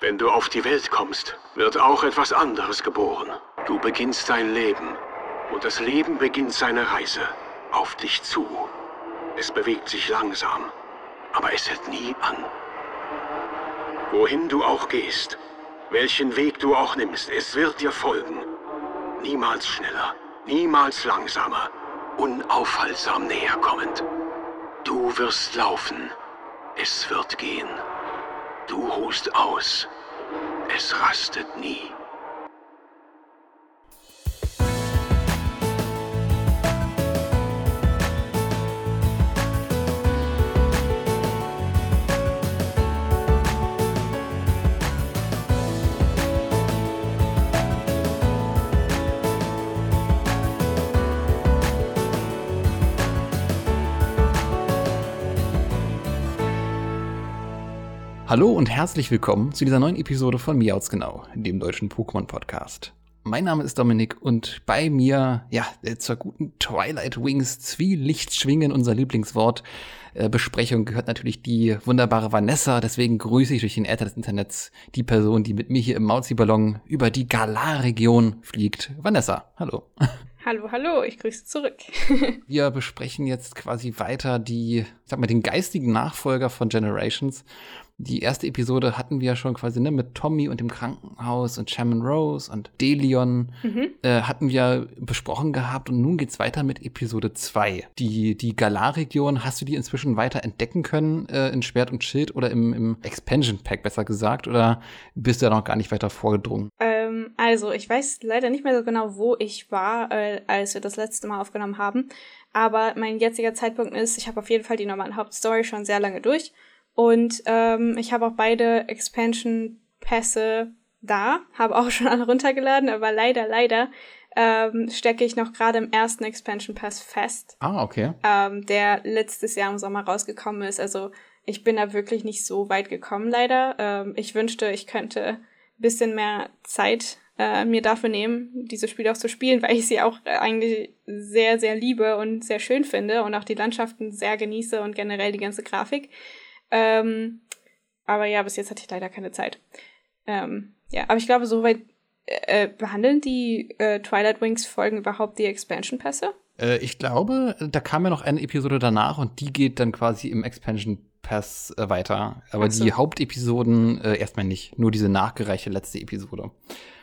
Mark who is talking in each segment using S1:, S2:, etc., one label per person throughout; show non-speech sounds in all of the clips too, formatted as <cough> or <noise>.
S1: Wenn du auf die Welt kommst, wird auch etwas anderes geboren. Du beginnst dein Leben und das Leben beginnt seine Reise auf dich zu. Es bewegt sich langsam, aber es hält nie an. Wohin du auch gehst, welchen Weg du auch nimmst, es wird dir folgen. Niemals schneller, niemals langsamer, unaufhaltsam näher kommend. Du wirst laufen, es wird gehen. Du ruhst aus, es rastet nie.
S2: Hallo und herzlich willkommen zu dieser neuen Episode von Miauts Genau, dem deutschen Pokémon-Podcast. Mein Name ist Dominik und bei mir, ja, äh, zur guten Twilight Wings Zwielichtschwingen, unser Lieblingswort, äh, Besprechung gehört natürlich die wunderbare Vanessa. Deswegen grüße ich durch den Äther des Internets die Person, die mit mir hier im Mauzi-Ballon über die Galar-Region fliegt. Vanessa, hallo.
S3: Hallo, hallo, ich grüße zurück. <laughs>
S2: Wir besprechen jetzt quasi weiter die, ich sag mal, den geistigen Nachfolger von Generations die erste Episode hatten wir ja schon quasi ne, mit Tommy und dem Krankenhaus und Shaman Rose und Delion mhm. äh, hatten wir besprochen gehabt und nun geht's weiter mit Episode 2. Die, die Galar-Region, hast du die inzwischen weiter entdecken können äh, in Schwert und Schild oder im, im Expansion Pack besser gesagt oder bist du da noch gar nicht weiter vorgedrungen?
S3: Ähm, also ich weiß leider nicht mehr so genau, wo ich war, äh, als wir das letzte Mal aufgenommen haben. Aber mein jetziger Zeitpunkt ist, ich habe auf jeden Fall die normalen Hauptstory schon sehr lange durch und ähm, ich habe auch beide Expansion-Pässe da, habe auch <laughs> schon alle runtergeladen, aber leider, leider ähm, stecke ich noch gerade im ersten Expansion Pass fest.
S2: Ah, okay.
S3: Ähm, der letztes Jahr im Sommer rausgekommen ist. Also ich bin da wirklich nicht so weit gekommen, leider. Ähm, ich wünschte, ich könnte ein bisschen mehr Zeit äh, mir dafür nehmen, diese Spiele auch zu spielen, weil ich sie auch äh, eigentlich sehr, sehr liebe und sehr schön finde und auch die Landschaften sehr genieße und generell die ganze Grafik. Ähm, aber ja, bis jetzt hatte ich leider keine Zeit. Ähm, ja, aber ich glaube, soweit äh, behandeln die äh, Twilight Wings Folgen überhaupt die Expansion Pässe?
S2: Äh, ich glaube, da kam ja noch eine Episode danach und die geht dann quasi im Expansion Pass äh, weiter. Aber so. die Hauptepisoden äh, erstmal nicht. Nur diese nachgereichte letzte Episode.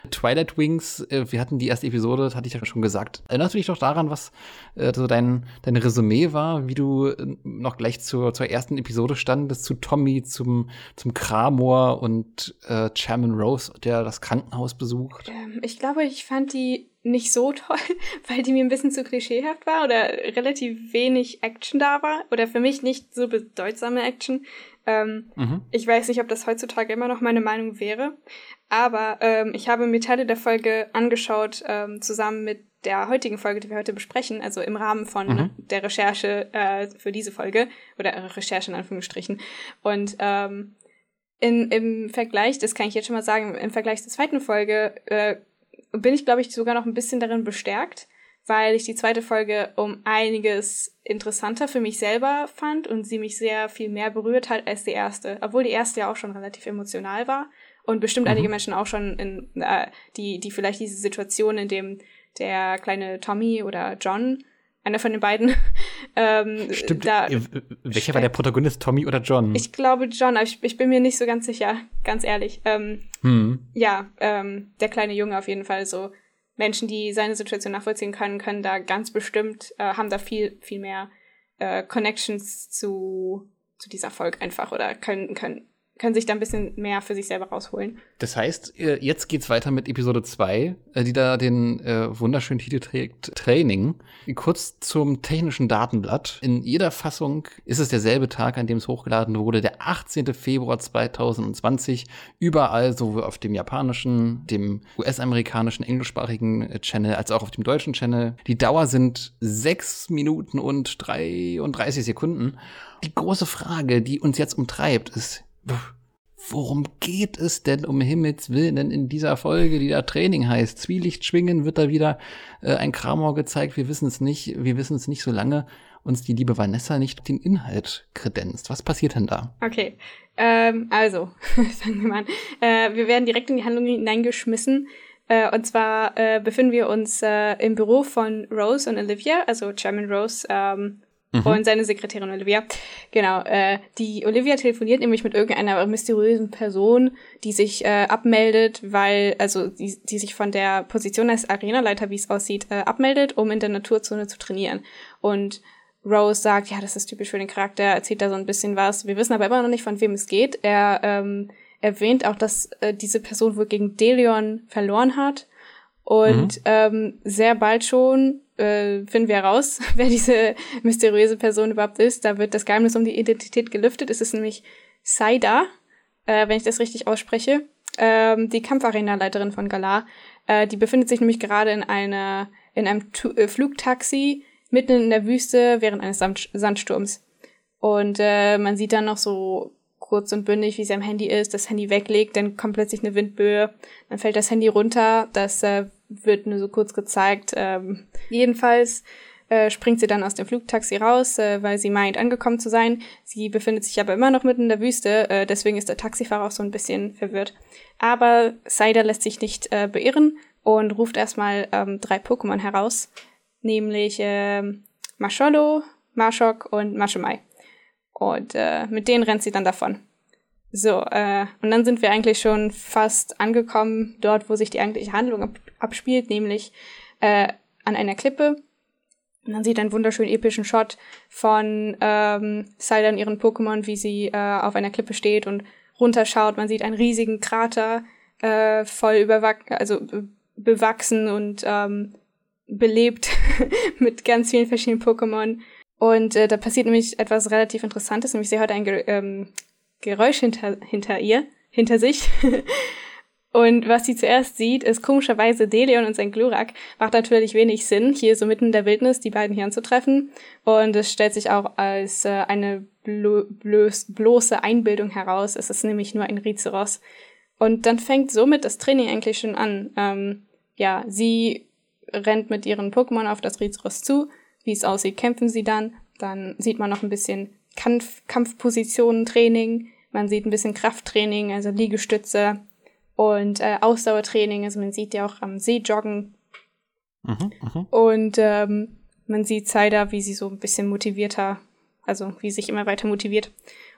S2: Twilight Wings, äh, wir hatten die erste Episode, das hatte ich ja schon gesagt. Erinnerst du dich doch daran, was äh, so dein, dein Resümee war, wie du äh, noch gleich zur, zur ersten Episode standest, zu Tommy, zum, zum Kramor und äh, Chairman Rose, der das Krankenhaus besucht?
S3: Ähm, ich glaube, ich fand die nicht so <laughs> toll, weil die mir ein bisschen zu klischeehaft war oder relativ wenig Action da war oder für mich nicht so bedeutsame Action. Ähm, mhm. Ich weiß nicht, ob das heutzutage immer noch meine Meinung wäre, aber ähm, ich habe mir Teile der Folge angeschaut, ähm, zusammen mit der heutigen Folge, die wir heute besprechen, also im Rahmen von mhm. der Recherche äh, für diese Folge oder äh, Recherche in Anführungsstrichen. Und ähm, in, im Vergleich, das kann ich jetzt schon mal sagen, im Vergleich zur zweiten Folge äh, bin ich, glaube ich, sogar noch ein bisschen darin bestärkt, weil ich die zweite Folge um einiges interessanter für mich selber fand und sie mich sehr viel mehr berührt hat als die erste. Obwohl die erste ja auch schon relativ emotional war und bestimmt mhm. einige Menschen auch schon in, äh, die, die vielleicht diese Situation, in dem der kleine Tommy oder John, einer von den beiden, <laughs> ähm,
S2: Stimmt. Da Welcher war der Protagonist, Tommy oder John?
S3: Ich glaube John, aber ich, ich bin mir nicht so ganz sicher, ganz ehrlich. Ähm, hm. Ja, ähm, der kleine Junge auf jeden Fall so Menschen, die seine Situation nachvollziehen können, können da ganz bestimmt, äh, haben da viel, viel mehr äh, Connections zu, zu dieser Folge einfach oder können, können können sich da ein bisschen mehr für sich selber rausholen.
S2: Das heißt, äh, jetzt geht's weiter mit Episode 2, äh, die da den äh, wunderschönen Titel trägt, Training. Kurz zum technischen Datenblatt. In jeder Fassung ist es derselbe Tag, an dem es hochgeladen wurde, der 18. Februar 2020. Überall, sowohl auf dem japanischen, dem US-amerikanischen, englischsprachigen äh, Channel, als auch auf dem deutschen Channel. Die Dauer sind 6 Minuten und 33 Sekunden. Die große Frage, die uns jetzt umtreibt, ist, Worum geht es denn um Himmels Willen in dieser Folge, die da Training heißt? Zwielicht schwingen, wird da wieder äh, ein Kramor gezeigt? Wir wissen es nicht. Wir wissen es nicht, solange uns die liebe Vanessa nicht den Inhalt kredenzt. Was passiert denn da?
S3: Okay. Ähm, also, <laughs> fangen wir mal. Äh, wir werden direkt in die Handlung hineingeschmissen. Äh, und zwar äh, befinden wir uns äh, im Büro von Rose und Olivia, also Chairman Rose ähm, mhm. und seine Sekretärin Olivia. Genau, äh, die Olivia telefoniert nämlich mit irgendeiner mysteriösen Person, die sich äh, abmeldet, weil, also die, die sich von der Position als Arenaleiter, wie es aussieht, äh, abmeldet, um in der Naturzone zu trainieren. Und Rose sagt, ja, das ist typisch für den Charakter, erzählt da so ein bisschen was. Wir wissen aber immer noch nicht, von wem es geht. Er ähm, erwähnt auch, dass äh, diese Person wohl gegen Delion verloren hat. Und mhm. ähm, sehr bald schon äh, finden wir heraus, <laughs> wer diese mysteriöse Person überhaupt ist. Da wird das Geheimnis um die Identität gelüftet. Es ist nämlich Saida, äh, wenn ich das richtig ausspreche, ähm, die Kampfarena-Leiterin von Galar. Äh, die befindet sich nämlich gerade in einer in einem tu äh, Flugtaxi mitten in der Wüste während eines Sand Sandsturms. Und äh, man sieht dann noch so kurz und bündig, wie sie am Handy ist, das Handy weglegt, dann kommt plötzlich eine Windböe, dann fällt das Handy runter, das äh, wird nur so kurz gezeigt. Ähm, jedenfalls äh, springt sie dann aus dem Flugtaxi raus, äh, weil sie meint, angekommen zu sein. Sie befindet sich aber immer noch mitten in der Wüste, äh, deswegen ist der Taxifahrer auch so ein bisschen verwirrt. Aber Saida lässt sich nicht äh, beirren und ruft erstmal ähm, drei Pokémon heraus, nämlich äh, Masholo, Marshok und Mashomai. Und äh, mit denen rennt sie dann davon. So, äh, und dann sind wir eigentlich schon fast angekommen, dort, wo sich die eigentliche Handlung ab abspielt, nämlich äh, an einer Klippe. Und man sieht einen wunderschönen epischen Shot von ähm, Cider und ihren Pokémon, wie sie äh, auf einer Klippe steht und runterschaut. Man sieht einen riesigen Krater, äh, voll überwachsen, also bewachsen und ähm, belebt <laughs> mit ganz vielen verschiedenen Pokémon. Und äh, da passiert nämlich etwas relativ Interessantes, nämlich sie hört ein Ge ähm, Geräusch hinter, hinter ihr, hinter sich. <laughs> und was sie zuerst sieht, ist komischerweise Delion und sein Glurak. Macht natürlich wenig Sinn, hier so mitten in der Wildnis die beiden hier anzutreffen. Und es stellt sich auch als äh, eine blo bloß, bloße Einbildung heraus. Es ist nämlich nur ein Rizeros. Und dann fängt somit das Training eigentlich schon an. Ähm, ja, sie rennt mit ihren Pokémon auf das Rizeros zu wie es aussieht, kämpfen sie dann. Dann sieht man noch ein bisschen Kampf Kampfpositionen-Training, man sieht ein bisschen Krafttraining, also Liegestütze und äh, Ausdauertraining. Also man sieht ja auch am See joggen. Mhm, mh. Und ähm, man sieht Zaida, wie sie so ein bisschen motivierter, also wie sich immer weiter motiviert.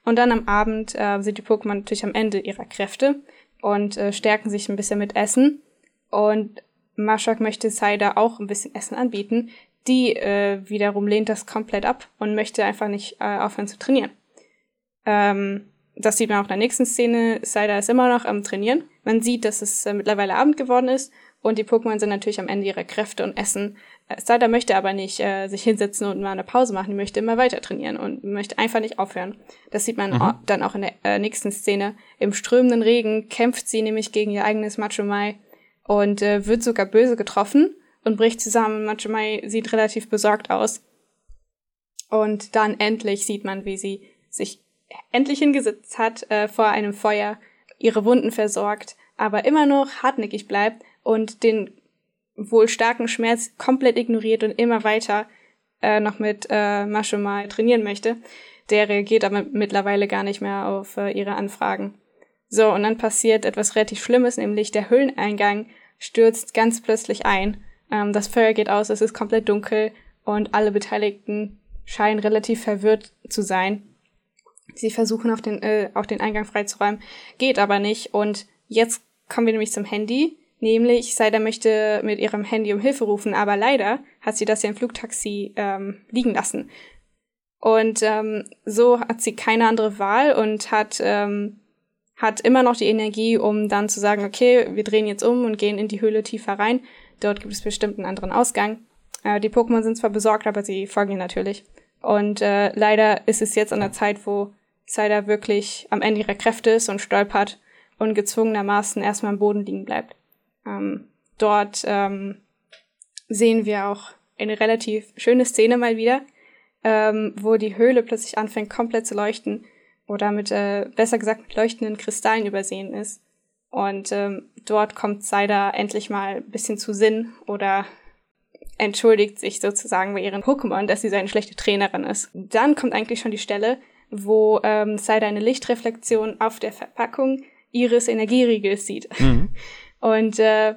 S3: Und dann am Abend äh, sind die Pokémon natürlich am Ende ihrer Kräfte und äh, stärken sich ein bisschen mit Essen. Und Maschak möchte Zaida auch ein bisschen Essen anbieten, die äh, wiederum lehnt das komplett ab und möchte einfach nicht äh, aufhören zu trainieren. Ähm, das sieht man auch in der nächsten Szene. Saida ist immer noch am Trainieren. Man sieht, dass es äh, mittlerweile Abend geworden ist und die Pokémon sind natürlich am Ende ihrer Kräfte und essen. Äh, Saida möchte aber nicht äh, sich hinsetzen und mal eine Pause machen. Die möchte immer weiter trainieren und möchte einfach nicht aufhören. Das sieht man mhm. dann auch in der äh, nächsten Szene. Im strömenden Regen kämpft sie nämlich gegen ihr eigenes Macho Mai und äh, wird sogar böse getroffen und bricht zusammen. Machimai sieht relativ besorgt aus. Und dann endlich sieht man, wie sie sich endlich hingesetzt hat äh, vor einem Feuer, ihre Wunden versorgt, aber immer noch hartnäckig bleibt und den wohl starken Schmerz komplett ignoriert und immer weiter äh, noch mit äh, Mashomai trainieren möchte. Der reagiert aber mittlerweile gar nicht mehr auf äh, ihre Anfragen. So, und dann passiert etwas relativ Schlimmes, nämlich der Höhleneingang stürzt ganz plötzlich ein ähm, das Feuer geht aus, es ist komplett dunkel und alle Beteiligten scheinen relativ verwirrt zu sein. Sie versuchen auf den, äh, auch den Eingang freizuräumen, geht aber nicht. Und jetzt kommen wir nämlich zum Handy. Nämlich, Saida möchte mit ihrem Handy um Hilfe rufen, aber leider hat sie das ja im Flugtaxi ähm, liegen lassen. Und ähm, so hat sie keine andere Wahl und hat, ähm, hat immer noch die Energie, um dann zu sagen, okay, wir drehen jetzt um und gehen in die Höhle tiefer rein. Dort gibt es bestimmt einen anderen Ausgang. Äh, die Pokémon sind zwar besorgt, aber sie folgen ihnen natürlich. Und äh, leider ist es jetzt an der Zeit, wo Cider wirklich am Ende ihrer Kräfte ist und stolpert und gezwungenermaßen erstmal am Boden liegen bleibt. Ähm, dort ähm, sehen wir auch eine relativ schöne Szene mal wieder, ähm, wo die Höhle plötzlich anfängt komplett zu leuchten oder mit, äh, besser gesagt, mit leuchtenden Kristallen übersehen ist. Und ähm, dort kommt Saida endlich mal ein bisschen zu Sinn oder entschuldigt sich sozusagen bei ihren Pokémon, dass sie so eine schlechte Trainerin ist. Dann kommt eigentlich schon die Stelle, wo ähm, Saida eine Lichtreflexion auf der Verpackung ihres Energieriegels sieht. Mhm. <laughs> Und äh,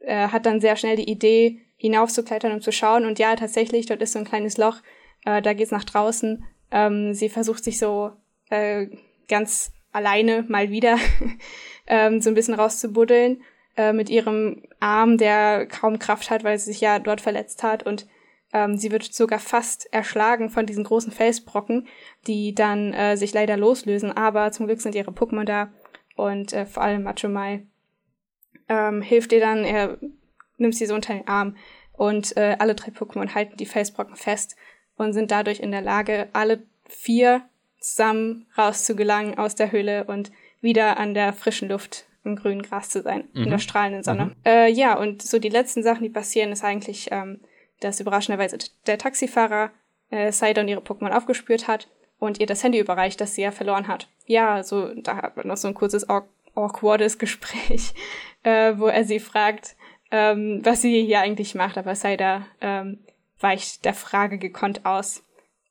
S3: äh, hat dann sehr schnell die Idee, hinaufzuklettern und zu schauen. Und ja, tatsächlich, dort ist so ein kleines Loch, äh, da geht's nach draußen. Ähm, sie versucht sich so äh, ganz alleine mal wieder <laughs> ähm, so ein bisschen rauszubuddeln äh, mit ihrem Arm, der kaum Kraft hat, weil sie sich ja dort verletzt hat und ähm, sie wird sogar fast erschlagen von diesen großen Felsbrocken, die dann äh, sich leider loslösen. Aber zum Glück sind ihre Pokémon da und äh, vor allem Machomai ähm, hilft ihr dann. Er nimmt sie so unter den Arm und äh, alle drei Pokémon halten die Felsbrocken fest und sind dadurch in der Lage, alle vier zusammen rauszugelangen aus der Höhle und wieder an der frischen Luft im grünen Gras zu sein, mhm. in der strahlenden Sonne. Mhm. Äh, ja, und so die letzten Sachen, die passieren, ist eigentlich, ähm, dass überraschenderweise der Taxifahrer äh, Sidon ihre Pokémon aufgespürt hat und ihr das Handy überreicht, das sie ja verloren hat. Ja, so, da hat man noch so ein kurzes awkwardes <laughs> Gespräch, äh, wo er sie fragt, ähm, was sie hier eigentlich macht, aber Saida ähm, weicht der Frage gekonnt aus.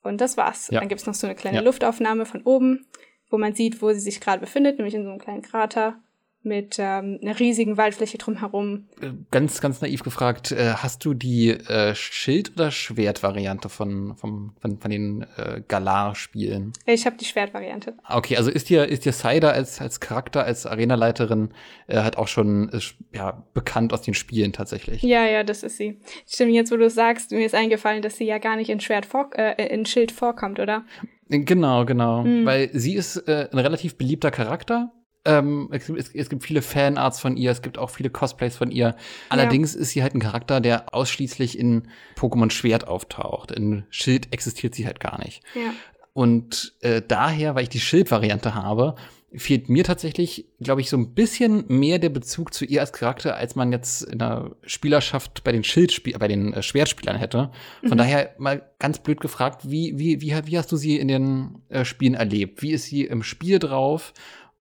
S3: Und das war's. Ja. Dann gibt's noch so eine kleine ja. Luftaufnahme von oben, wo man sieht, wo sie sich gerade befindet, nämlich in so einem kleinen Krater mit ähm, einer riesigen Waldfläche drumherum.
S2: Ganz, ganz naiv gefragt, äh, hast du die äh, Schild- oder Schwert-Variante von, von, von, von den äh, Galar-Spielen?
S3: Ich habe die Schwert-Variante.
S2: Okay, also ist dir, ist dir Cider als, als Charakter, als Arenaleiterin äh, halt auch schon äh, ja, bekannt aus den Spielen tatsächlich?
S3: Ja, ja, das ist sie. Stimmt, jetzt wo du sagst, mir ist eingefallen, dass sie ja gar nicht in, Schwert vor, äh, in Schild vorkommt, oder?
S2: Genau, genau. Mhm. Weil sie ist äh, ein relativ beliebter Charakter ähm, es, es, es, gibt viele Fanarts von ihr, es gibt auch viele Cosplays von ihr. Allerdings ja. ist sie halt ein Charakter, der ausschließlich in Pokémon Schwert auftaucht. In Schild existiert sie halt gar nicht. Ja. Und äh, daher, weil ich die Schild-Variante habe, fehlt mir tatsächlich, glaube ich, so ein bisschen mehr der Bezug zu ihr als Charakter, als man jetzt in der Spielerschaft bei den Schildspiel bei den äh, Schwertspielern hätte. Von mhm. daher mal ganz blöd gefragt, wie, wie, wie, wie hast du sie in den äh, Spielen erlebt? Wie ist sie im Spiel drauf?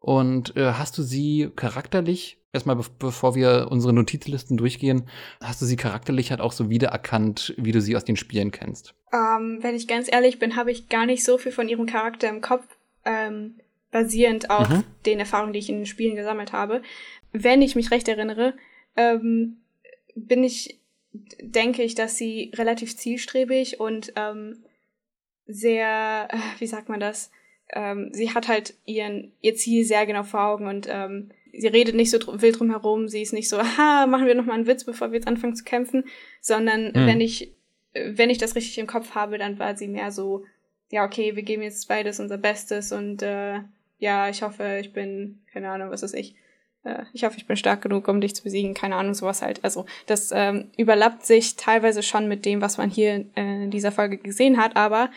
S2: Und äh, hast du sie charakterlich, erstmal be bevor wir unsere Notizlisten durchgehen, hast du sie charakterlich halt auch so wiedererkannt, wie du sie aus den Spielen kennst?
S3: Ähm, wenn ich ganz ehrlich bin, habe ich gar nicht so viel von ihrem Charakter im Kopf, ähm, basierend auf mhm. den Erfahrungen, die ich in den Spielen gesammelt habe. Wenn ich mich recht erinnere, ähm, bin ich, denke ich, dass sie relativ zielstrebig und ähm, sehr, äh, wie sagt man das, ähm, sie hat halt ihren, ihr Ziel sehr genau vor Augen und ähm, sie redet nicht so dr wild drum herum, sie ist nicht so, aha, machen wir noch mal einen Witz, bevor wir jetzt anfangen zu kämpfen, sondern mhm. wenn ich, wenn ich das richtig im Kopf habe, dann war sie mehr so, ja, okay, wir geben jetzt beides unser Bestes und äh, ja, ich hoffe, ich bin, keine Ahnung, was ist ich, äh, ich hoffe, ich bin stark genug, um dich zu besiegen, keine Ahnung, sowas halt. Also das ähm, überlappt sich teilweise schon mit dem, was man hier äh, in dieser Folge gesehen hat, aber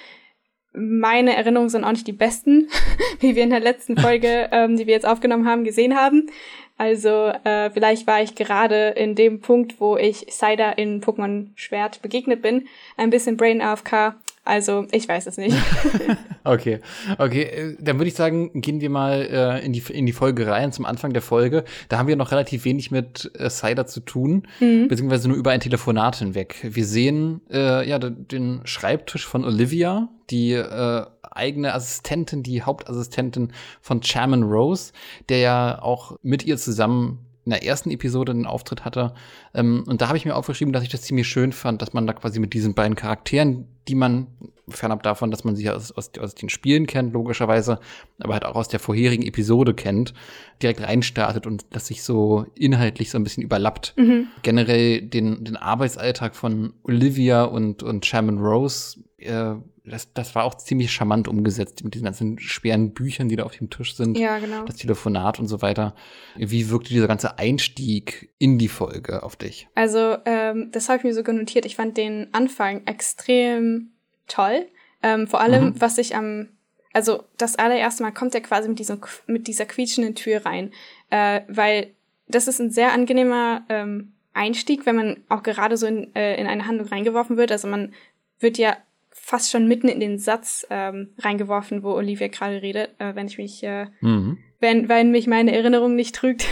S3: meine Erinnerungen sind auch nicht die besten, <laughs> wie wir in der letzten <laughs> Folge, ähm, die wir jetzt aufgenommen haben, gesehen haben. Also äh, vielleicht war ich gerade in dem Punkt, wo ich Cider in Pokémon Schwert begegnet bin, ein bisschen Brain AFK. Also ich weiß es nicht. <laughs>
S2: okay, okay, äh, dann würde ich sagen, gehen wir mal äh, in die in die Folge rein zum Anfang der Folge. Da haben wir noch relativ wenig mit äh, Cider zu tun, mhm. beziehungsweise nur über ein Telefonat hinweg. Wir sehen äh, ja den Schreibtisch von Olivia, die äh, eigene Assistentin, die Hauptassistentin von Chairman Rose, der ja auch mit ihr zusammen in der ersten Episode einen Auftritt hatte. Ähm, und da habe ich mir aufgeschrieben, dass ich das ziemlich schön fand, dass man da quasi mit diesen beiden Charakteren, die man, fernab davon, dass man sie aus, aus, aus den Spielen kennt, logischerweise, aber halt auch aus der vorherigen Episode kennt, direkt reinstartet und das sich so inhaltlich so ein bisschen überlappt. Mhm. Generell den, den Arbeitsalltag von Olivia und, und Sherman Rose äh, das, das war auch ziemlich charmant umgesetzt mit diesen ganzen schweren Büchern, die da auf dem Tisch sind.
S3: Ja, genau.
S2: Das Telefonat und so weiter. Wie wirkte dieser ganze Einstieg in die Folge auf dich?
S3: Also, ähm, das habe ich mir so genotiert. Ich fand den Anfang extrem toll. Ähm, vor allem, mhm. was ich am, also das allererste Mal kommt er quasi mit, diesem, mit dieser quietschenden Tür rein. Äh, weil das ist ein sehr angenehmer ähm, Einstieg, wenn man auch gerade so in, äh, in eine Handlung reingeworfen wird. Also man wird ja fast schon mitten in den Satz ähm, reingeworfen, wo Olivia gerade redet, äh, wenn ich mich äh, mhm. wenn, wenn mich meine Erinnerung nicht trügt.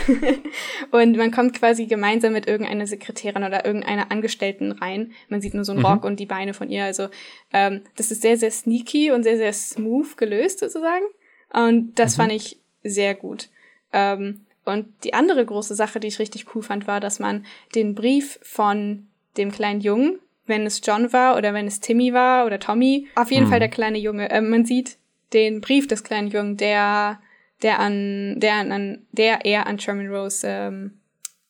S3: <laughs> und man kommt quasi gemeinsam mit irgendeiner Sekretärin oder irgendeiner Angestellten rein. Man sieht nur so einen mhm. Rock und die Beine von ihr. Also ähm, das ist sehr, sehr sneaky und sehr, sehr smooth gelöst sozusagen. Und das mhm. fand ich sehr gut. Ähm, und die andere große Sache, die ich richtig cool fand, war, dass man den Brief von dem kleinen Jungen, wenn es John war oder wenn es Timmy war oder Tommy, auf jeden mhm. Fall der kleine Junge, äh, man sieht den Brief des kleinen Jungen, der, der an, der an, der er an Sherman Rose ähm,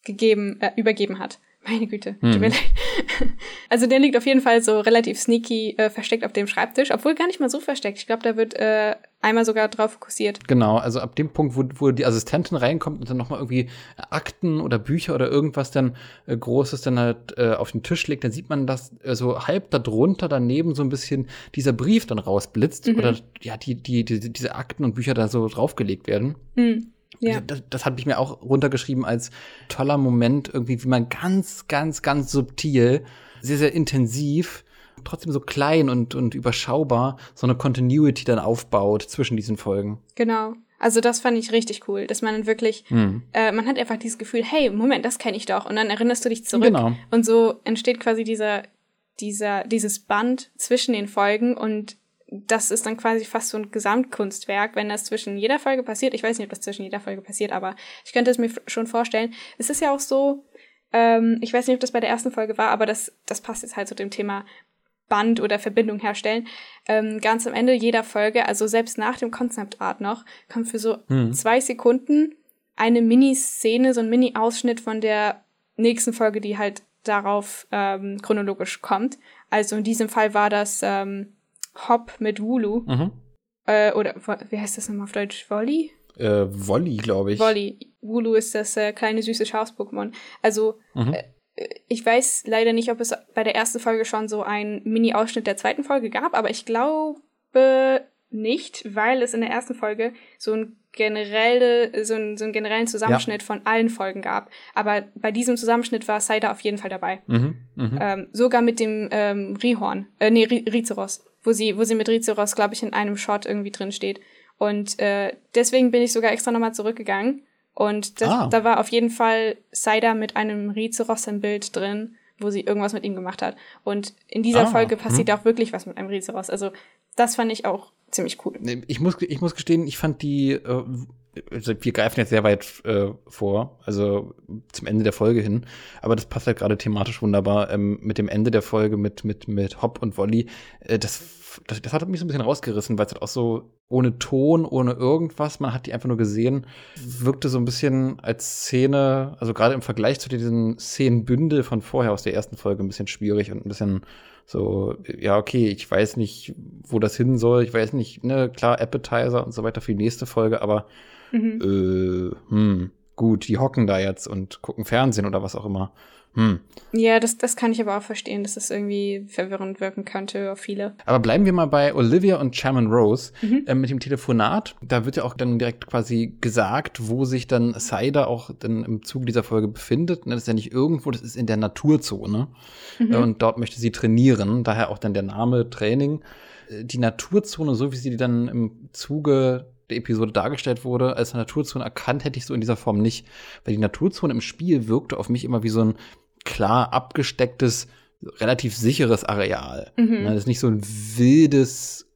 S3: gegeben, äh, übergeben hat. Meine Güte, hm. tut mir leid. <laughs> Also der liegt auf jeden Fall so relativ sneaky äh, versteckt auf dem Schreibtisch, obwohl gar nicht mal so versteckt. Ich glaube, da wird äh, einmal sogar drauf fokussiert.
S2: Genau, also ab dem Punkt, wo, wo die Assistentin reinkommt und dann nochmal irgendwie Akten oder Bücher oder irgendwas dann äh, Großes dann halt äh, auf den Tisch legt, dann sieht man, dass äh, so halb darunter daneben so ein bisschen dieser Brief dann rausblitzt mhm. oder ja, die, die, die, diese Akten und Bücher da so draufgelegt werden. Mhm. Ja. Das, das habe ich mir auch runtergeschrieben als toller Moment, irgendwie, wie man ganz, ganz, ganz subtil, sehr, sehr intensiv, trotzdem so klein und, und überschaubar so eine Continuity dann aufbaut zwischen diesen Folgen.
S3: Genau. Also das fand ich richtig cool, dass man wirklich, hm. äh, man hat einfach dieses Gefühl, hey, Moment, das kenne ich doch. Und dann erinnerst du dich zurück. Genau. Und so entsteht quasi dieser, dieser, dieses Band zwischen den Folgen und das ist dann quasi fast so ein Gesamtkunstwerk, wenn das zwischen jeder Folge passiert. Ich weiß nicht, ob das zwischen jeder Folge passiert, aber ich könnte es mir schon vorstellen. Es ist ja auch so, ähm, ich weiß nicht, ob das bei der ersten Folge war, aber das, das passt jetzt halt zu dem Thema Band oder Verbindung herstellen. Ähm, ganz am Ende jeder Folge, also selbst nach dem Concept Art noch, kommt für so hm. zwei Sekunden eine Mini-Szene, so ein Mini-Ausschnitt von der nächsten Folge, die halt darauf ähm, chronologisch kommt. Also in diesem Fall war das ähm, Hop mit Wulu. Mhm. Äh, oder wie heißt das nochmal auf Deutsch? Wolli?
S2: Äh, Wolli, glaube ich.
S3: Wolli. Wulu ist das äh, kleine süße Schaus-Pokémon. Also, mhm. äh, ich weiß leider nicht, ob es bei der ersten Folge schon so einen Mini-Ausschnitt der zweiten Folge gab, aber ich glaube nicht, weil es in der ersten Folge so ein generelle, so, ein, so einen generellen Zusammenschnitt ja. von allen Folgen gab. Aber bei diesem Zusammenschnitt war Cider auf jeden Fall dabei. Mhm, mh. ähm, sogar mit dem ähm, Rihorn, äh, nee, Rizeros wo sie, wo sie mit Rizeros, glaube ich, in einem Shot irgendwie drin steht. Und äh, deswegen bin ich sogar extra nochmal zurückgegangen. Und das, ah. da war auf jeden Fall Cider mit einem Rizeros im Bild drin, wo sie irgendwas mit ihm gemacht hat. Und in dieser ah. Folge passiert hm. auch wirklich was mit einem Rizeros. Also das fand ich auch ziemlich cool.
S2: Ich muss, ich muss gestehen, ich fand die, äh, wir greifen jetzt sehr weit äh, vor, also zum Ende der Folge hin, aber das passt halt gerade thematisch wunderbar ähm, mit dem Ende der Folge mit mit mit Hop und Wolli. Äh, das, das das hat mich so ein bisschen rausgerissen, weil es halt auch so ohne Ton, ohne irgendwas, man hat die einfach nur gesehen, wirkte so ein bisschen als Szene, also gerade im Vergleich zu diesen Szenenbündel von vorher aus der ersten Folge ein bisschen schwierig und ein bisschen so, ja, okay, ich weiß nicht, wo das hin soll, ich weiß nicht, ne, klar, Appetizer und so weiter für die nächste Folge, aber mhm. äh, hm, gut, die hocken da jetzt und gucken Fernsehen oder was auch immer. Hm.
S3: Ja, das, das kann ich aber auch verstehen, dass das irgendwie verwirrend wirken könnte auf viele.
S2: Aber bleiben wir mal bei Olivia und Chairman Rose mhm. äh, mit dem Telefonat. Da wird ja auch dann direkt quasi gesagt, wo sich dann Cider auch dann im Zuge dieser Folge befindet. Ne, das ist ja nicht irgendwo, das ist in der Naturzone. Mhm. Äh, und dort möchte sie trainieren, daher auch dann der Name Training. Äh, die Naturzone, so wie sie dann im Zuge der Episode dargestellt wurde, als Naturzone erkannt hätte ich so in dieser Form nicht. Weil die Naturzone im Spiel wirkte auf mich immer wie so ein klar abgestecktes, relativ sicheres Areal. Mhm. Ne, das ist nicht so ein wildes,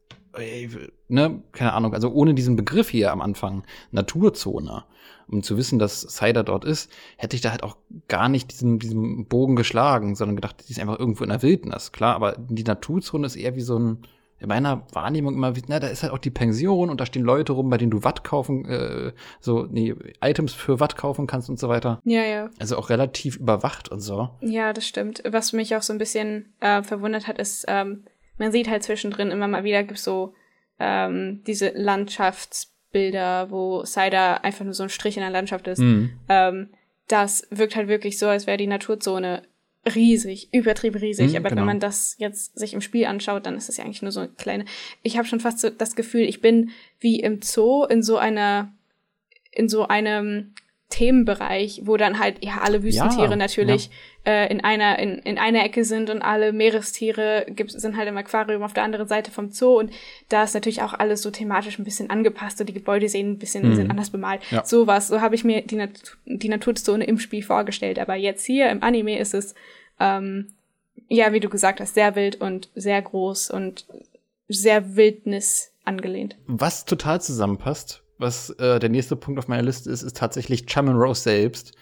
S2: ne, keine Ahnung, also ohne diesen Begriff hier am Anfang, Naturzone, um zu wissen, dass Cider dort ist, hätte ich da halt auch gar nicht diesen, diesen Bogen geschlagen, sondern gedacht, die ist einfach irgendwo in der Wildnis, klar, aber die Naturzone ist eher wie so ein, in meiner Wahrnehmung immer, na, da ist halt auch die Pension und da stehen Leute rum, bei denen du Watt kaufen, äh, so, nee, Items für Watt kaufen kannst und so weiter.
S3: Ja, ja.
S2: Also auch relativ überwacht und so.
S3: Ja, das stimmt. Was mich auch so ein bisschen äh, verwundert hat, ist, ähm, man sieht halt zwischendrin immer mal wieder, gibt so ähm, diese Landschaftsbilder, wo Cider einfach nur so ein Strich in der Landschaft ist. Mhm. Ähm, das wirkt halt wirklich so, als wäre die Naturzone riesig, übertrieben riesig. Mhm, aber genau. wenn man das jetzt sich im Spiel anschaut, dann ist es ja eigentlich nur so eine kleine. Ich habe schon fast so das Gefühl, ich bin wie im Zoo in so einer, in so einem Themenbereich, wo dann halt ja alle Wüstentiere
S2: Ja,
S3: natürlich Äh, in einer in, in einer Ecke sind und alle Meerestiere gibt, sind halt im Aquarium auf der anderen Seite vom Zoo und da ist natürlich auch alles so thematisch ein bisschen angepasst und die Gebäude sehen ein bisschen sind anders bemalt.
S2: Ja.
S3: Sowas, so habe ich mir die, Nat die Naturzone im Spiel vorgestellt. Aber jetzt hier im Anime ist es ähm, ja, wie du gesagt hast, sehr wild und sehr groß und sehr Wildnis angelehnt.
S2: Was total zusammenpasst, was äh, der nächste Punkt auf meiner Liste ist, ist tatsächlich Chaman Rose selbst.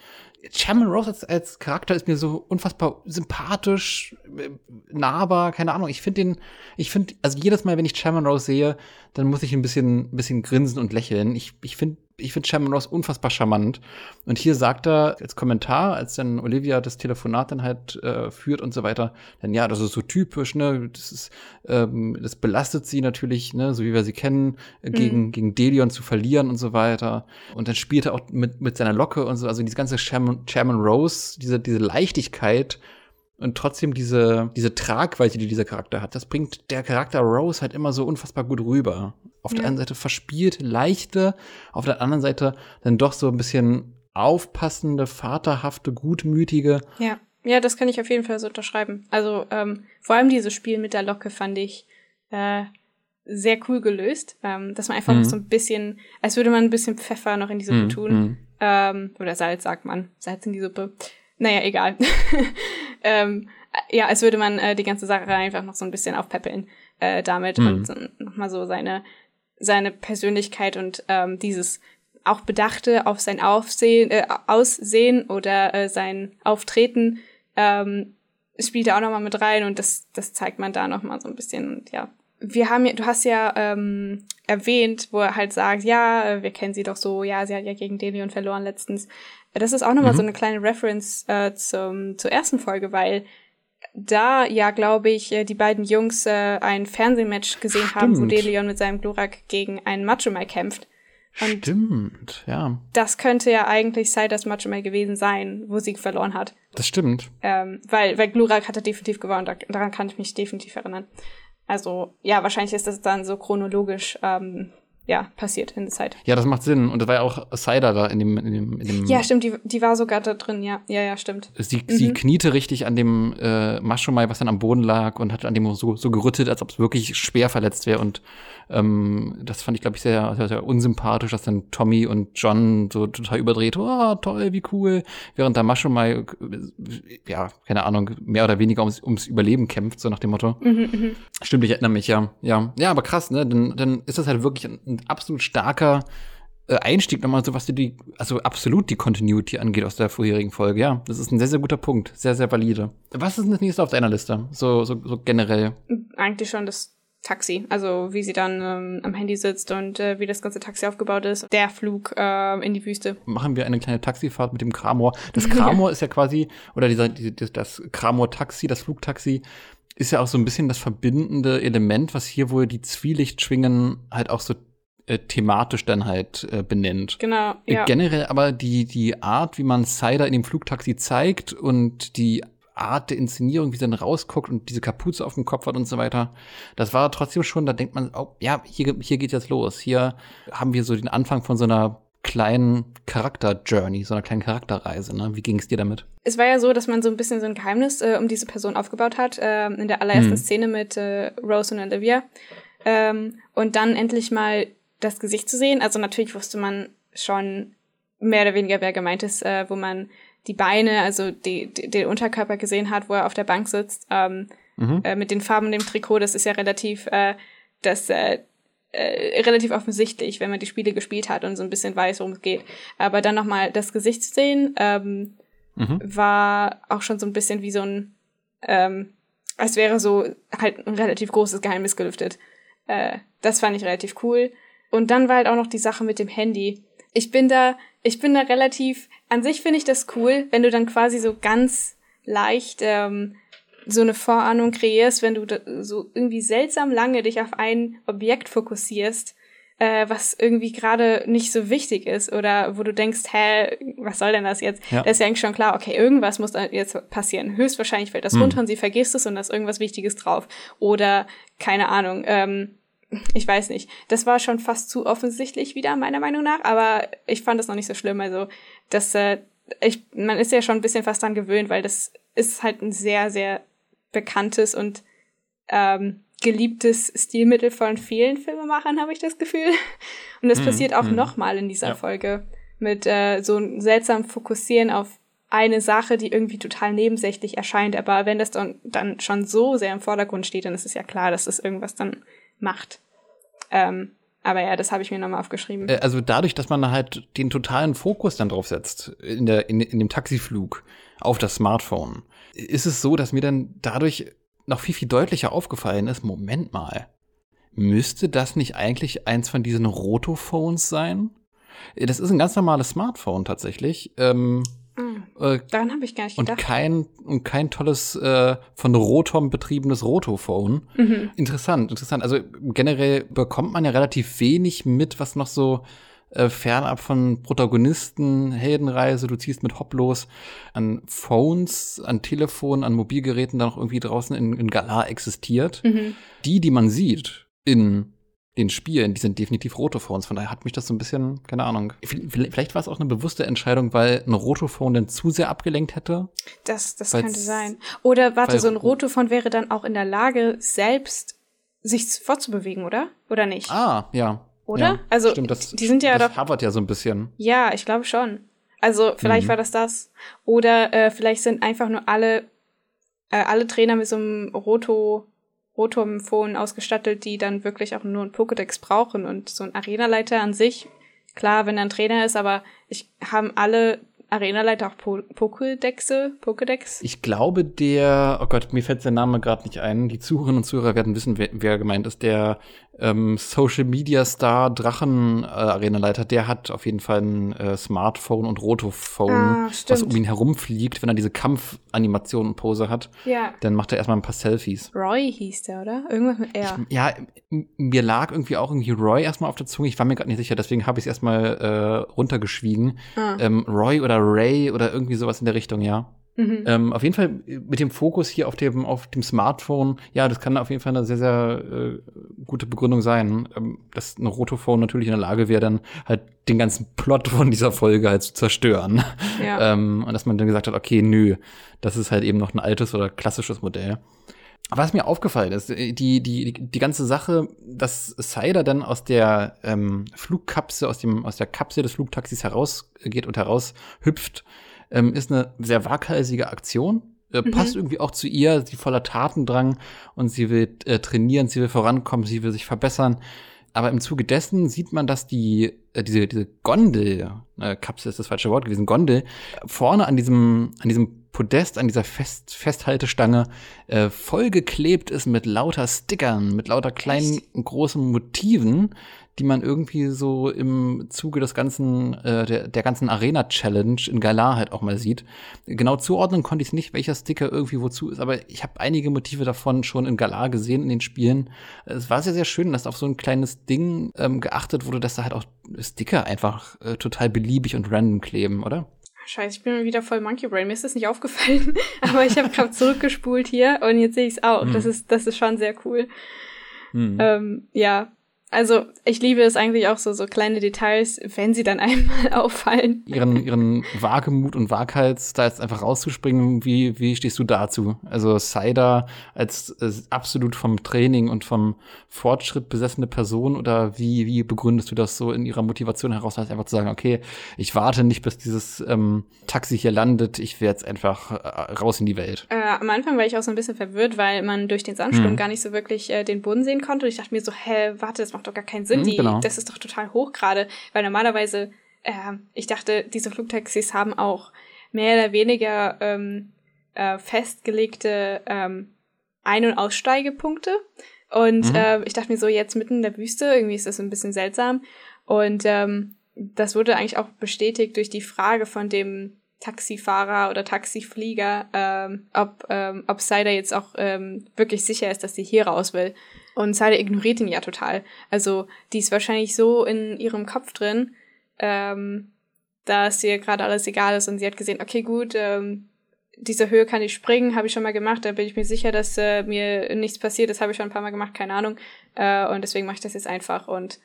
S2: Chaman Rose als, als Charakter ist mir so unfassbar sympathisch, äh, nahbar, keine Ahnung. Ich finde den, ich finde, also jedes Mal, wenn ich Chaman Rose sehe, dann muss ich ein bisschen, ein bisschen grinsen und lächeln. Ich, ich finde, ich finde Chaman Rose unfassbar charmant. Und hier sagt er als Kommentar, als dann Olivia das Telefonat dann halt äh, führt und so weiter, dann ja, das ist so typisch, ne, das ist, ähm, das belastet sie natürlich, ne, so wie wir sie kennen, äh, gegen, gegen Delion zu verlieren und so weiter. Und dann spielt er auch mit, mit seiner Locke und so, also diese ganze Chairman Rose, diese, diese Leichtigkeit und trotzdem diese, diese Tragweite, die dieser Charakter hat, das bringt der Charakter Rose halt immer so unfassbar gut rüber. Auf der
S3: Ja.
S2: einen Seite verspielt, leichte, auf der anderen Seite dann doch so ein bisschen aufpassende, vaterhafte, gutmütige.
S3: Ja. Ja, das kann ich auf jeden Fall so unterschreiben. Also ähm, vor allem dieses Spiel mit der Locke fand ich äh, sehr cool gelöst, ähm, dass man einfach
S2: Mhm.
S3: noch so ein bisschen, als würde man ein bisschen Pfeffer noch in die Suppe
S2: Mhm,
S3: tun.
S2: mhm.
S3: Ähm, oder Salz, sagt man. Salz in die Suppe. Naja, egal. <laughs> ähm, ja, als würde man äh, die ganze Sache einfach noch so ein bisschen aufpäppeln äh, damit
S2: Mhm.
S3: und so, nochmal so seine, seine Persönlichkeit und ähm, dieses auch Bedachte auf sein Aufsehen, äh, Aussehen oder äh, sein Auftreten ähm, spielt da auch nochmal mit rein und das, das zeigt man da nochmal so ein bisschen. Und ja, wir haben ja, du hast ja ähm, erwähnt, wo er halt sagt, ja, äh, wir kennen sie doch so, ja, sie hat ja gegen Delion verloren letztens. Das ist auch nochmal
S2: Mhm.
S3: so eine kleine Reference äh, zum, zur ersten Folge, weil da ja, glaube ich, äh, die beiden Jungs äh, ein Fernsehmatch gesehen haben, wo
S2: Stimmt.
S3: Delion mit seinem Glurak gegen einen Machomai kämpft. Und
S2: Stimmt, ja.
S3: das könnte ja eigentlich Siders Machomai gewesen sein, wo sie verloren hat.
S2: Das stimmt.
S3: Ähm, weil, weil Glurak hatte definitiv gewonnen, da, daran kann ich mich definitiv erinnern. Also, ja, wahrscheinlich ist das dann so chronologisch, ähm, ja, passiert in der Zeit.
S2: Ja, das macht Sinn. Und das war ja auch Cider da in dem, in dem, in dem
S3: Ja, stimmt, die, die war sogar da drin, ja, ja, ja, stimmt.
S2: Sie, sie kniete richtig an dem äh, Maschomai, was dann am Boden lag und hat an dem so, so gerüttelt, als ob es wirklich schwer verletzt wäre. Und ähm, das fand ich, glaube ich, sehr, sehr, sehr unsympathisch, dass dann Tommy und John so total überdreht, oh, toll, wie cool, während der Maschomai, äh, ja, keine Ahnung, mehr oder weniger ums, ums Überleben kämpft, so nach dem Motto.
S3: Mhm,
S2: Stimmt, ich erinnere mich, ja. Ja, ja aber krass, ne? Dann, dann ist das halt wirklich ein, ein absolut starker äh, Einstieg nochmal, so was die, also absolut die Continuity angeht aus der vorherigen Folge. Ja, das ist ein sehr, sehr guter Punkt. Sehr, sehr valide. Was ist denn das nächste auf deiner Liste? So, so, so generell.
S3: Eigentlich schon das Taxi, also wie sie dann ähm, am Handy sitzt und äh, wie das ganze Taxi aufgebaut ist. Der Flug äh, in die Wüste.
S2: Machen wir eine kleine Taxifahrt mit dem Kramor. Das <laughs> Kramor ist ja quasi, oder dieser, die- das Kramor-Taxi, das Flugtaxi, ist ja auch so ein bisschen das verbindende Element, was hier wohl die Zwielichtschwingen halt auch so äh, thematisch dann halt äh, benennt.
S3: Genau,
S2: Äh,
S3: ja.
S2: Generell aber die, die Art, wie man Cider in dem Flugtaxi zeigt und die Art der Inszenierung, wie sie dann rausguckt und diese Kapuze auf dem Kopf hat und so weiter, das war trotzdem schon, da denkt man, oh, ja, hier, hier geht jetzt los. Hier haben wir so den Anfang von so einer kleinen Charakter-Journey, so einer kleinen Charakterreise. Ne? Wie ging es dir damit?
S3: Es war ja so, dass man so ein bisschen so ein Geheimnis äh, um diese Person aufgebaut hat, ähm, in der allerersten
S2: Mhm.
S3: Szene mit äh, Rose und Olivia. Ähm, und dann endlich mal das Gesicht zu sehen. Also natürlich wusste man schon mehr oder weniger, wer gemeint ist, äh, wo man die Beine, also die, die, den Unterkörper gesehen hat, wo er auf der Bank sitzt, ähm,
S2: Mhm.
S3: äh, mit den Farben in dem Trikot. Das ist ja relativ, äh, das äh, äh, relativ offensichtlich, wenn man die Spiele gespielt hat und so ein bisschen weiß, worum es geht. Aber dann nochmal das Gesicht zu sehen, ähm,
S2: Mhm.
S3: war auch schon so ein bisschen wie so ein, ähm, als wäre so halt ein relativ großes Geheimnis gelüftet. Äh, das fand ich relativ cool. Und dann war halt auch noch die Sache mit dem Handy. Ich bin da, ich bin da relativ, an sich finde ich das cool, wenn du dann quasi so ganz leicht ähm, so eine Vorahnung kreierst, wenn du so irgendwie seltsam lange dich auf ein Objekt fokussierst, äh, was irgendwie gerade nicht so wichtig ist oder wo du denkst, hä, was soll denn das jetzt?
S2: Ja.
S3: Da ist ja eigentlich schon klar, okay, irgendwas muss da jetzt passieren. Höchstwahrscheinlich fällt das
S2: Hm.
S3: runter und sie vergisst es und da ist irgendwas Wichtiges drauf. Oder, keine Ahnung, ähm, ich weiß nicht. Das war schon fast zu offensichtlich wieder, meiner Meinung nach, aber ich fand das noch nicht so schlimm. Also, das, äh, ich, man ist ja schon ein bisschen fast dran gewöhnt, weil das ist halt ein sehr, sehr bekanntes und ähm, geliebtes Stilmittel von vielen Filmemachern, habe ich das Gefühl. Und das hm, passiert auch hm. nochmal in dieser ja. Folge mit äh, so einem seltsamen Fokussieren auf eine Sache, die irgendwie total nebensächlich erscheint. Aber wenn das dann, dann schon so sehr im Vordergrund steht, dann ist es ja klar, dass das irgendwas dann macht. Ähm, aber ja, das habe ich mir nochmal aufgeschrieben.
S2: Äh, also dadurch, dass man halt den totalen Fokus dann drauf setzt, in, der, in, in dem Taxiflug auf das Smartphone, ist es so, dass mir dann dadurch noch viel, viel deutlicher aufgefallen ist, Moment mal, müsste das nicht eigentlich eins von diesen Rotophones sein? Das ist ein ganz normales Smartphone tatsächlich. Ähm,
S3: mhm. äh, Daran habe ich gar nicht
S2: gedacht. Und kein, und kein tolles äh, von Rotom betriebenes Rotophone. Mhm. Interessant, interessant. Also generell bekommt man ja relativ wenig mit, was noch so äh, fernab von Protagonisten, Heldenreise, du ziehst mit Hopp los, an Phones, an Telefonen, an Mobilgeräten da noch irgendwie draußen in, in Galar existiert. Mhm. Die, die man sieht in den Spielen, die sind definitiv Rotophones. Von daher hat mich das so ein bisschen, keine Ahnung. Vielleicht war es auch eine bewusste Entscheidung, weil ein Rotophone dann zu sehr abgelenkt hätte.
S3: Das, das könnte sein. Oder warte, so ein Rotophone wäre dann auch in der Lage, selbst sich fortzubewegen, oder? Oder nicht?
S2: Ah, ja.
S3: Oder?
S2: Ja,
S3: also,
S2: stimmt, das,
S3: die sind ja
S2: das hovert ja so ein bisschen.
S3: Ja, ich glaube schon. Also, vielleicht mhm. war das das. Oder äh, vielleicht sind einfach nur alle, äh, alle Trainer mit so einem Roto Rotom-Phone ausgestattet, die dann wirklich auch nur ein Pokédex brauchen und so ein Arenaleiter an sich. Klar, wenn er ein Trainer ist, aber ich haben alle Arenaleiter auch po Pokédexe, Pokédex?
S2: Ich glaube, der, oh Gott, mir fällt der Name gerade nicht ein. Die Zuhörerinnen und Zuhörer werden wissen, wer, wer gemeint ist. Der ähm, Social Media Star Drachen äh, Arenaleiter, der hat auf jeden Fall ein äh, Smartphone und Rotophone, ah, was um ihn herumfliegt, wenn er diese Kampfanimation und Pose hat.
S3: Ja.
S2: Dann macht er erstmal ein paar Selfies.
S3: Roy hieß der, oder? Irgendwas mit R.
S2: Ich, ja, mir lag irgendwie auch irgendwie Roy erstmal auf der Zunge. Ich war mir gerade nicht sicher, deswegen habe ich es erstmal äh, runtergeschwiegen. Ah. Ähm, Roy oder Ray oder irgendwie sowas in der Richtung, ja. Mhm. Ähm, auf jeden Fall mit dem Fokus hier auf dem, auf dem Smartphone, ja, das kann auf jeden Fall eine sehr, sehr äh, gute Begründung sein, ähm, dass ein Rotophone natürlich in der Lage wäre, dann halt den ganzen Plot von dieser Folge halt zu zerstören. Ja. <laughs> ähm, und dass man dann gesagt hat, okay, nö, das ist halt eben noch ein altes oder klassisches Modell. Was mir aufgefallen ist, die, die, die ganze Sache, dass Cider dann aus der ähm, Flugkapsel, aus, dem, aus der Kapsel des Flugtaxis herausgeht und heraushüpft, ähm, ist eine sehr waghalsige Aktion. Äh, mhm. Passt irgendwie auch zu ihr, sie voller Tatendrang und sie will äh, trainieren, sie will vorankommen, sie will sich verbessern. Aber im Zuge dessen sieht man, dass die, äh, diese, diese Gondel, äh, Kapsel ist das falsche Wort gewesen, Gondel, vorne an diesem, an diesem Podest, an dieser Fest, Festhaltestange, äh, vollgeklebt ist mit lauter Stickern, mit lauter kleinen und großen Motiven, die man irgendwie so im Zuge des ganzen, äh, der, der ganzen Arena-Challenge in Galar halt auch mal sieht. Genau zuordnen konnte ich nicht, welcher Sticker irgendwie wozu ist, aber ich habe einige Motive davon schon in Galar gesehen in den Spielen. Es war sehr, sehr schön, dass auf so ein kleines Ding ähm, geachtet wurde, dass da halt auch Sticker einfach äh, total beliebig und random kleben, oder?
S3: Scheiße, ich bin wieder voll Monkey Brain. Mir ist das nicht aufgefallen, <laughs> aber ich habe gerade zurückgespult hier und jetzt sehe ich es auch. Hm. Das ist das ist schon sehr cool. Hm. Ähm, ja, also ich liebe es eigentlich auch so, so kleine Details, wenn sie dann <laughs> einmal auffallen.
S2: Ihren, ihren Wagemut und Waghals da jetzt einfach rauszuspringen, wie, wie stehst du dazu? Also Cider als, als absolut vom Training und vom Fortschritt besessene Person oder wie, wie begründest du das so in ihrer Motivation heraus, halt einfach zu sagen, okay, ich warte nicht, bis dieses ähm, Taxi hier landet, ich werde jetzt einfach äh, raus in die Welt.
S3: Äh, am Anfang war ich auch so ein bisschen verwirrt, weil man durch den Sandsturm hm. gar nicht so wirklich äh, den Boden sehen konnte. Und ich dachte mir so, hä, warte, das macht doch gar keinen Sinn. Mhm, die, genau. Das ist doch total hoch gerade, weil normalerweise, äh, ich dachte, diese Flugtaxis haben auch mehr oder weniger ähm, äh, festgelegte ähm, Ein- und Aussteigepunkte. Und mhm. äh, ich dachte mir so, jetzt mitten in der Wüste, irgendwie ist das ein bisschen seltsam. Und ähm, das wurde eigentlich auch bestätigt durch die Frage von dem Taxifahrer oder Taxiflieger, ähm, ob, ähm, ob Cider jetzt auch ähm, wirklich sicher ist, dass sie hier raus will. Und Sada ignoriert ihn ja total. Also die ist wahrscheinlich so in ihrem Kopf drin, ähm, dass ihr gerade alles egal ist und sie hat gesehen, okay, gut, ähm, diese Höhe kann ich springen, habe ich schon mal gemacht, da bin ich mir sicher, dass äh, mir nichts passiert, das habe ich schon ein paar Mal gemacht, keine Ahnung. Äh, und deswegen mache ich das jetzt einfach. Und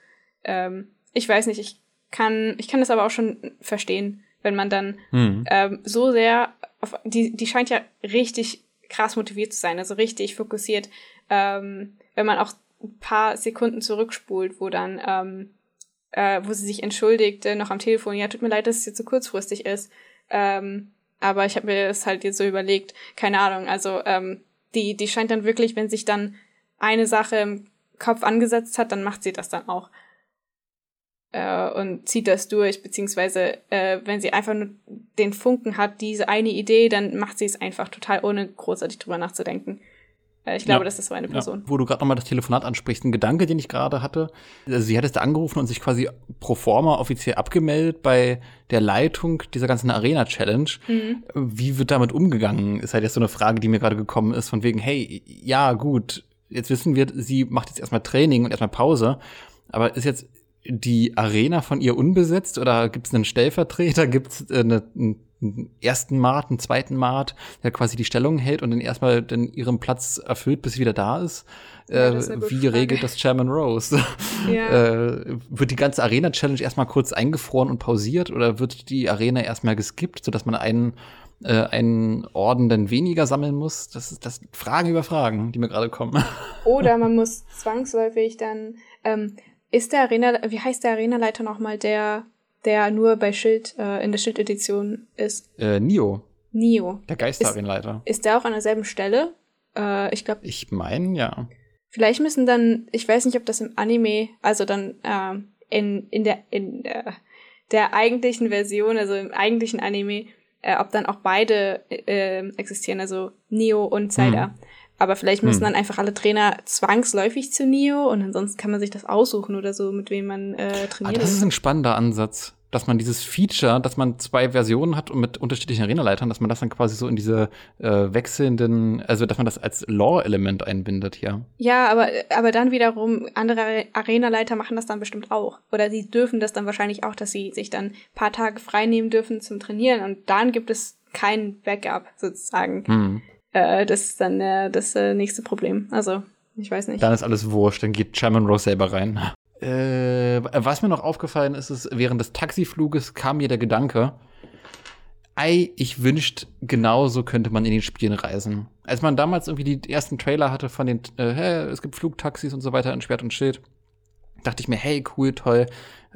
S3: ähm, ich weiß nicht, ich kann, ich kann das aber auch schon verstehen, wenn man dann mhm. ähm, so sehr auf, die, die scheint ja richtig krass motiviert zu sein, also richtig fokussiert, ähm, wenn man auch ein paar Sekunden zurückspult, wo dann, ähm, äh, wo sie sich entschuldigt, äh, noch am Telefon, ja, tut mir leid, dass es jetzt so kurzfristig ist. Ähm, aber ich habe mir das halt jetzt so überlegt, keine Ahnung, also ähm, die, die scheint dann wirklich, wenn sich dann eine Sache im Kopf angesetzt hat, dann macht sie das dann auch äh, und zieht das durch, beziehungsweise äh, wenn sie einfach nur den Funken hat, diese eine Idee, dann macht sie es einfach total, ohne großartig drüber nachzudenken. Äh, ich glaube, ja. das ist so eine Person.
S2: Ja. Wo du gerade nochmal das Telefonat ansprichst, ein Gedanke, den ich gerade hatte. Also sie hat es da angerufen und sich quasi pro forma offiziell abgemeldet bei der Leitung dieser ganzen Arena-Challenge. Mhm. Wie wird damit umgegangen? Ist halt jetzt so eine Frage, die mir gerade gekommen ist, von wegen, hey, ja, gut, jetzt wissen wir, sie macht jetzt erstmal Training und erstmal Pause. Aber ist jetzt die Arena von ihr unbesetzt oder gibt es einen Stellvertreter? Gibt es äh, eine, einen ersten Mart, einen zweiten Mart, der quasi die Stellung hält und dann erstmal dann ihren Platz erfüllt, bis sie wieder da ist? Ja, äh, wie regelt das Chairman Rose? <laughs> Ja. äh, wird die ganze Arena-Challenge erstmal kurz eingefroren und pausiert oder wird die Arena erstmal geskippt, sodass man einen äh, einen Orden dann weniger sammeln muss. Das ist das Fragen über Fragen, die mir gerade kommen. <laughs>
S3: Oder man muss zwangsläufig dann ähm, ist der Arena, wie heißt der Arenaleiter nochmal, der, der nur bei Schild, äh, in der Schild-Edition ist?
S2: Äh, Nio.
S3: Nio.
S2: Der Geisterarenaleiter.
S3: Ist, ist der auch an derselben Stelle? Äh, ich glaube.
S2: Ich meine, ja.
S3: Vielleicht müssen dann, ich weiß nicht, ob das im Anime, also dann äh, in, in der, in der, der eigentlichen Version, also im eigentlichen Anime, äh, ob dann auch beide äh, existieren, also Neo und Zelda. Mhm. Aber vielleicht müssen hm. dann einfach alle Trainer zwangsläufig zu Nio und ansonsten kann man sich das aussuchen oder so, mit wem man äh, trainiert.
S2: Ah, das ist ein spannender Ansatz, dass man dieses Feature, dass man zwei Versionen hat und mit unterschiedlichen Arenaleitern, dass man das dann quasi so in diese äh, wechselnden, also dass man das als Lore-Element einbindet hier.
S3: Ja, aber, aber dann wiederum, andere Arenaleiter machen das dann bestimmt auch. Oder sie dürfen das dann wahrscheinlich auch, dass sie sich dann paar Tage frei nehmen dürfen zum Trainieren und dann gibt es kein Backup sozusagen. Hm äh, das ist dann äh, das äh, nächste Problem. Also, ich weiß nicht.
S2: Dann ist alles wurscht, dann geht Chairman Rose selber rein. Äh, was mir noch aufgefallen ist, ist, während des Taxifluges kam mir der Gedanke, ei, ich wünscht, genauso könnte man in den Spielen reisen. Als man damals irgendwie die ersten Trailer hatte von den, äh, hey, es gibt Flugtaxis und so weiter in Schwert und Schild, dachte ich mir, hey, cool, toll.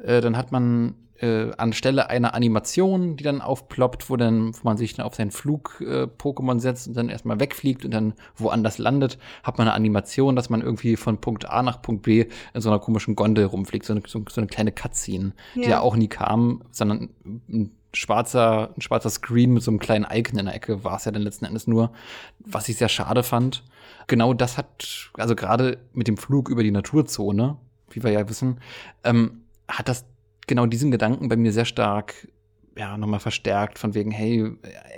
S2: Äh, dann hat man äh, anstelle einer Animation, die dann aufploppt, wo dann, wo man sich dann auf seinen Flug-Pokémon äh, setzt und dann erstmal wegfliegt und dann woanders landet, hat man eine Animation, dass man irgendwie von Punkt A nach Punkt B in so einer komischen Gondel rumfliegt, so eine, so, so eine kleine Cutscene, ja. die ja auch nie kam, sondern ein schwarzer, ein schwarzer Screen mit so einem kleinen Icon in der Ecke war es ja dann letzten Endes nur, was ich sehr schade fand. Genau das hat, also gerade mit dem Flug über die Naturzone, wie wir ja wissen, ähm, hat das genau diesen Gedanken bei mir sehr stark ja nochmal verstärkt von wegen hey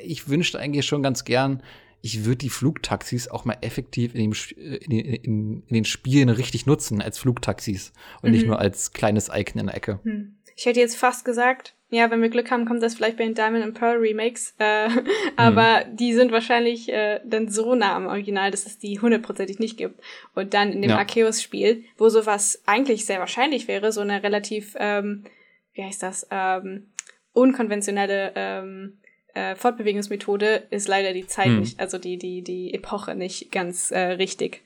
S2: ich wünschte eigentlich schon ganz gern ich würde die Flugtaxis auch mal effektiv in, dem, in, in, in, den Spielen richtig nutzen als Flugtaxis und mhm. nicht nur als kleines Icon in der Ecke. Hm.
S3: Ich hätte jetzt fast gesagt, ja, wenn wir Glück haben, kommt das vielleicht bei den Diamond and Pearl Remakes. Äh, <laughs> aber mhm. die sind wahrscheinlich äh, dann so nah am Original, dass es die hundertprozentig nicht gibt. Und dann in dem ja. Arceus-Spiel, wo sowas eigentlich sehr wahrscheinlich wäre, so eine relativ ähm, wie heißt das, ähm, unkonventionelle ähm, äh, Fortbewegungsmethode ist leider die Zeit hm. nicht, also die, die, die Epoche nicht ganz äh, richtig.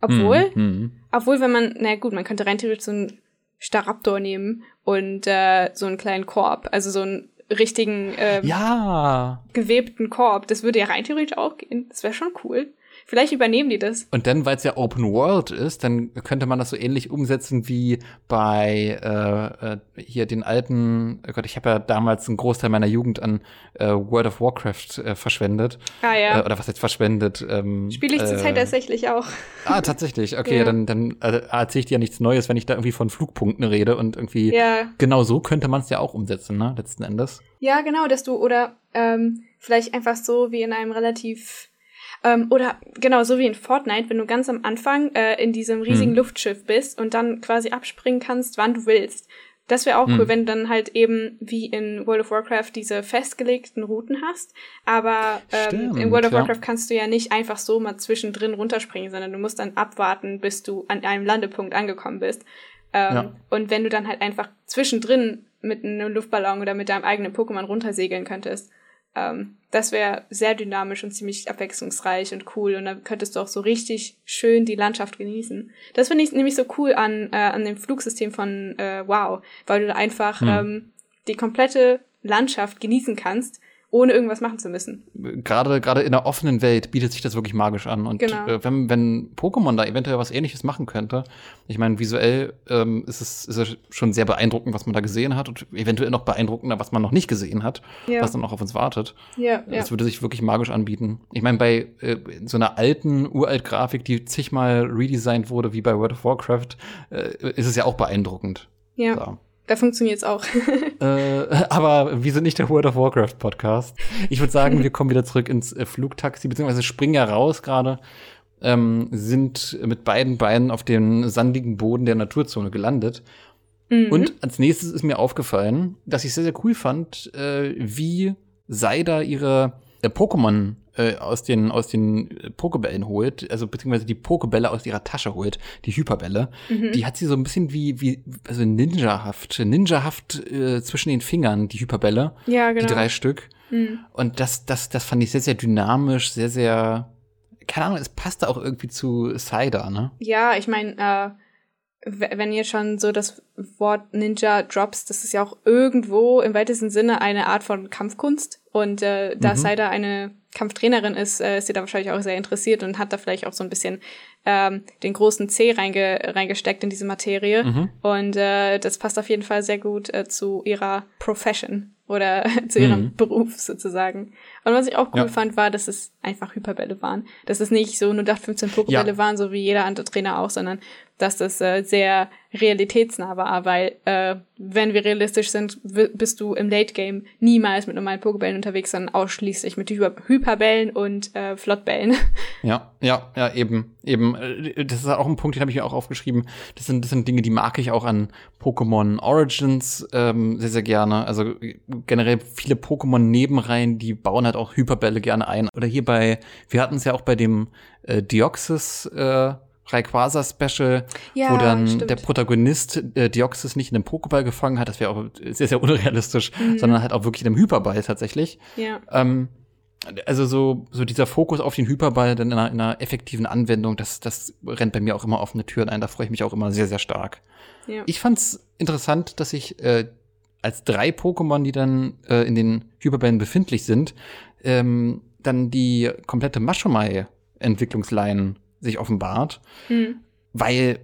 S3: Obwohl, hm, hm. obwohl, wenn man, na gut, man könnte rein theoretisch so einen Staraptor nehmen und äh, so einen kleinen Korb, also so einen richtigen ähm,
S2: ja.
S3: gewebten Korb. Das würde ja rein theoretisch auch gehen. Das wäre schon cool. Vielleicht übernehmen die das.
S2: Und dann, weil es ja Open World ist, dann könnte man das so ähnlich umsetzen wie bei äh, äh, hier den alten, oh Gott, ich habe ja damals einen Großteil meiner Jugend an äh, World of Warcraft äh, verschwendet.
S3: Ah ja.
S2: Äh, oder was jetzt verschwendet. Ähm,
S3: Spiele ich zurzeit äh, tatsächlich auch.
S2: Ah, tatsächlich. Okay, ja. dann, dann äh, erzähle ich dir ja nichts Neues, wenn ich da irgendwie von Flugpunkten rede und irgendwie ja. genau so könnte man es ja auch umsetzen, ne, letzten Endes.
S3: Ja, genau, dass du, oder ähm, vielleicht einfach so wie in einem relativ ähm, oder genau, so wie in Fortnite, wenn du ganz am Anfang äh, in diesem riesigen hm. Luftschiff bist und dann quasi abspringen kannst, wann du willst. Das wäre auch hm. cool, wenn du dann halt eben wie in World of Warcraft diese festgelegten Routen hast. Aber ähm, in World of Warcraft ja. kannst du ja nicht einfach so mal zwischendrin runterspringen, sondern du musst dann abwarten, bis du an einem Landepunkt angekommen bist. Ähm, ja. Und wenn du dann halt einfach zwischendrin mit einem Luftballon oder mit deinem eigenen Pokémon runtersegeln könntest, ähm, das wäre sehr dynamisch und ziemlich abwechslungsreich und cool. Und dann könntest du auch so richtig schön die Landschaft genießen. Das finde ich nämlich so cool an, äh, an dem Flugsystem von äh, Wow, weil du da einfach hm. ähm, die komplette Landschaft genießen kannst ohne irgendwas machen zu müssen.
S2: Gerade gerade in der offenen Welt bietet sich das wirklich magisch an. Und genau. äh, wenn, wenn Pokémon da eventuell was ähnliches machen könnte, ich meine, visuell ähm, ist, es, ist es schon sehr beeindruckend, was man da gesehen hat und eventuell noch beeindruckender, was man noch nicht gesehen hat, ja. was dann auch auf uns wartet. Ja, das ja. würde sich wirklich magisch anbieten. Ich meine, bei äh, so einer alten, uralt Grafik, die zigmal redesigned wurde, wie bei World of Warcraft, äh, ist es ja auch beeindruckend.
S3: Ja. So. Da funktioniert es auch. <laughs>
S2: äh, aber wir sind nicht der World of Warcraft Podcast. Ich würde sagen, wir kommen wieder zurück ins äh, Flugtaxi, beziehungsweise springen ja raus gerade, ähm, sind mit beiden Beinen auf dem sandigen Boden der Naturzone gelandet. Mhm. Und als nächstes ist mir aufgefallen, dass ich sehr, sehr cool fand, äh, wie Saida ihre äh, Pokémon äh, aus den, aus den Pokebällen holt, also beziehungsweise die Pokebälle aus ihrer Tasche holt, die Hyperbälle, mhm. die hat sie so ein bisschen wie, wie also ninjahaft, ninjahaft äh, zwischen den Fingern, die Hyperbälle. Ja, genau. Die drei Stück. Mhm. Und das, das, das fand ich sehr, sehr dynamisch, sehr, sehr, keine Ahnung, es passte auch irgendwie zu Cider, ne?
S3: Ja, ich meine, äh, wenn ihr schon so das Wort Ninja drops, das ist ja auch irgendwo im weitesten Sinne eine Art von Kampfkunst. Und äh, da mhm. Saida eine Kampftrainerin ist, äh, ist sie da wahrscheinlich auch sehr interessiert und hat da vielleicht auch so ein bisschen ähm, den großen C reinge reingesteckt in diese Materie. Mhm. Und äh, das passt auf jeden Fall sehr gut äh, zu ihrer Profession oder <laughs> zu ihrem mhm. Beruf sozusagen. Und was ich auch cool ja. fand, war, dass es einfach Hyperbälle waren. Dass es nicht so nur 15 Pokébälle ja. waren, so wie jeder andere Trainer auch, sondern dass das äh, sehr realitätsnah war, weil äh, wenn wir realistisch sind, bist du im Late Game niemals mit normalen Pokebällen unterwegs, sondern ausschließlich mit Hyper Hyperbällen und äh, Flottbällen. <laughs>
S2: Ja, ja, ja, eben, eben. Äh, das ist auch ein Punkt, den habe ich mir auch aufgeschrieben. Das sind, das sind Dinge, die mag ich auch an Pokémon Origins ähm, sehr, sehr gerne. Also generell viele Pokémon-Nebenreihen, die bauen halt auch Hyperbälle gerne ein. Oder hier bei, wir hatten es ja auch bei dem äh, Deoxys äh, Rayquaza Special, ja, wo dann stimmt. der Protagonist äh, Deoxys nicht in einem Pokéball gefangen hat, das wäre auch sehr, sehr unrealistisch, mhm. sondern halt auch wirklich in einem Hyperball tatsächlich. Ja. Ähm, also so, so dieser Fokus auf den Hyperball dann in einer, in einer effektiven Anwendung, das, das rennt bei mir auch immer offene Türen ein, da freue ich mich auch immer sehr, sehr stark. Ja. Ich fand's interessant, dass ich äh, als drei Pokémon, die dann äh, in den Hyperbällen befindlich sind, ähm, dann die komplette Mashomai-Entwicklungsline sich offenbart, hm. weil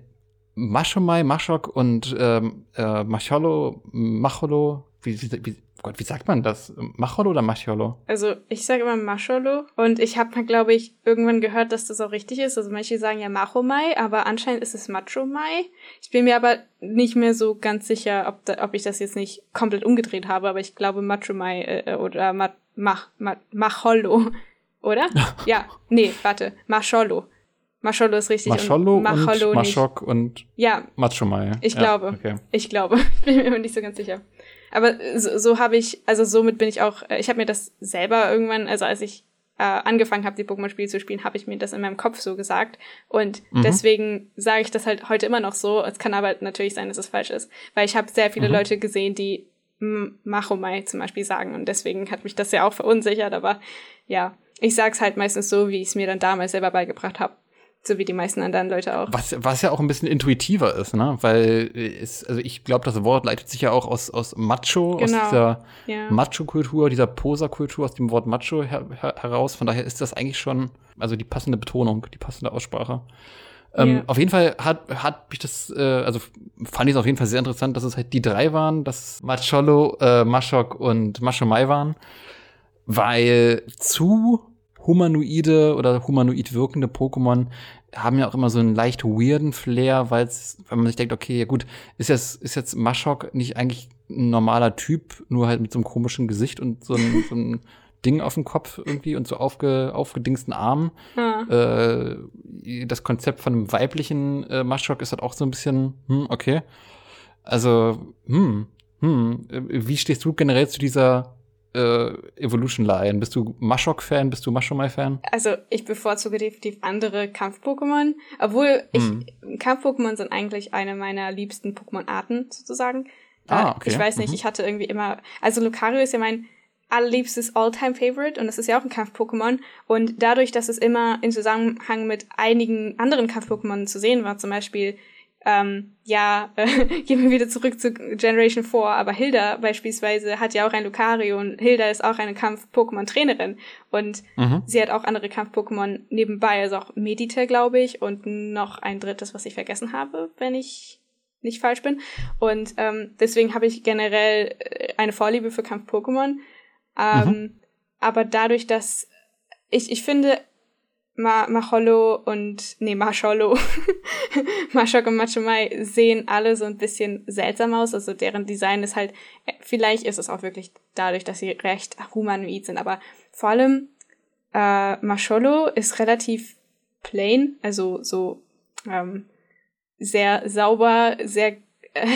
S2: Mashomai, Mashok und ähm, äh, Macholo, Macholo, wie, wie, wie, Gott, wie sagt man das? Macholo oder Macholo?
S3: Also ich sage immer Macholo und ich habe mal, glaube ich, irgendwann gehört, dass das auch richtig ist. Also manche sagen ja Machomai, aber anscheinend ist es Machomai. Ich bin mir aber nicht mehr so ganz sicher, ob, da, ob ich das jetzt nicht komplett umgedreht habe, aber ich glaube Machomai äh, oder Mach, Mach, Macholo, oder? <laughs> ja, nee, warte, Macholo. Macholo ist richtig.
S2: Macholo und, Macholo und Maschok und
S3: ja,
S2: Machomai.
S3: Ich ja, glaube. Okay. Ich glaube. Ich <laughs> bin mir immer nicht so ganz sicher. Aber so, so habe ich, also somit bin ich auch, äh, ich habe mir das selber irgendwann, also als ich äh, angefangen habe, die Pokémon-Spiele zu spielen, habe ich mir das in meinem Kopf so gesagt. Und mhm. deswegen sage ich das halt heute immer noch so. Es kann aber natürlich sein, dass es falsch ist. Weil ich habe sehr viele mhm. Leute gesehen, die Machomai zum Beispiel sagen. Und deswegen hat mich das ja auch verunsichert. Aber ja, ich sag's halt meistens so, wie ich es mir dann damals selber beigebracht habe. So wie die meisten anderen Leute auch.
S2: Was, was ja auch ein bisschen intuitiver ist, ne? Weil es, also ich glaube, das Wort leitet sich ja auch aus, aus Macho, genau. aus dieser ja. Macho-Kultur, dieser Poser-Kultur, aus dem Wort Macho her, her, heraus. Von daher ist das eigentlich schon, also die passende Betonung, die passende Aussprache. Ähm, yeah. Auf jeden Fall hat, hat mich das, äh, also fand ich es auf jeden Fall sehr interessant, dass es halt die drei waren, dass Macholo, äh, Mashok und Mashomai waren, weil zu humanoide oder humanoid wirkende Pokémon haben ja auch immer so einen leicht weirden Flair, weil wenn man sich denkt, okay, ja gut, ist jetzt, ist jetzt Maschok nicht eigentlich ein normaler Typ, nur halt mit so einem komischen Gesicht und so ein, so ein <laughs> Ding auf dem Kopf irgendwie und so aufge, aufgedingsten Armen. Ja. Äh, das Konzept von einem weiblichen äh, Maschok ist halt auch so ein bisschen, hm, okay. Also, hm, hm, wie stehst du generell zu dieser äh, Evolution Line? Bist du Mashok-Fan? Bist du Mashomai-Fan?
S3: Also, ich bevorzuge definitiv andere Kampf-Pokémon, obwohl ich, hm. Kampf-Pokémon sind eigentlich eine meiner liebsten Pokémon-Arten, sozusagen. Ah, okay. Ich weiß nicht, mhm. ich hatte irgendwie immer, also Lucario ist ja mein allerliebstes All-Time-Favorite und das ist ja auch ein Kampf-Pokémon. Und dadurch, dass es immer in Zusammenhang mit einigen anderen Kampf-Pokémon zu sehen war, zum Beispiel, ähm, ja, <laughs> äh, gehen wir wieder zurück zu Generation 4, aber Hilda beispielsweise hat ja auch ein Lucario und Hilda ist auch eine Kampf-Pokémon-Trainerin und mhm. sie hat auch andere Kampf-Pokémon nebenbei, also auch Medite, glaube ich, und noch ein drittes, was ich vergessen habe, wenn ich nicht falsch bin. Und ähm, deswegen habe ich generell äh, eine Vorliebe für Kampf-Pokémon. Ähm, mhm. Aber dadurch, dass ich, ich finde, Ma Macholo und, nee, Macholo, <laughs> Mashok und Machomai sehen alle so ein bisschen seltsam aus. Also deren Design ist halt, vielleicht ist es auch wirklich dadurch, dass sie recht humanoid sind, aber vor allem äh, Macholo ist relativ plain, also so ähm, sehr sauber, sehr äh,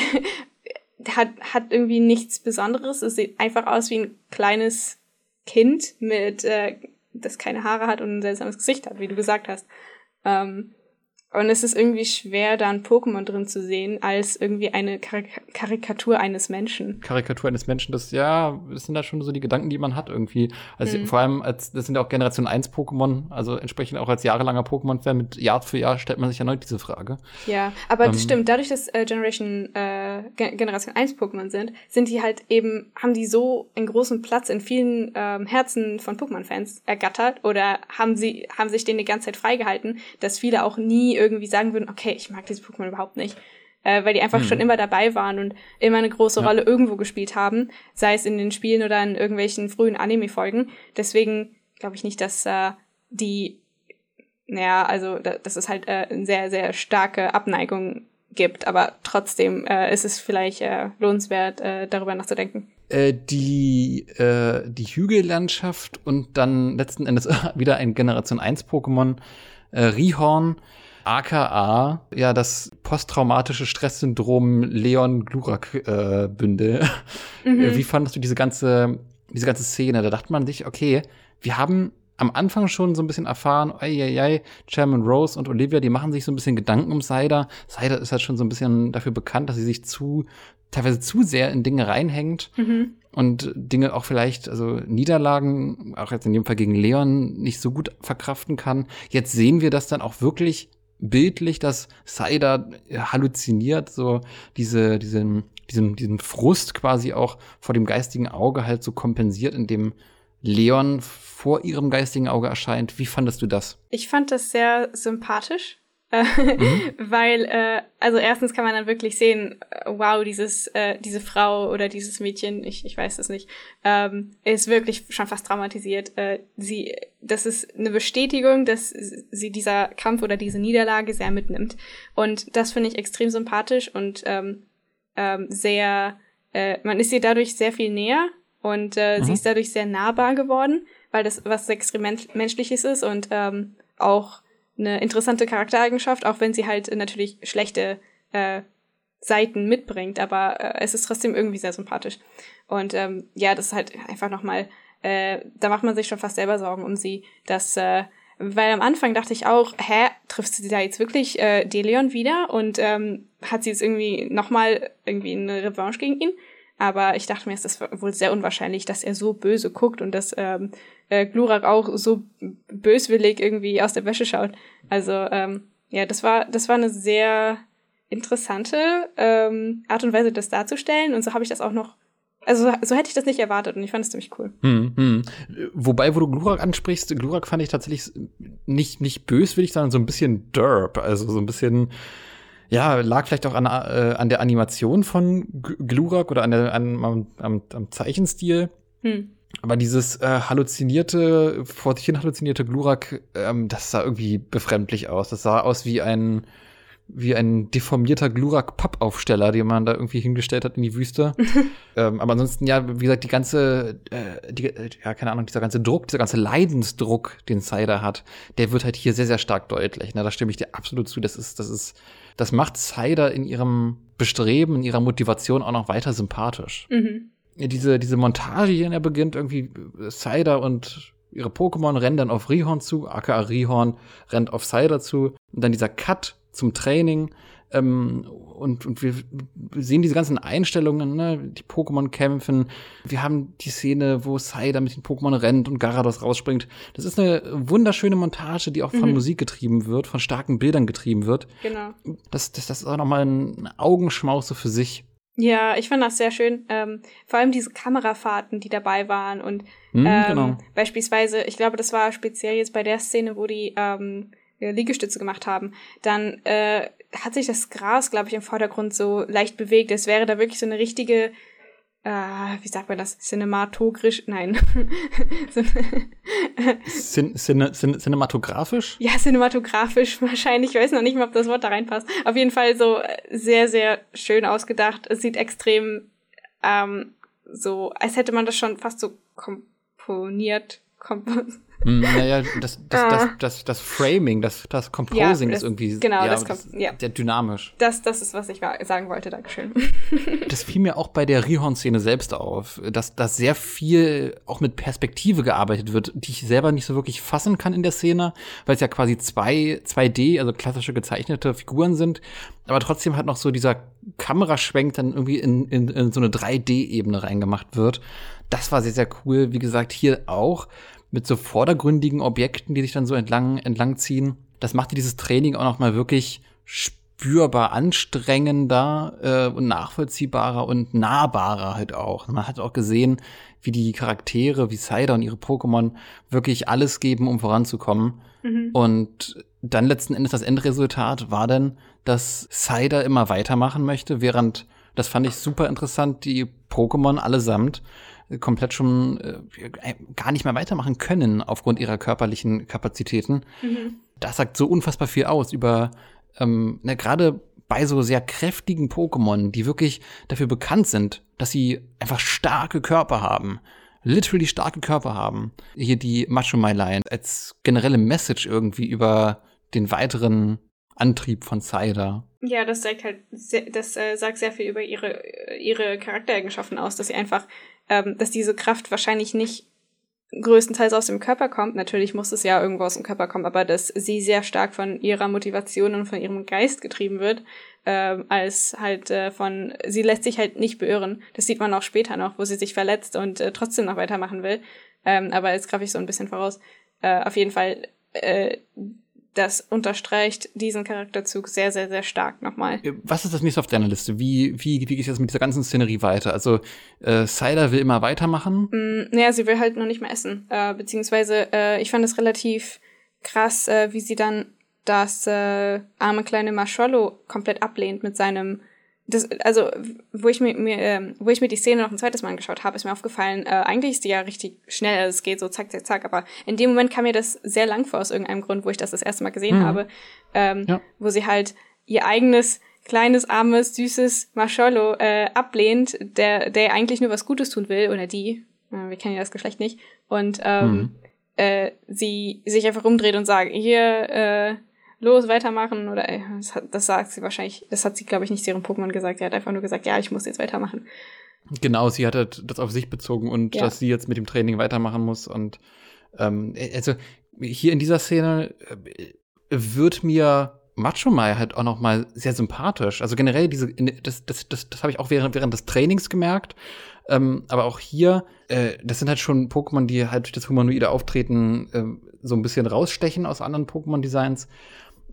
S3: <laughs> hat, hat irgendwie nichts Besonderes. Es sieht einfach aus wie ein kleines Kind mit, äh, das keine Haare hat und ein seltsames Gesicht hat, wie du gesagt hast. Ähm, und es ist irgendwie schwer, da ein Pokémon drin zu sehen, als irgendwie eine Karik Karikatur eines Menschen.
S2: Karikatur eines Menschen, das ja, das sind da schon so die Gedanken, die man hat irgendwie. Also mhm. vor allem als, das sind ja auch Generation 1 Pokémon, also entsprechend auch als jahrelanger Pokémon-Fan mit Jahr für Jahr stellt man sich erneut diese Frage.
S3: Ja, aber ähm, das stimmt, dadurch, dass äh, Generation, äh, Generation 1 Pokémon sind, sind die halt eben, haben die so einen großen Platz in vielen ähm, Herzen von Pokémon-Fans ergattert oder haben sie, haben sich den die ganze Zeit freigehalten, dass viele auch nie irgendwie sagen würden, okay, ich mag diese Pokémon überhaupt nicht. Äh, weil die einfach hm. schon immer dabei waren und immer eine große ja. Rolle irgendwo gespielt haben, sei es in den Spielen oder in irgendwelchen frühen Anime-Folgen. Deswegen glaube ich nicht, dass äh, die, naja, also da, dass es halt äh, eine sehr, sehr starke Abneigung gibt, aber trotzdem äh, ist es vielleicht äh, lohnenswert, äh, darüber nachzudenken.
S2: Äh, die, äh, die Hügellandschaft und dann letzten Endes <laughs> wieder ein Generation 1 Pokémon, äh, Rihorn, aka ja das posttraumatische Stresssyndrom Leon Glurak <laughs> äh, Bündel. Mhm. Wie fandest du diese ganze diese ganze Szene? Da dachte man sich, okay, wir haben am Anfang schon so ein bisschen erfahren, ei, Chairman Rose und Olivia, die machen sich so ein bisschen Gedanken um Cider. Cider ist halt schon so ein bisschen dafür bekannt, dass sie sich zu, teilweise zu sehr in Dinge reinhängt mhm. und Dinge auch vielleicht, also Niederlagen, auch jetzt in dem Fall gegen Leon, nicht so gut verkraften kann. Jetzt sehen wir das dann auch wirklich bildlich, dass Cider halluziniert, so diese, diesen, diesen, diesen Frust quasi auch vor dem geistigen Auge halt so kompensiert, indem Leon vor ihrem geistigen Auge erscheint. Wie fandest du das?
S3: Ich fand das sehr sympathisch. <laughs> mhm. Weil, äh, also erstens kann man dann wirklich sehen, äh, wow, dieses, äh, diese Frau oder dieses Mädchen, ich, ich weiß es nicht, ähm, ist wirklich schon fast traumatisiert. Äh, sie, das ist eine Bestätigung, dass sie dieser Kampf oder diese Niederlage sehr mitnimmt. Und das finde ich extrem sympathisch und ähm, ähm, sehr, äh, man ist ihr dadurch sehr viel näher und äh, mhm. sie ist dadurch sehr nahbar geworden, weil das was extrem menschliches ist und ähm, auch eine interessante Charaktereigenschaft, auch wenn sie halt natürlich schlechte äh, Seiten mitbringt, aber äh, es ist trotzdem irgendwie sehr sympathisch. Und ähm, ja, das ist halt einfach nochmal, äh, da macht man sich schon fast selber Sorgen um sie, dass, äh, weil am Anfang dachte ich auch, hä, trifft sie da jetzt wirklich äh, Deleon wieder und ähm, hat sie jetzt irgendwie nochmal irgendwie eine Revanche gegen ihn? Aber ich dachte mir, es ist wohl sehr unwahrscheinlich, dass er so böse guckt und dass ähm, äh, Glurak auch so böswillig irgendwie aus der Wäsche schaut. Also ähm, ja, das war das war eine sehr interessante ähm, Art und Weise, das darzustellen. Und so habe ich das auch noch also so hätte ich das nicht erwartet und ich fand es ziemlich cool.
S2: Hm, hm. Wobei, wo du Glurak ansprichst, Glurak fand ich tatsächlich nicht, nicht böswillig, sondern so ein bisschen derp. Also so ein bisschen, ja, lag vielleicht auch an, äh, an der Animation von Glurak oder an der, an, am, am, am Zeichenstil. Hm. Aber dieses äh, halluzinierte, vor sich hin halluzinierte Glurak, ähm, das sah irgendwie befremdlich aus. Das sah aus wie ein, wie ein deformierter Glurak-Pappaufsteller, den man da irgendwie hingestellt hat in die Wüste. <laughs> ähm, aber ansonsten, ja, wie gesagt, die ganze, äh, die, äh, ja, keine Ahnung, dieser ganze Druck, dieser ganze Leidensdruck, den Cider hat, der wird halt hier sehr, sehr stark deutlich. Ne? Da stimme ich dir absolut zu. Das ist, das ist, das macht Cider in ihrem Bestreben, in ihrer Motivation auch noch weiter sympathisch. Mhm. Diese, diese Montage, die er beginnt, irgendwie Cider und ihre Pokémon rennen dann auf Rihorn zu, aka Rihorn rennt auf Cider zu und dann dieser Cut zum Training. Ähm, und, und wir sehen diese ganzen Einstellungen, ne? die Pokémon kämpfen. Wir haben die Szene, wo Cider mit den Pokémon rennt und Garados rausspringt. Das ist eine wunderschöne Montage, die auch von mhm. Musik getrieben wird, von starken Bildern getrieben wird.
S3: Genau.
S2: Das, das, das ist auch nochmal ein Augenschmause für sich.
S3: Ja, ich fand das sehr schön. Ähm, vor allem diese Kamerafahrten, die dabei waren und mhm, ähm, genau. beispielsweise, ich glaube, das war speziell jetzt bei der Szene, wo die ähm, Liegestütze gemacht haben, dann äh, hat sich das Gras, glaube ich, im Vordergrund so leicht bewegt. Es wäre da wirklich so eine richtige, äh, wie sagt man das, cinematogrisch, nein. <laughs>
S2: Cin cin cin cinematografisch?
S3: Ja, cinematografisch wahrscheinlich. Ich weiß noch nicht mal, ob das Wort da reinpasst. Auf jeden Fall so äh, sehr, sehr schön ausgedacht. Es sieht extrem ähm, so, als hätte man das schon fast so komponiert. Komp
S2: naja, das, das, das, ah. das, das Framing, das, das Composing ja, das, ist irgendwie
S3: genau,
S2: ja,
S3: das, das ja.
S2: sehr dynamisch.
S3: Das, das ist, was ich sagen wollte. Dankeschön. <laughs>
S2: das fiel mir auch bei der Rihorn-Szene selbst auf, dass, dass sehr viel auch mit Perspektive gearbeitet wird, die ich selber nicht so wirklich fassen kann in der Szene, weil es ja quasi zwei 2D, also klassische gezeichnete Figuren sind, aber trotzdem hat noch so dieser Kameraschwenk dann irgendwie in, in, in so eine 3D-Ebene reingemacht wird. Das war sehr, sehr cool. Wie gesagt, hier auch mit so vordergründigen Objekten, die sich dann so entlang, entlang ziehen. Das macht dieses Training auch noch mal wirklich spürbar anstrengender äh, und nachvollziehbarer und nahbarer halt auch. Man hat auch gesehen, wie die Charaktere, wie Cider und ihre Pokémon wirklich alles geben, um voranzukommen. Mhm. Und dann letzten Endes das Endresultat war dann, dass Cider immer weitermachen möchte, während, das fand ich super interessant, die Pokémon allesamt komplett schon äh, gar nicht mehr weitermachen können aufgrund ihrer körperlichen Kapazitäten. Mhm. Das sagt so unfassbar viel aus über ähm, ne, gerade bei so sehr kräftigen Pokémon, die wirklich dafür bekannt sind, dass sie einfach starke Körper haben. Literally starke Körper haben. Hier die Macho My Lion als generelle Message irgendwie über den weiteren Antrieb von Cider.
S3: Ja, das sagt halt, sehr, das äh, sagt sehr viel über ihre, ihre Charaktereigenschaften aus, dass sie einfach ähm, dass diese Kraft wahrscheinlich nicht größtenteils aus dem Körper kommt. Natürlich muss es ja irgendwo aus dem Körper kommen, aber dass sie sehr stark von ihrer Motivation und von ihrem Geist getrieben wird, ähm, als halt äh, von, sie lässt sich halt nicht beirren. Das sieht man auch später noch, wo sie sich verletzt und äh, trotzdem noch weitermachen will. Ähm, aber jetzt greife ich so ein bisschen voraus. Äh, auf jeden Fall, äh, das unterstreicht diesen Charakterzug sehr, sehr, sehr stark nochmal.
S2: Äh, was ist das nächste auf deiner Liste? Wie, wie, wie geht es mit dieser ganzen Szenerie weiter? Also, äh, Cider will immer weitermachen?
S3: Mm, naja, sie will halt noch nicht mehr essen. Äh, beziehungsweise, äh, ich fand es relativ krass, äh, wie sie dann das äh, arme kleine Marshmallow komplett ablehnt mit seinem das, also, wo ich mir, mir äh, wo ich mir die Szene noch ein zweites Mal angeschaut habe, ist mir aufgefallen, äh, eigentlich ist die ja richtig schnell, also es geht so zack, zack, zack, aber in dem Moment kam mir das sehr lang vor aus irgendeinem Grund, wo ich das das erste Mal gesehen mhm. habe, ähm, ja. wo sie halt ihr eigenes kleines, armes, süßes Marshmallow äh, ablehnt, der, der eigentlich nur was Gutes tun will, oder die, äh, wir kennen ja das Geschlecht nicht, und ähm, mhm. äh, sie sich einfach umdreht und sagt, hier, äh, los, weitermachen oder ey, das, hat, das sagt sie wahrscheinlich, das hat sie, glaube ich, nicht zu ihrem Pokémon gesagt. Sie hat einfach nur gesagt, ja, ich muss jetzt weitermachen.
S2: Genau, sie hat halt das auf sich bezogen und ja. dass sie jetzt mit dem Training weitermachen muss. Und ähm, also hier in dieser Szene äh, wird mir Macho Mai halt auch noch mal sehr sympathisch. Also generell diese, das, das, das, das habe ich auch während, während des Trainings gemerkt. Ähm, aber auch hier, äh, das sind halt schon Pokémon, die halt durch das humanoide Auftreten äh, so ein bisschen rausstechen aus anderen Pokémon-Designs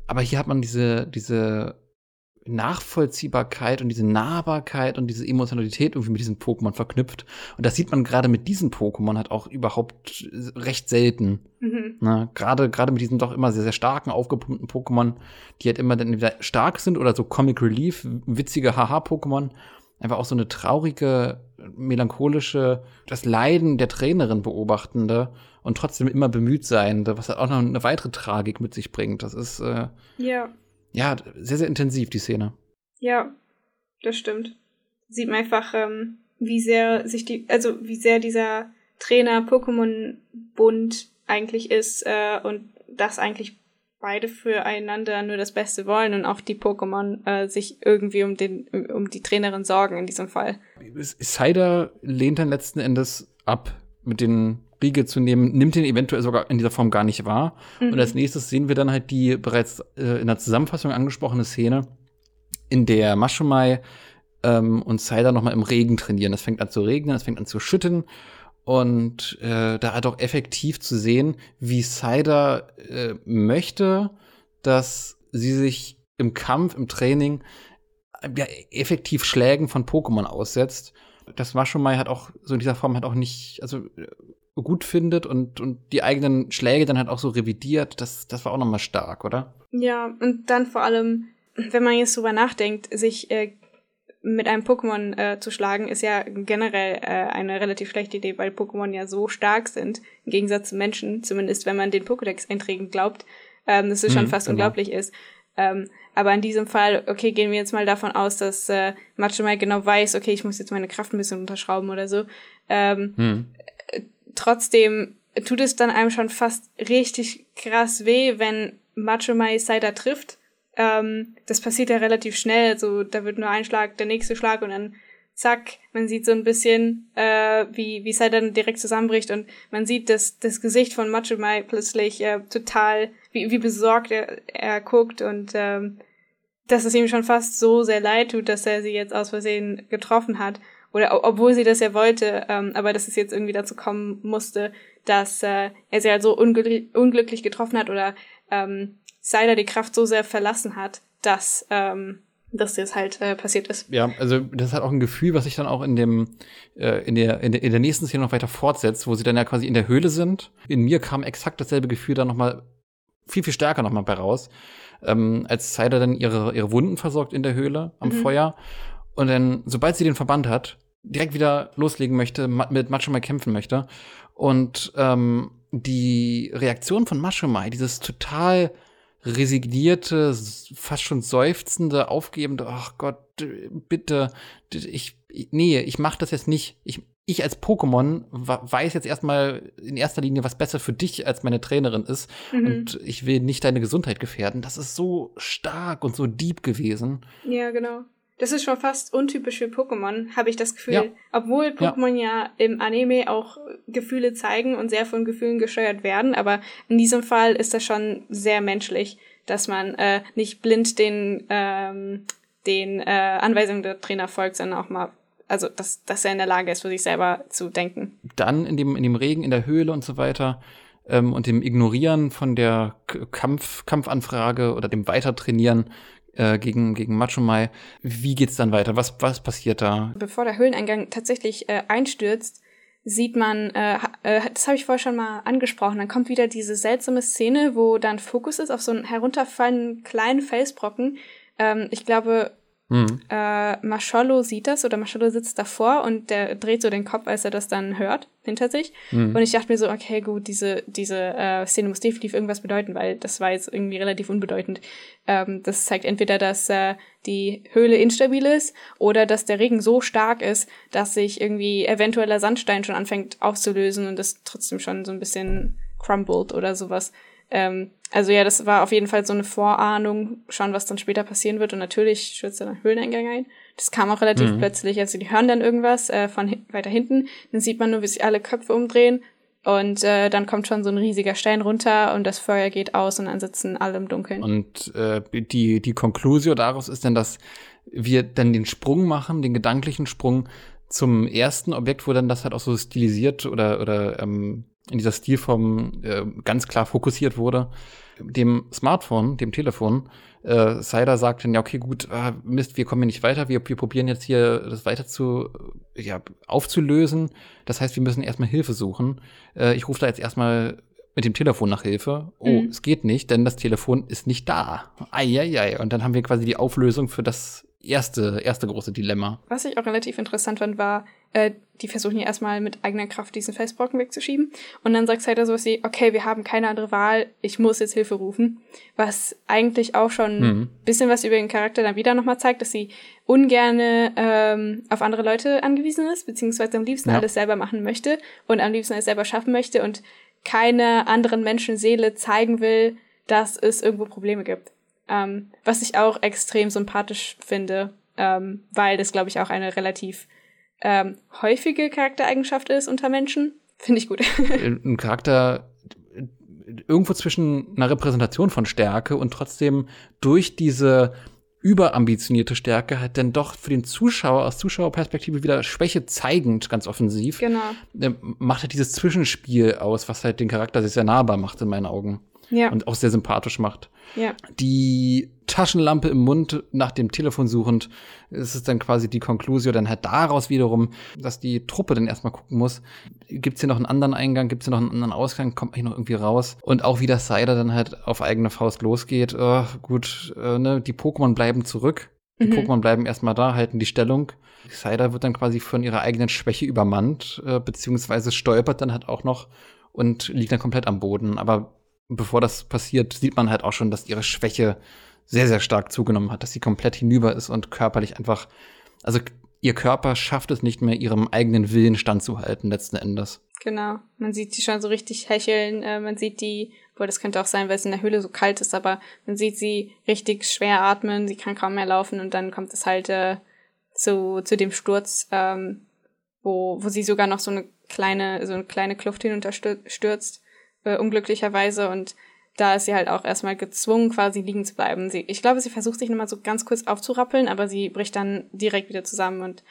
S2: aber hier hat man diese, diese Nachvollziehbarkeit und diese Nahbarkeit und diese Emotionalität irgendwie mit diesen Pokémon verknüpft. Und das sieht man gerade mit diesen Pokémon halt auch überhaupt recht selten. Mhm. Na, gerade, gerade mit diesen doch immer sehr, sehr starken, aufgepumpten Pokémon, die halt immer dann entweder stark sind oder so Comic Relief, witzige Haha-Pokémon. Einfach auch so eine traurige, melancholische, das Leiden der Trainerin beobachtende und trotzdem immer bemüht sein, was halt auch noch eine weitere Tragik mit sich bringt. Das ist äh,
S3: ja.
S2: ja, sehr, sehr intensiv, die Szene.
S3: Ja, das stimmt. Sieht man einfach, ähm, wie sehr sich die, also wie sehr dieser Trainer-Pokémon-Bund eigentlich ist äh, und dass eigentlich beide füreinander nur das Beste wollen und auch die Pokémon äh, sich irgendwie um den um die Trainerin sorgen in diesem Fall.
S2: Cider lehnt dann letzten Endes ab, mit den Riege zu nehmen, nimmt den eventuell sogar in dieser Form gar nicht wahr. Mhm. Und als nächstes sehen wir dann halt die bereits äh, in der Zusammenfassung angesprochene Szene, in der Maschumai ähm, und Cider noch mal im Regen trainieren. Es fängt an zu regnen, es fängt an zu schütten und äh, da halt auch effektiv zu sehen, wie Cider äh, möchte, dass sie sich im Kampf, im Training ja, effektiv Schlägen von Pokémon aussetzt. Das Maschumai hat auch so in dieser Form halt auch nicht, also äh, gut findet und, und die eigenen Schläge dann halt auch so revidiert. Das, das war auch nochmal stark, oder?
S3: Ja, und dann vor allem, wenn man jetzt drüber nachdenkt, sich äh, mit einem Pokémon äh, zu schlagen, ist ja generell äh, eine relativ schlechte Idee, weil Pokémon ja so stark sind, im Gegensatz zu Menschen, zumindest wenn man den Pokédex-Einträgen glaubt, ähm, dass es schon mhm, fast genau. unglaublich ist. Ähm, aber in diesem Fall, okay, gehen wir jetzt mal davon aus, dass äh, Machomai genau weiß, okay, ich muss jetzt meine Kraft ein bisschen unterschrauben oder so. Ähm, mhm. Trotzdem tut es dann einem schon fast richtig krass weh, wenn Machomai Saida trifft ähm, das passiert ja relativ schnell. So, da wird nur ein Schlag, der nächste Schlag und dann zack, man sieht so ein bisschen, äh, wie, wie Sai dann direkt zusammenbricht und man sieht das, das Gesicht von Macho Mai plötzlich äh, total, wie, wie besorgt er, er guckt und ähm, dass es ihm schon fast so sehr leid tut, dass er sie jetzt aus Versehen getroffen hat. Oder obwohl sie das ja wollte, ähm, aber dass es jetzt irgendwie dazu kommen musste, dass äh, er sie halt so unglücklich, unglücklich getroffen hat oder ähm, Sider die Kraft so sehr verlassen hat, dass, ähm, dass das halt äh, passiert ist.
S2: Ja, also das hat auch ein Gefühl, was sich dann auch in dem äh, in, der, in der in der nächsten Szene noch weiter fortsetzt, wo sie dann ja quasi in der Höhle sind. In mir kam exakt dasselbe Gefühl dann noch mal viel viel stärker noch mal bei raus, ähm, als Cider dann ihre ihre Wunden versorgt in der Höhle am mhm. Feuer und dann sobald sie den Verband hat, direkt wieder loslegen möchte, mit Machomai kämpfen möchte und ähm, die Reaktion von Machomai, dieses total resignierte, fast schon seufzende, aufgebende, ach Gott, bitte, ich, nee, ich mach das jetzt nicht. Ich, ich als Pokémon weiß jetzt erstmal in erster Linie, was besser für dich als meine Trainerin ist. Mhm. Und ich will nicht deine Gesundheit gefährden. Das ist so stark und so deep gewesen.
S3: Ja, genau. Das ist schon fast untypisch für Pokémon, habe ich das Gefühl. Ja. Obwohl Pokémon ja. ja. im Anime auch Gefühle zeigen und sehr von Gefühlen gesteuert werden, aber in diesem Fall ist das schon sehr menschlich, dass man äh, nicht blind den, ähm, den äh, Anweisungen der Trainer folgt, sondern auch mal, also dass, dass er in der Lage ist, für sich selber zu denken.
S2: Dann in dem, in dem Regen, in der Höhle und so weiter ähm, und dem Ignorieren von der Kampf, Kampfanfrage oder dem Weitertrainieren äh, gegen, gegen Machomai. Wie geht's dann weiter? Was, was passiert da?
S3: Bevor der Höhleneingang tatsächlich äh, einstürzt, sieht man, äh, äh, das habe ich vorher schon mal angesprochen, dann kommt wieder diese seltsame Szene, wo dann Fokus ist auf so einen herunterfallenden kleinen Felsbrocken. Ähm, ich glaube, Mhm. Äh, Mascholo sieht das oder Mascholo sitzt davor und der dreht so den Kopf, als er das dann hört, hinter sich. Mhm. Und ich dachte mir so, okay, gut, diese, diese äh, Szene muss definitiv irgendwas bedeuten, weil das war jetzt irgendwie relativ unbedeutend. Ähm, das zeigt entweder, dass äh, die Höhle instabil ist oder dass der Regen so stark ist, dass sich irgendwie eventueller Sandstein schon anfängt aufzulösen und das trotzdem schon so ein bisschen crumbled oder sowas. Ähm, also ja, das war auf jeden Fall so eine Vorahnung, schon was dann später passieren wird. Und natürlich stürzt dann ein Höhleneingang ein. Das kam auch relativ mhm. plötzlich. Also die hören dann irgendwas äh, von hin weiter hinten. Dann sieht man nur, wie sich alle Köpfe umdrehen. Und äh, dann kommt schon so ein riesiger Stein runter und das Feuer geht aus und dann sitzen alle im Dunkeln.
S2: Und äh, die, die Konklusio daraus ist dann, dass wir dann den Sprung machen, den gedanklichen Sprung zum ersten Objekt, wo dann das halt auch so stilisiert oder, oder ähm, in dieser Stilform äh, ganz klar fokussiert wurde. Dem Smartphone, dem Telefon, äh, Cider sagt dann, ja, okay, gut, äh, Mist, wir kommen hier nicht weiter, wir, wir probieren jetzt hier das weiter zu, ja, aufzulösen. Das heißt, wir müssen erstmal Hilfe suchen. Äh, ich rufe da jetzt erstmal mit dem Telefon nach Hilfe. Oh, mhm. es geht nicht, denn das Telefon ist nicht da. Eieiei. Und dann haben wir quasi die Auflösung für das erste, erste große Dilemma.
S3: Was ich auch relativ interessant fand, war, äh, die versuchen ja erstmal mit eigener Kraft diesen Felsbrocken wegzuschieben. Und dann sagt Saida sowas wie, okay, wir haben keine andere Wahl, ich muss jetzt Hilfe rufen. Was eigentlich auch schon mhm. bisschen was über den Charakter dann wieder nochmal zeigt, dass sie ungerne ähm, auf andere Leute angewiesen ist, beziehungsweise am liebsten ja. alles selber machen möchte und am liebsten alles selber schaffen möchte und keine anderen Menschenseele zeigen will, dass es irgendwo Probleme gibt. Ähm, was ich auch extrem sympathisch finde, ähm, weil das, glaube ich, auch eine relativ ähm, häufige Charaktereigenschaft ist unter Menschen. Finde ich gut. <laughs>
S2: Ein Charakter irgendwo zwischen einer Repräsentation von Stärke und trotzdem durch diese überambitionierte Stärke halt dann doch für den Zuschauer aus Zuschauerperspektive wieder Schwäche zeigend, ganz offensiv.
S3: Genau.
S2: Äh, macht halt dieses Zwischenspiel aus, was halt den Charakter sehr, sehr nahbar macht in meinen Augen.
S3: Ja.
S2: Und auch sehr sympathisch macht.
S3: Ja.
S2: Die Taschenlampe im Mund nach dem Telefon suchend, ist es dann quasi die Konklusion, dann halt daraus wiederum, dass die Truppe dann erstmal gucken muss, gibt's hier noch einen anderen Eingang, gibt's hier noch einen anderen Ausgang, kommt hier noch irgendwie raus. Und auch wie das Cider dann halt auf eigene Faust losgeht, oh, gut, äh, ne, die Pokémon bleiben zurück. Die mhm. Pokémon bleiben erstmal da, halten die Stellung. Cider wird dann quasi von ihrer eigenen Schwäche übermannt, äh, beziehungsweise stolpert dann halt auch noch und liegt dann komplett am Boden. Aber bevor das passiert, sieht man halt auch schon, dass ihre Schwäche sehr, sehr stark zugenommen hat, dass sie komplett hinüber ist und körperlich einfach, also ihr Körper schafft es nicht mehr, ihrem eigenen Willen standzuhalten, letzten Endes.
S3: Genau. Man sieht sie schon so richtig hecheln. Äh, man sieht die, wohl das könnte auch sein, weil es in der Höhle so kalt ist, aber man sieht sie richtig schwer atmen. Sie kann kaum mehr laufen und dann kommt es halt äh, zu, zu dem Sturz, ähm, wo, wo sie sogar noch so eine kleine, so eine kleine Kluft hinunterstürzt äh, unglücklicherweise. Und da ist sie halt auch erstmal gezwungen, quasi liegen zu bleiben. Sie, ich glaube, sie versucht sich nochmal so ganz kurz aufzurappeln, aber sie bricht dann direkt wieder zusammen und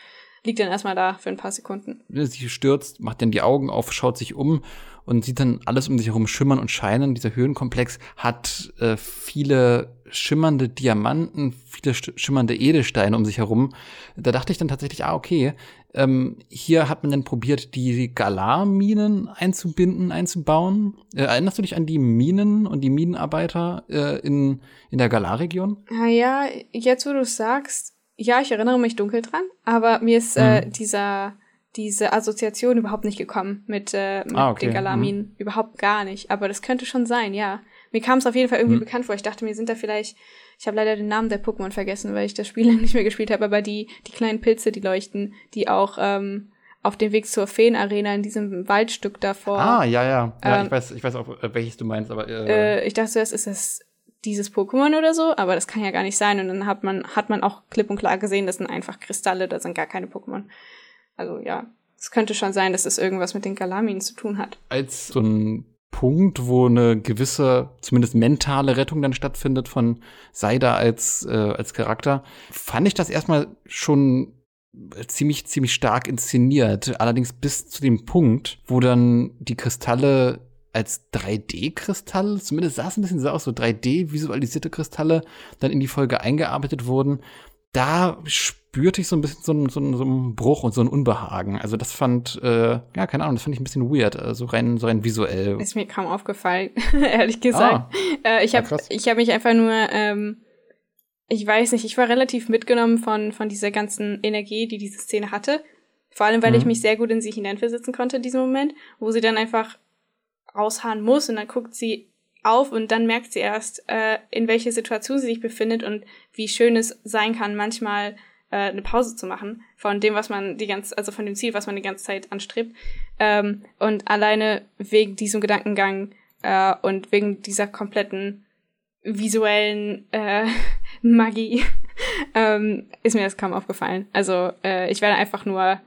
S3: liegt dann erstmal da für ein paar Sekunden.
S2: Sie stürzt, macht dann die Augen auf, schaut sich um und sieht dann alles um sich herum schimmern und scheinen. Dieser Höhenkomplex hat äh, viele schimmernde Diamanten, viele schimmernde Edelsteine um sich herum. Da dachte ich dann tatsächlich, ah, okay, ähm, hier hat man dann probiert, die Galar-Minen einzubinden, einzubauen. Äh, erinnerst du dich an die Minen und die Minenarbeiter äh, in, in der Galar-Region?
S3: Naja, jetzt wo du sagst, ja, ich erinnere mich dunkel dran, aber mir ist äh, mhm. dieser diese Assoziation überhaupt nicht gekommen mit, äh, mit ah, okay. den Galarminen. Mhm. Überhaupt gar nicht. Aber das könnte schon sein, ja. Mir kam es auf jeden Fall irgendwie mhm. bekannt vor. Ich dachte, mir sind da vielleicht, ich habe leider den Namen der Pokémon vergessen, weil ich das Spiel <laughs> nicht mehr gespielt habe, aber die, die kleinen Pilze, die leuchten, die auch ähm, auf dem Weg zur Feenarena in diesem Waldstück davor.
S2: Ah, ja, ja. Ja, ähm, ich weiß, ich weiß auch, äh, welches du meinst, aber.
S3: Äh, äh, ich dachte zuerst, ist das dieses Pokémon oder so, aber das kann ja gar nicht sein. Und dann hat man, hat man auch klipp und klar gesehen, das sind einfach Kristalle, das sind gar keine Pokémon. Also ja, es könnte schon sein, dass es irgendwas mit den Galaminen zu tun hat.
S2: Als so ein Punkt, wo eine gewisse, zumindest mentale Rettung dann stattfindet von Seida als, äh, als Charakter, fand ich das erstmal schon ziemlich, ziemlich stark inszeniert. Allerdings bis zu dem Punkt, wo dann die Kristalle als 3D-Kristalle, zumindest sah es ein bisschen so aus, so 3D-visualisierte Kristalle dann in die Folge eingearbeitet wurden. Da spürte ich so ein bisschen so einen, so einen, so einen Bruch und so ein Unbehagen. Also das fand, äh, ja, keine Ahnung, das fand ich ein bisschen weird, also rein, so rein visuell.
S3: Ist mir kaum aufgefallen, <laughs> ehrlich gesagt. Ah, äh, ich habe ich hab mich einfach nur, ähm, ich weiß nicht, ich war relativ mitgenommen von, von dieser ganzen Energie, die diese Szene hatte. Vor allem, weil mhm. ich mich sehr gut in sie hineinversetzen konnte in diesem Moment, wo sie dann einfach raushauen muss und dann guckt sie auf und dann merkt sie erst, äh, in welcher Situation sie sich befindet und wie schön es sein kann, manchmal äh, eine Pause zu machen von dem, was man die ganze, also von dem Ziel, was man die ganze Zeit anstrebt. Ähm, und alleine wegen diesem Gedankengang äh, und wegen dieser kompletten visuellen äh, <laughs> Magie <laughs> ähm, ist mir das kaum aufgefallen. Also äh, ich werde einfach nur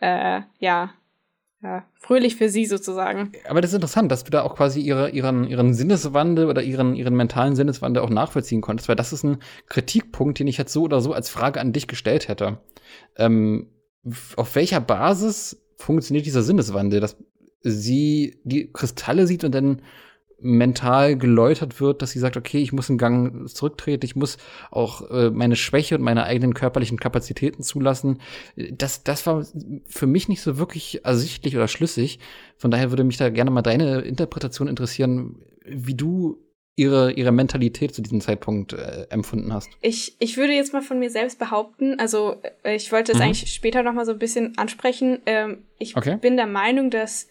S3: äh, ja ja, fröhlich für sie sozusagen.
S2: Aber das ist interessant, dass du da auch quasi ihre, ihren, ihren Sinneswandel oder ihren, ihren mentalen Sinneswandel auch nachvollziehen konntest, weil das ist ein Kritikpunkt, den ich jetzt so oder so als Frage an dich gestellt hätte. Ähm, auf welcher Basis funktioniert dieser Sinneswandel, dass sie die Kristalle sieht und dann mental geläutert wird, dass sie sagt, okay, ich muss einen Gang zurücktreten, ich muss auch äh, meine Schwäche und meine eigenen körperlichen Kapazitäten zulassen. Das, das war für mich nicht so wirklich ersichtlich oder schlüssig. Von daher würde mich da gerne mal deine Interpretation interessieren, wie du ihre, ihre Mentalität zu diesem Zeitpunkt äh, empfunden hast?
S3: Ich, ich würde jetzt mal von mir selbst behaupten, also äh, ich wollte es mhm. eigentlich später noch mal so ein bisschen ansprechen. Ähm, ich okay. bin der Meinung, dass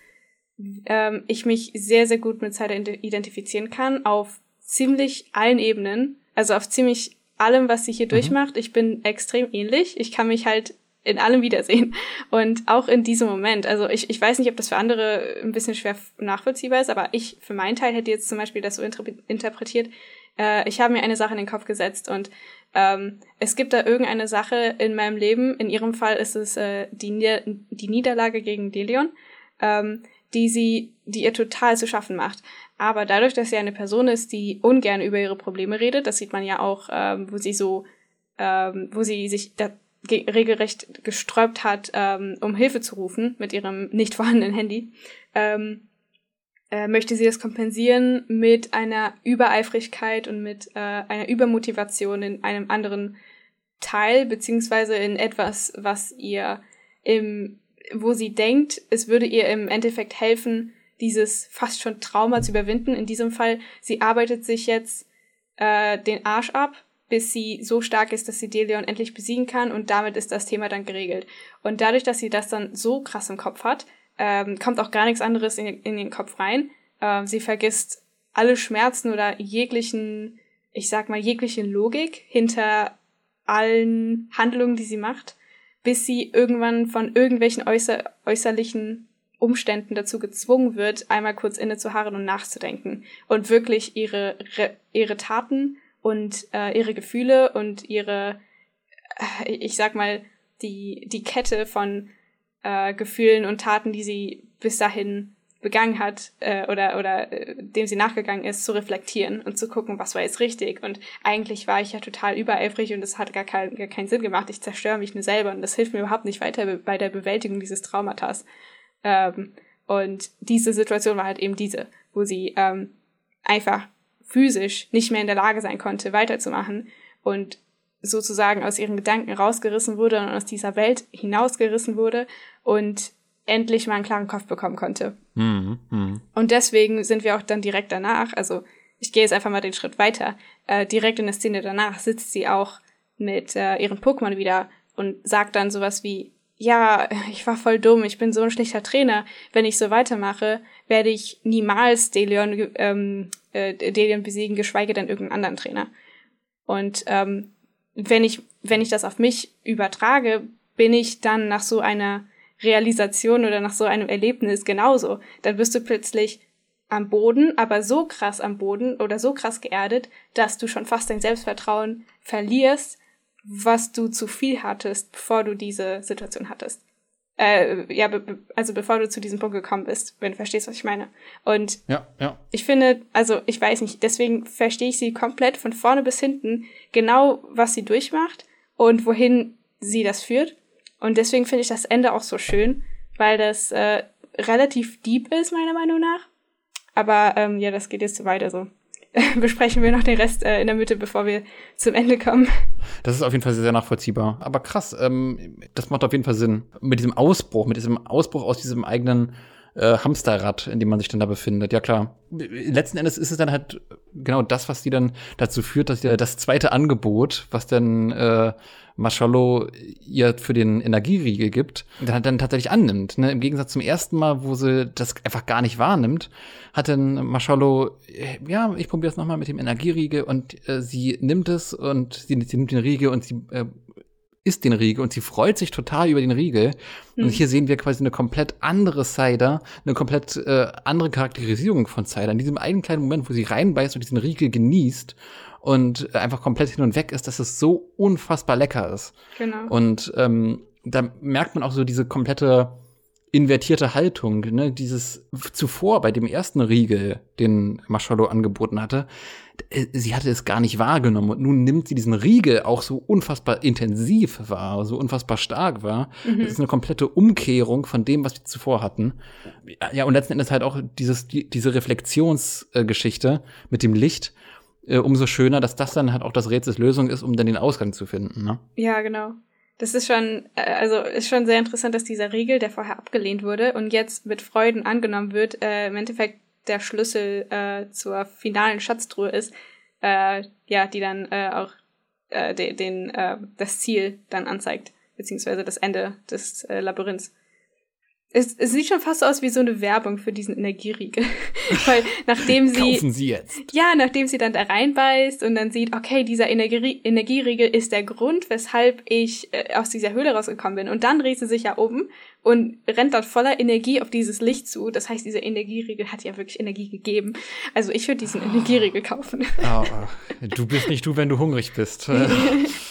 S3: ähm, ich mich sehr, sehr gut mit Cider identifizieren kann auf ziemlich allen Ebenen. Also auf ziemlich allem, was sie hier mhm. durchmacht. Ich bin extrem ähnlich. Ich kann mich halt in allem wiedersehen. <laughs> Und auch in diesem Moment. Also ich, ich weiß nicht, ob das für andere ein bisschen schwer nachvollziehbar ist, aber ich für meinen Teil hätte jetzt zum Beispiel das so interpretiert. Äh, ich habe mir eine Sache in den Kopf gesetzt und ähm, es gibt da irgendeine Sache in meinem Leben. In ihrem Fall ist es äh, die, Nieder die Niederlage gegen Delion, ähm, die sie, die ihr total zu schaffen macht. Aber dadurch, dass sie eine Person ist, die ungern über ihre Probleme redet, das sieht man ja auch, ähm, wo sie so, ähm, wo sie sich da regelrecht gesträubt hat, ähm, um Hilfe zu rufen mit ihrem nicht vorhandenen Handy, ähm, äh, möchte sie das kompensieren mit einer Übereifrigkeit und mit äh, einer Übermotivation in einem anderen Teil, beziehungsweise in etwas, was ihr im, wo sie denkt, es würde ihr im Endeffekt helfen, dieses fast schon Trauma zu überwinden. In diesem Fall, sie arbeitet sich jetzt äh, den Arsch ab bis sie so stark ist, dass sie Delion endlich besiegen kann und damit ist das Thema dann geregelt. Und dadurch, dass sie das dann so krass im Kopf hat, ähm, kommt auch gar nichts anderes in, in den Kopf rein. Ähm, sie vergisst alle Schmerzen oder jeglichen, ich sag mal, jegliche Logik hinter allen Handlungen, die sie macht, bis sie irgendwann von irgendwelchen äußer äußerlichen Umständen dazu gezwungen wird, einmal kurz innezuharren und nachzudenken und wirklich ihre, ihre Taten und äh, ihre Gefühle und ihre, äh, ich sag mal, die, die Kette von äh, Gefühlen und Taten, die sie bis dahin begangen hat äh, oder, oder äh, dem sie nachgegangen ist, zu reflektieren und zu gucken, was war jetzt richtig. Und eigentlich war ich ja total übereifrig und es hat gar, kein, gar keinen Sinn gemacht. Ich zerstöre mich nur selber und das hilft mir überhaupt nicht weiter bei der Bewältigung dieses Traumatas. Ähm, und diese Situation war halt eben diese, wo sie ähm, einfach physisch nicht mehr in der Lage sein konnte, weiterzumachen und sozusagen aus ihren Gedanken rausgerissen wurde und aus dieser Welt hinausgerissen wurde und endlich mal einen klaren Kopf bekommen konnte. Mhm, mh. Und deswegen sind wir auch dann direkt danach, also ich gehe jetzt einfach mal den Schritt weiter, äh, direkt in der Szene danach sitzt sie auch mit äh, ihren Pokémon wieder und sagt dann sowas wie, ja, ich war voll dumm, ich bin so ein schlechter Trainer. Wenn ich so weitermache, werde ich niemals Delion, ähm, äh, Delion besiegen, geschweige denn irgendeinen anderen Trainer. Und ähm, wenn ich, wenn ich das auf mich übertrage, bin ich dann nach so einer Realisation oder nach so einem Erlebnis genauso. Dann bist du plötzlich am Boden, aber so krass am Boden oder so krass geerdet, dass du schon fast dein Selbstvertrauen verlierst, was du zu viel hattest, bevor du diese Situation hattest. Äh, ja, be also bevor du zu diesem Punkt gekommen bist, wenn du verstehst, was ich meine. Und
S2: ja, ja.
S3: ich finde, also ich weiß nicht, deswegen verstehe ich sie komplett von vorne bis hinten, genau was sie durchmacht und wohin sie das führt. Und deswegen finde ich das Ende auch so schön, weil das äh, relativ deep ist, meiner Meinung nach. Aber ähm, ja, das geht jetzt zu weit, also <laughs> besprechen wir noch den Rest äh, in der Mitte, bevor wir zum Ende kommen.
S2: Das ist auf jeden Fall sehr, sehr nachvollziehbar. Aber krass, ähm, das macht auf jeden Fall Sinn. Mit diesem Ausbruch, mit diesem Ausbruch aus diesem eigenen äh, Hamsterrad, in dem man sich dann da befindet. Ja klar. Letzten Endes ist es dann halt genau das, was die dann dazu führt, dass die, das zweite Angebot, was dann äh, Mashallo ihr für den Energieriegel gibt, dann, dann tatsächlich annimmt. Ne? Im Gegensatz zum ersten Mal, wo sie das einfach gar nicht wahrnimmt, hat dann Mashallo, äh, ja, ich probiere es nochmal mit dem Energieriegel und äh, sie nimmt es und sie, sie nimmt den Riegel und sie äh, isst den Riegel und sie freut sich total über den Riegel. Mhm. Und hier sehen wir quasi eine komplett andere Cider, eine komplett äh, andere Charakterisierung von Cider. In diesem einen kleinen Moment, wo sie reinbeißt und diesen Riegel genießt und einfach komplett hin und weg ist, dass es so unfassbar lecker ist.
S3: Genau.
S2: Und ähm, da merkt man auch so diese komplette invertierte Haltung, ne, dieses zuvor bei dem ersten Riegel, den Maschallo angeboten hatte, sie hatte es gar nicht wahrgenommen und nun nimmt sie diesen Riegel auch so unfassbar intensiv wahr, so unfassbar stark wahr. Mhm. Das ist eine komplette Umkehrung von dem, was wir zuvor hatten. Ja, und letzten Endes halt auch dieses, die, diese Reflexionsgeschichte mit dem Licht, äh, umso schöner, dass das dann halt auch das Rätsels Lösung ist, um dann den Ausgang zu finden. Ne?
S3: Ja, genau. Das ist schon, äh, also ist schon sehr interessant, dass dieser Riegel, der vorher abgelehnt wurde und jetzt mit Freuden angenommen wird, äh, im Endeffekt der Schlüssel äh, zur finalen Schatztruhe ist, äh, ja, die dann äh, auch äh, de, den, äh, das Ziel dann anzeigt, beziehungsweise das Ende des äh, Labyrinths. Es, es sieht schon fast so aus wie so eine Werbung für diesen Energieriegel. <laughs> Weil nachdem sie.
S2: Kaufen sie jetzt.
S3: Ja, nachdem sie dann da reinbeißt und dann sieht, okay, dieser Energie Energieriegel ist der Grund, weshalb ich äh, aus dieser Höhle rausgekommen bin. Und dann dreht sie sich ja um und rennt dort voller Energie auf dieses Licht zu. Das heißt, dieser Energieriegel hat ja wirklich Energie gegeben. Also ich würde diesen Energieriegel kaufen.
S2: Oh, du bist nicht du, wenn du hungrig bist. <laughs> <laughs>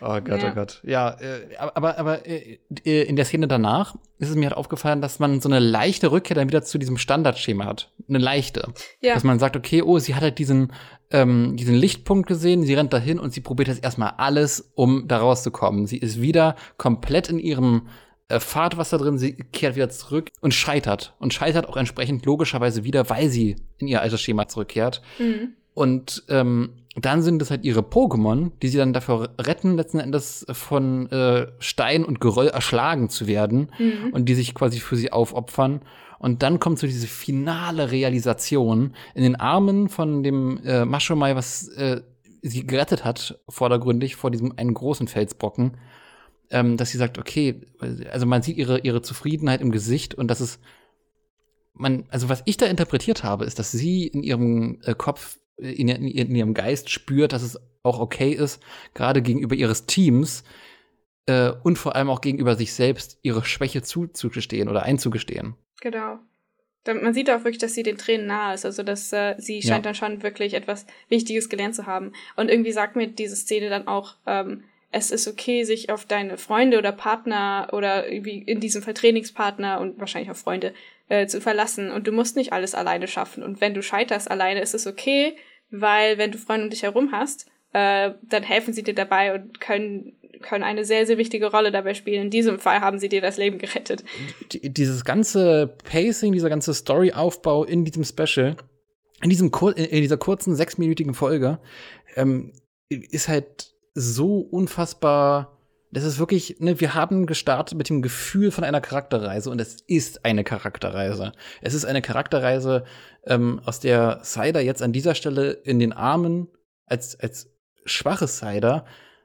S2: Oh Gott, oh ja. oh Gott. Ja, äh, aber, aber äh, in der Szene danach ist es mir halt aufgefallen, dass man so eine leichte Rückkehr dann wieder zu diesem Standardschema hat. Eine leichte. Ja. Dass man sagt, okay, oh, sie hat halt diesen, ähm, diesen Lichtpunkt gesehen, sie rennt dahin und sie probiert jetzt erstmal alles, um da rauszukommen. Sie ist wieder komplett in ihrem äh, Fahrtwasser drin, sie kehrt wieder zurück und scheitert. Und scheitert auch entsprechend logischerweise wieder, weil sie in ihr altes Schema zurückkehrt. Mhm. Und ähm, dann sind es halt ihre Pokémon, die sie dann dafür retten, letzten Endes von äh, Stein und Geröll erschlagen zu werden mhm. und die sich quasi für sie aufopfern. Und dann kommt so diese finale Realisation in den Armen von dem äh, Maschomai, was äh, sie gerettet hat, vordergründig vor diesem einen großen Felsbrocken, ähm, dass sie sagt, okay, also man sieht ihre, ihre Zufriedenheit im Gesicht und das ist man, also was ich da interpretiert habe, ist, dass sie in ihrem äh, Kopf in, in, ihrem Geist spürt, dass es auch okay ist, gerade gegenüber ihres Teams äh, und vor allem auch gegenüber sich selbst ihre Schwäche zuzugestehen oder einzugestehen.
S3: Genau. Man sieht auch wirklich, dass sie den Tränen nahe ist. Also, dass äh, sie scheint ja. dann schon wirklich etwas Wichtiges gelernt zu haben. Und irgendwie sagt mir diese Szene dann auch, ähm, es ist okay, sich auf deine Freunde oder Partner oder irgendwie in diesem Fall Trainingspartner und wahrscheinlich auch Freunde äh, zu verlassen. Und du musst nicht alles alleine schaffen. Und wenn du scheiterst alleine, ist es okay, weil wenn du Freunde um dich herum hast, äh, dann helfen sie dir dabei und können können eine sehr, sehr wichtige Rolle dabei spielen. In diesem Fall haben sie dir das Leben gerettet.
S2: dieses ganze Pacing, dieser ganze Storyaufbau in diesem Special, in, diesem Kur in dieser kurzen sechsminütigen Folge, ähm, ist halt so unfassbar das ist wirklich, ne, wir haben gestartet mit dem Gefühl von einer Charakterreise und es ist eine Charakterreise. Es ist eine Charakterreise, ähm, aus der Cider jetzt an dieser Stelle in den Armen als, als schwaches Cider,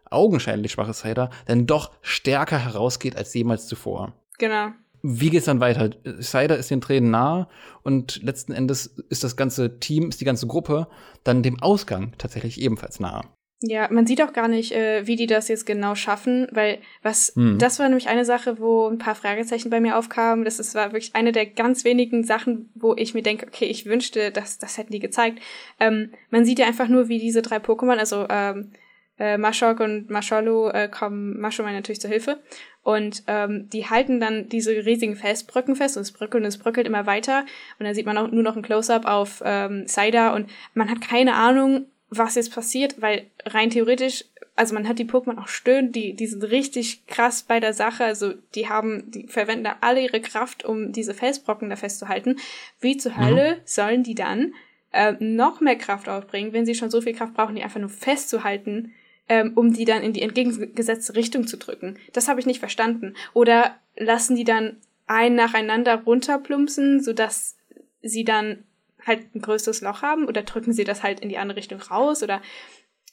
S2: augenscheinlich schwaches Cider, dann doch stärker herausgeht als jemals zuvor.
S3: Genau.
S2: Wie geht's dann weiter? Cider ist den Tränen nah und letzten Endes ist das ganze Team, ist die ganze Gruppe dann dem Ausgang tatsächlich ebenfalls nah.
S3: Ja, man sieht auch gar nicht, äh, wie die das jetzt genau schaffen, weil was, hm. das war nämlich eine Sache, wo ein paar Fragezeichen bei mir aufkamen. Das ist, war wirklich eine der ganz wenigen Sachen, wo ich mir denke, okay, ich wünschte, dass das hätten die gezeigt. Ähm, man sieht ja einfach nur, wie diese drei Pokémon, also ähm, äh, Mashok und Masholu äh, kommen Mashomai natürlich zur Hilfe. Und ähm, die halten dann diese riesigen Felsbrücken fest und es bröckelt und es bröckelt immer weiter. Und dann sieht man auch nur noch ein Close-up auf ähm, Cider und man hat keine Ahnung, was jetzt passiert, weil rein theoretisch, also man hat die Pokémon auch stöhnen, die, die sind richtig krass bei der Sache, also die haben, die verwenden da alle ihre Kraft, um diese Felsbrocken da festzuhalten. Wie zur mhm. Hölle sollen die dann äh, noch mehr Kraft aufbringen, wenn sie schon so viel Kraft brauchen, die einfach nur festzuhalten, ähm, um die dann in die entgegengesetzte Richtung zu drücken? Das habe ich nicht verstanden. Oder lassen die dann ein nacheinander runterplumpsen, sodass sie dann halt ein größeres Loch haben oder drücken sie das halt in die andere Richtung raus oder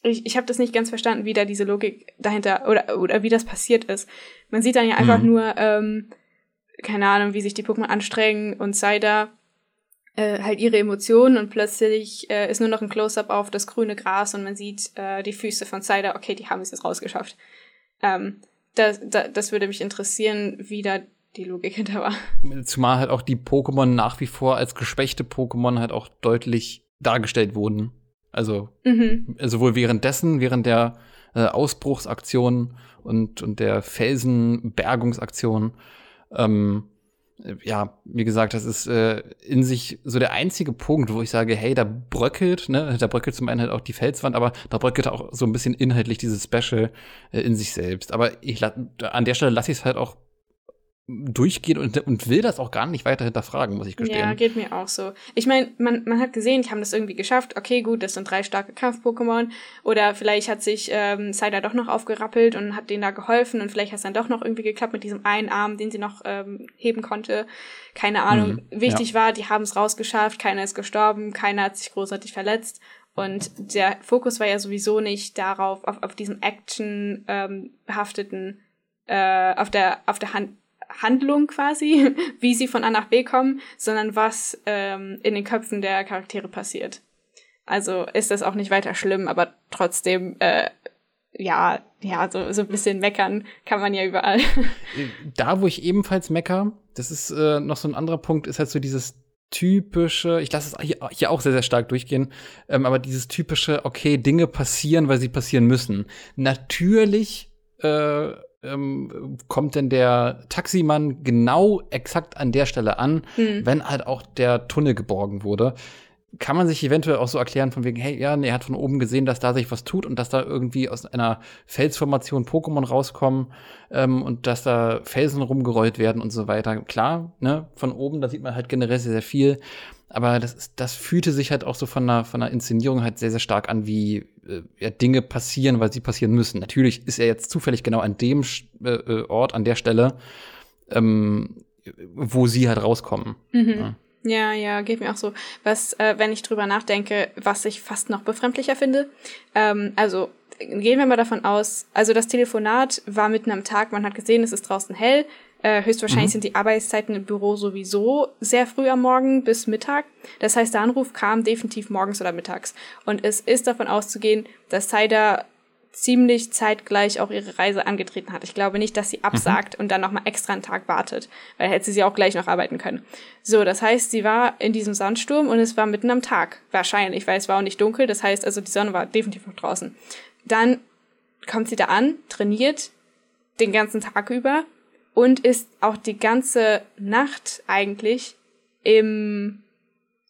S3: ich, ich habe das nicht ganz verstanden, wie da diese Logik dahinter oder oder wie das passiert ist. Man sieht dann ja einfach mhm. nur, ähm, keine Ahnung, wie sich die Pokémon anstrengen und Cider äh, halt ihre Emotionen und plötzlich äh, ist nur noch ein Close-up auf das grüne Gras und man sieht äh, die Füße von Cider, okay, die haben es jetzt rausgeschafft. Ähm, das, das, das würde mich interessieren, wie da die Logik <laughs> hinter war.
S2: Zumal halt auch die Pokémon nach wie vor als geschwächte Pokémon halt auch deutlich dargestellt wurden. Also mhm. sowohl währenddessen, während der äh, Ausbruchsaktion und, und der Felsenbergungsaktion. Ähm, ja, wie gesagt, das ist äh, in sich so der einzige Punkt, wo ich sage, hey, da bröckelt, ne, da bröckelt zum einen halt auch die Felswand, aber da bröckelt auch so ein bisschen inhaltlich dieses Special äh, in sich selbst. Aber ich an der Stelle lasse ich es halt auch durchgeht und, und will das auch gar nicht weiter hinterfragen, muss ich gestehen.
S3: Ja, geht mir auch so. Ich meine, man, man hat gesehen, die haben das irgendwie geschafft. Okay, gut, das sind drei starke Kampf-Pokémon. Oder vielleicht hat sich ähm, Cider doch noch aufgerappelt und hat denen da geholfen und vielleicht hat es dann doch noch irgendwie geklappt mit diesem einen Arm, den sie noch ähm, heben konnte. Keine Ahnung. Mhm, Wichtig ja. war, die haben es rausgeschafft, keiner ist gestorben, keiner hat sich großartig verletzt. Und der Fokus war ja sowieso nicht darauf, auf, auf diesem Action ähm, behafteten, äh, auf der, auf der Hand Handlung quasi, <laughs> wie sie von A nach B kommen, sondern was ähm, in den Köpfen der Charaktere passiert. Also ist das auch nicht weiter schlimm, aber trotzdem, äh, ja, ja, so, so ein bisschen meckern kann man ja überall. <laughs>
S2: Da, wo ich ebenfalls mecker, das ist äh, noch so ein anderer Punkt, ist halt so dieses typische, ich lasse es hier, auch sehr, sehr stark durchgehen, ähm, aber dieses typische, okay, Dinge passieren, weil sie passieren müssen. Natürlich äh, ähm, kommt denn der Taximann genau exakt an der Stelle an, mhm. wenn halt auch der Tunnel geborgen wurde. Kann man sich eventuell auch so erklären, von wegen, hey, ja, er hat von oben gesehen, dass da sich was tut und dass da irgendwie aus einer Felsformation Pokémon rauskommen ähm, und dass da Felsen rumgerollt werden und so weiter. Klar, ne, von oben, da sieht man halt generell sehr, sehr viel. Aber das, ist, das fühlte sich halt auch so von der, von der Inszenierung halt sehr, sehr stark an, wie äh, ja, Dinge passieren, weil sie passieren müssen. Natürlich ist er jetzt zufällig genau an dem äh, äh, Ort, an der Stelle, ähm, wo sie halt rauskommen.
S3: Mhm. Ja. Ja, ja, geht mir auch so. Was, äh, wenn ich drüber nachdenke, was ich fast noch befremdlicher finde. Ähm, also gehen wir mal davon aus, also das Telefonat war mitten am Tag, man hat gesehen, es ist draußen hell, äh, höchstwahrscheinlich mhm. sind die Arbeitszeiten im Büro sowieso sehr früh am Morgen bis Mittag. Das heißt, der Anruf kam definitiv morgens oder mittags. Und es ist davon auszugehen, dass Cider ziemlich zeitgleich auch ihre Reise angetreten hat. Ich glaube nicht, dass sie absagt mhm. und dann nochmal extra einen Tag wartet, weil hätte sie auch gleich noch arbeiten können. So, das heißt, sie war in diesem Sandsturm und es war mitten am Tag. Wahrscheinlich, weil es war auch nicht dunkel. Das heißt, also die Sonne war definitiv noch draußen. Dann kommt sie da an, trainiert den ganzen Tag über und ist auch die ganze Nacht eigentlich im,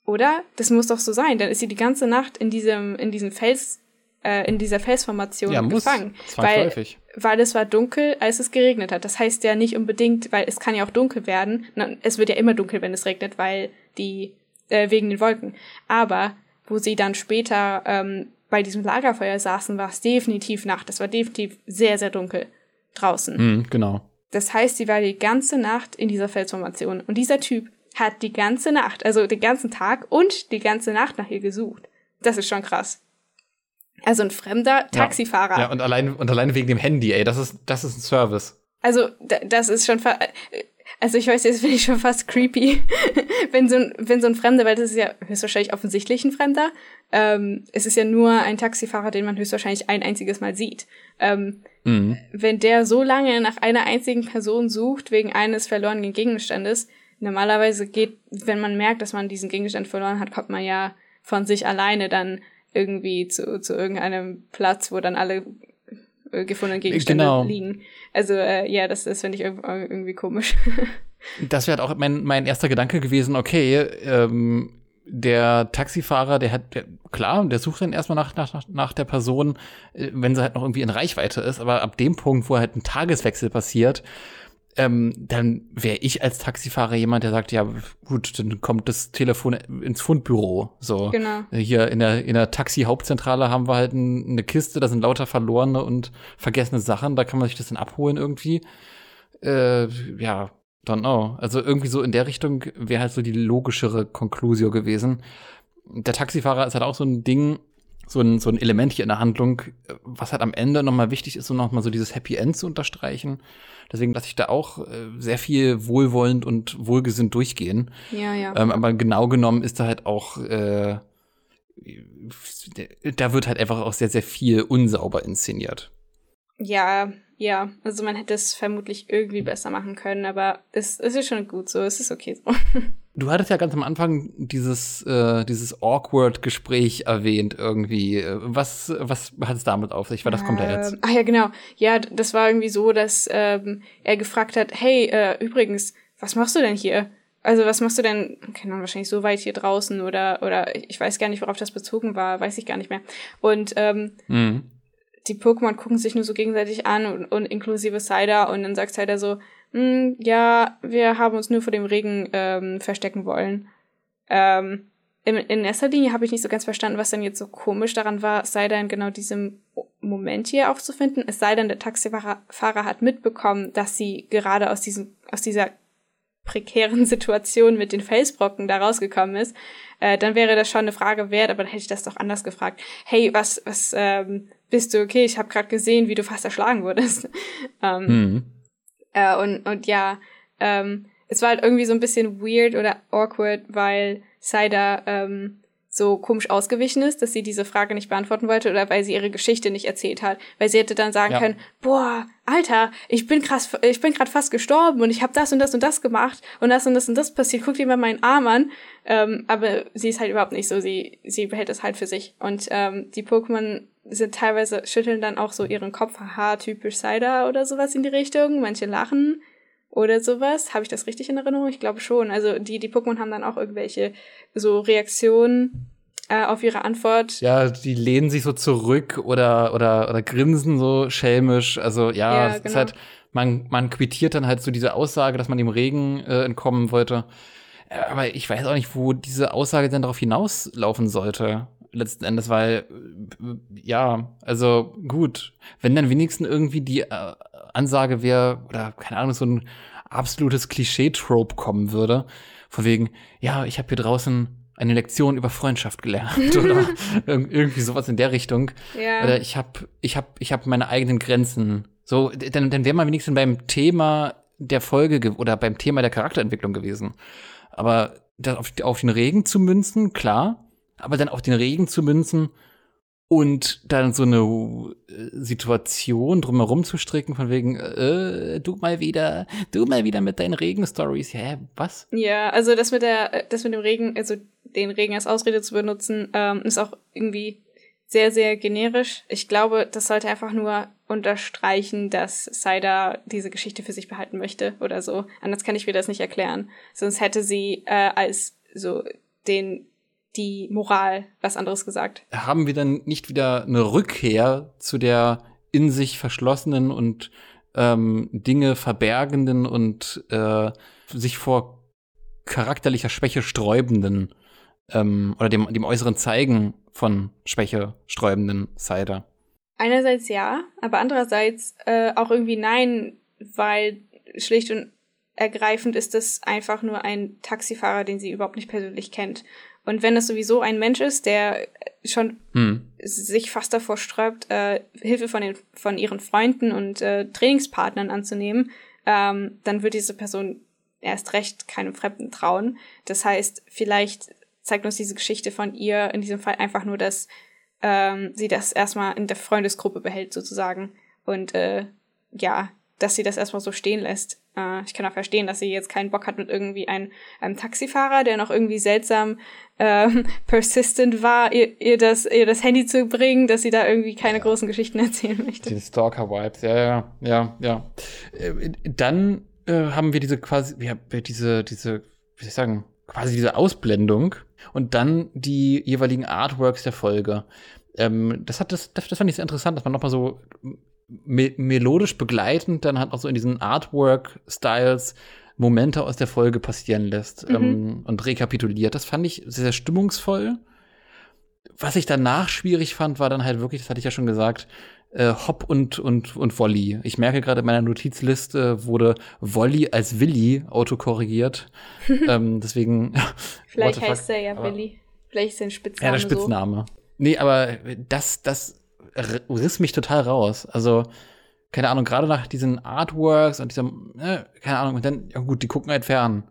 S3: oder? Das muss doch so sein. Dann ist sie die ganze Nacht in diesem, in diesem Fels, äh, in dieser Felsformation ja, gefangen. Muss, weil, weil es war dunkel, als es geregnet hat. Das heißt ja nicht unbedingt, weil es kann ja auch dunkel werden. Es wird ja immer dunkel, wenn es regnet, weil die, äh, wegen den Wolken. Aber wo sie dann später ähm, bei diesem Lagerfeuer saßen, war es definitiv Nacht. Es war definitiv sehr, sehr dunkel draußen.
S2: Mhm, genau.
S3: Das heißt, sie war die ganze Nacht in dieser Felsformation. Und dieser Typ hat die ganze Nacht, also den ganzen Tag und die ganze Nacht nach ihr gesucht. Das ist schon krass. Also ein fremder Taxifahrer.
S2: Ja, ja und allein und alleine wegen dem Handy, ey, das ist das ist ein Service.
S3: Also das ist schon also ich weiß, jetzt finde ich schon fast creepy, <laughs> wenn so ein wenn so ein Fremder, weil das ist ja höchstwahrscheinlich offensichtlich ein Fremder. Ähm, es ist ja nur ein Taxifahrer, den man höchstwahrscheinlich ein einziges Mal sieht. Ähm, Mhm. Wenn der so lange nach einer einzigen Person sucht, wegen eines verlorenen Gegenstandes, normalerweise geht, wenn man merkt, dass man diesen Gegenstand verloren hat, kommt man ja von sich alleine dann irgendwie zu, zu irgendeinem Platz, wo dann alle äh, gefundenen Gegenstände genau. liegen. Also äh, ja, das, das finde ich irgendwie komisch. <laughs>
S2: das wäre auch mein, mein erster Gedanke gewesen, okay, ähm, der Taxifahrer, der hat, der, klar, der sucht dann erstmal nach, nach, nach der Person, äh, wenn sie halt noch irgendwie in Reichweite ist, aber ab dem Punkt, wo halt ein Tageswechsel passiert, ähm, dann wäre ich als Taxifahrer jemand, der sagt, ja, gut, dann kommt das Telefon ins Fundbüro. So. Genau. Hier in der, in der Taxi-Hauptzentrale haben wir halt ein, eine Kiste, da sind lauter verlorene und vergessene Sachen, da kann man sich das dann abholen irgendwie. Äh, ja, Don't know. Also irgendwie so in der Richtung wäre halt so die logischere Conclusio gewesen. Der Taxifahrer ist halt auch so ein Ding, so ein, so ein Element hier in der Handlung, was halt am Ende nochmal wichtig ist, um nochmal so dieses Happy End zu unterstreichen. Deswegen lasse ich da auch äh, sehr viel wohlwollend und wohlgesinnt durchgehen.
S3: Ja, ja.
S2: Ähm, aber genau genommen ist da halt auch, äh, da wird halt einfach auch sehr, sehr viel unsauber inszeniert.
S3: Ja, ja, also man hätte es vermutlich irgendwie besser machen können, aber es, es ist schon gut so, es ist okay so. <laughs>
S2: Du hattest ja ganz am Anfang dieses, äh, dieses Awkward-Gespräch erwähnt irgendwie. Was, was hat es damit auf sich? Weil das kommt ja jetzt.
S3: Ähm, ah ja, genau. Ja, das war irgendwie so, dass ähm, er gefragt hat, hey, äh, übrigens, was machst du denn hier? Also was machst du denn, keine Ahnung, wahrscheinlich so weit hier draußen oder, oder ich weiß gar nicht, worauf das bezogen war, weiß ich gar nicht mehr. Und ähm, mhm die Pokémon gucken sich nur so gegenseitig an und, und inklusive Cider und dann sagt Cider so, hm, ja, wir haben uns nur vor dem Regen ähm, verstecken wollen. Ähm, in, in erster Linie habe ich nicht so ganz verstanden, was dann jetzt so komisch daran war, sei da in genau diesem Moment hier aufzufinden. Es sei denn, der Taxifahrer Fahrer hat mitbekommen, dass sie gerade aus, diesem, aus dieser prekären <laughs> Situation mit den Felsbrocken da rausgekommen ist, äh, dann wäre das schon eine Frage wert, aber dann hätte ich das doch anders gefragt. Hey, was, was ähm, bist du okay? Ich habe gerade gesehen, wie du fast erschlagen wurdest. <laughs> ähm, mhm. Äh, und, und ja, ähm, es war halt irgendwie so ein bisschen weird oder awkward, weil Saida ähm, so komisch ausgewichen ist, dass sie diese Frage nicht beantworten wollte oder weil sie ihre Geschichte nicht erzählt hat. Weil sie hätte dann sagen ja. können, boah, Alter, ich bin krass, ich bin gerade fast gestorben und ich habe das und das und das gemacht und das und das und das passiert. Guck dir mal meinen Arm an. Ähm, aber sie ist halt überhaupt nicht so. Sie, sie behält es halt für sich. Und ähm, die Pokémon sind teilweise, schütteln dann auch so ihren Kopf, haha, typisch Cider oder sowas in die Richtung. Manche lachen oder sowas. Habe ich das richtig in Erinnerung? Ich glaube schon. Also die, die Pokémon haben dann auch irgendwelche so Reaktionen äh, auf ihre Antwort.
S2: Ja, die lehnen sich so zurück oder, oder, oder grinsen so schelmisch. Also ja, ja genau. halt, man, man quittiert dann halt so diese Aussage, dass man dem Regen äh, entkommen wollte. Äh, aber ich weiß auch nicht, wo diese Aussage dann darauf hinauslaufen sollte letzten Endes, weil äh, ja, also gut, wenn dann wenigstens irgendwie die äh, Ansage wäre, oder keine Ahnung, so ein absolutes Klischee-Trope kommen würde, von wegen, ja, ich habe hier draußen eine Lektion über Freundschaft gelernt <laughs> oder <laughs> irgendwie sowas in der Richtung. Ja. Oder ich habe ich hab, ich hab meine eigenen Grenzen. So, dann, dann wäre man wenigstens beim Thema der Folge oder beim Thema der Charakterentwicklung gewesen. Aber das auf, auf den Regen zu münzen, klar, aber dann auf den Regen zu münzen und dann so eine äh, Situation drumherum zu stricken, von wegen, äh, du mal wieder, du mal wieder mit deinen Regen-Stories. Hä, was?
S3: Ja, also das mit der, das mit dem Regen, also den Regen als Ausrede zu benutzen, ähm, ist auch irgendwie sehr, sehr generisch. Ich glaube, das sollte einfach nur unterstreichen, dass Saida diese Geschichte für sich behalten möchte oder so. Anders kann ich mir das nicht erklären. Sonst hätte sie äh, als so den die Moral was anderes gesagt.
S2: Haben wir dann nicht wieder eine Rückkehr zu der in sich verschlossenen und ähm, Dinge verbergenden und äh, sich vor charakterlicher Schwäche sträubenden ähm, oder dem, dem äußeren Zeigen von Schwäche sträubenden Cider?
S3: Einerseits ja, aber andererseits äh, auch irgendwie nein, weil schlicht und ergreifend ist es einfach nur ein Taxifahrer, den sie überhaupt nicht persönlich kennt. Und wenn es sowieso ein Mensch ist, der schon hm. sich fast davor sträubt, äh, Hilfe von, den, von ihren Freunden und äh, Trainingspartnern anzunehmen, ähm, dann wird diese Person erst recht keinem Fremden trauen. Das heißt, vielleicht zeigt uns diese Geschichte von ihr in diesem Fall einfach nur, dass ähm, sie das erstmal in der Freundesgruppe behält, sozusagen. Und äh, ja, dass sie das erstmal so stehen lässt. Äh, ich kann auch verstehen, dass sie jetzt keinen Bock hat mit irgendwie einem, einem Taxifahrer, der noch irgendwie seltsam ähm, <laughs> persistent war, ihr, ihr, das, ihr das Handy zu bringen, dass sie da irgendwie keine ja. großen Geschichten <laughs> erzählen möchte.
S2: Die Stalker-Vibes, ja, ja, ja, ja. Äh, dann äh, haben wir diese quasi, ja, diese, diese, wie soll ich sagen, quasi diese Ausblendung und dann die jeweiligen Artworks der Folge. Ähm, das hat das, das fand ich sehr interessant, dass man nochmal so me melodisch begleitend dann halt auch so in diesen Artwork-Styles Momente aus der Folge passieren lässt mhm. ähm, und rekapituliert. Das fand ich sehr, sehr stimmungsvoll. Was ich danach schwierig fand, war dann halt wirklich, das hatte ich ja schon gesagt, äh, Hop und, und, und Wolli. Ich merke gerade in meiner Notizliste wurde Wolli als Willi autokorrigiert. <laughs> ähm, deswegen. <laughs>
S3: Vielleicht heißt er ja Willi. Vielleicht ist er ein Spitzname.
S2: Ja, der Spitzname. So. Nee, aber das, das riss mich total raus. Also, keine Ahnung, gerade nach diesen Artworks und diesem, äh, keine Ahnung, und dann, ja gut, die gucken halt fern.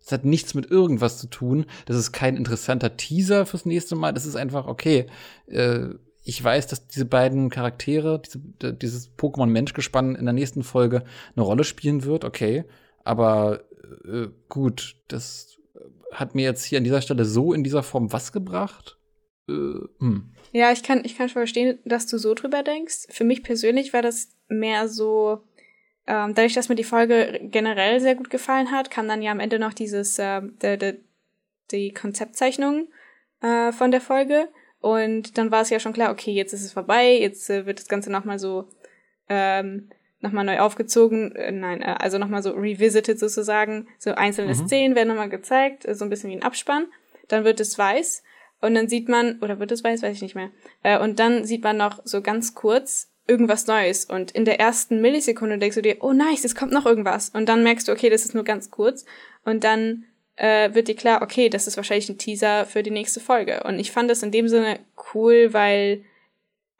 S2: Das hat nichts mit irgendwas zu tun. Das ist kein interessanter Teaser fürs nächste Mal. Das ist einfach, okay, äh, ich weiß, dass diese beiden Charaktere, diese, dieses Pokémon-Mensch-Gespann in der nächsten Folge eine Rolle spielen wird, okay. Aber äh, gut, das hat mir jetzt hier an dieser Stelle so in dieser Form was gebracht? Äh,
S3: hm. Ja, ich kann, ich kann schon verstehen, dass du so drüber denkst. Für mich persönlich war das mehr so, ähm, dadurch, dass mir die Folge generell sehr gut gefallen hat, kam dann ja am Ende noch dieses, äh, de, de, die Konzeptzeichnung äh, von der Folge. Und dann war es ja schon klar, okay, jetzt ist es vorbei, jetzt äh, wird das Ganze nochmal so ähm, nochmal neu aufgezogen, äh, nein, äh, also nochmal so revisited sozusagen. So einzelne mhm. Szenen werden nochmal gezeigt, äh, so ein bisschen wie ein Abspann. Dann wird es weiß und dann sieht man, oder wird es weiß, weiß ich nicht mehr. Äh, und dann sieht man noch so ganz kurz irgendwas Neues. Und in der ersten Millisekunde denkst du dir, oh nice, es kommt noch irgendwas. Und dann merkst du, okay, das ist nur ganz kurz. Und dann äh, wird dir klar, okay, das ist wahrscheinlich ein Teaser für die nächste Folge. Und ich fand das in dem Sinne cool, weil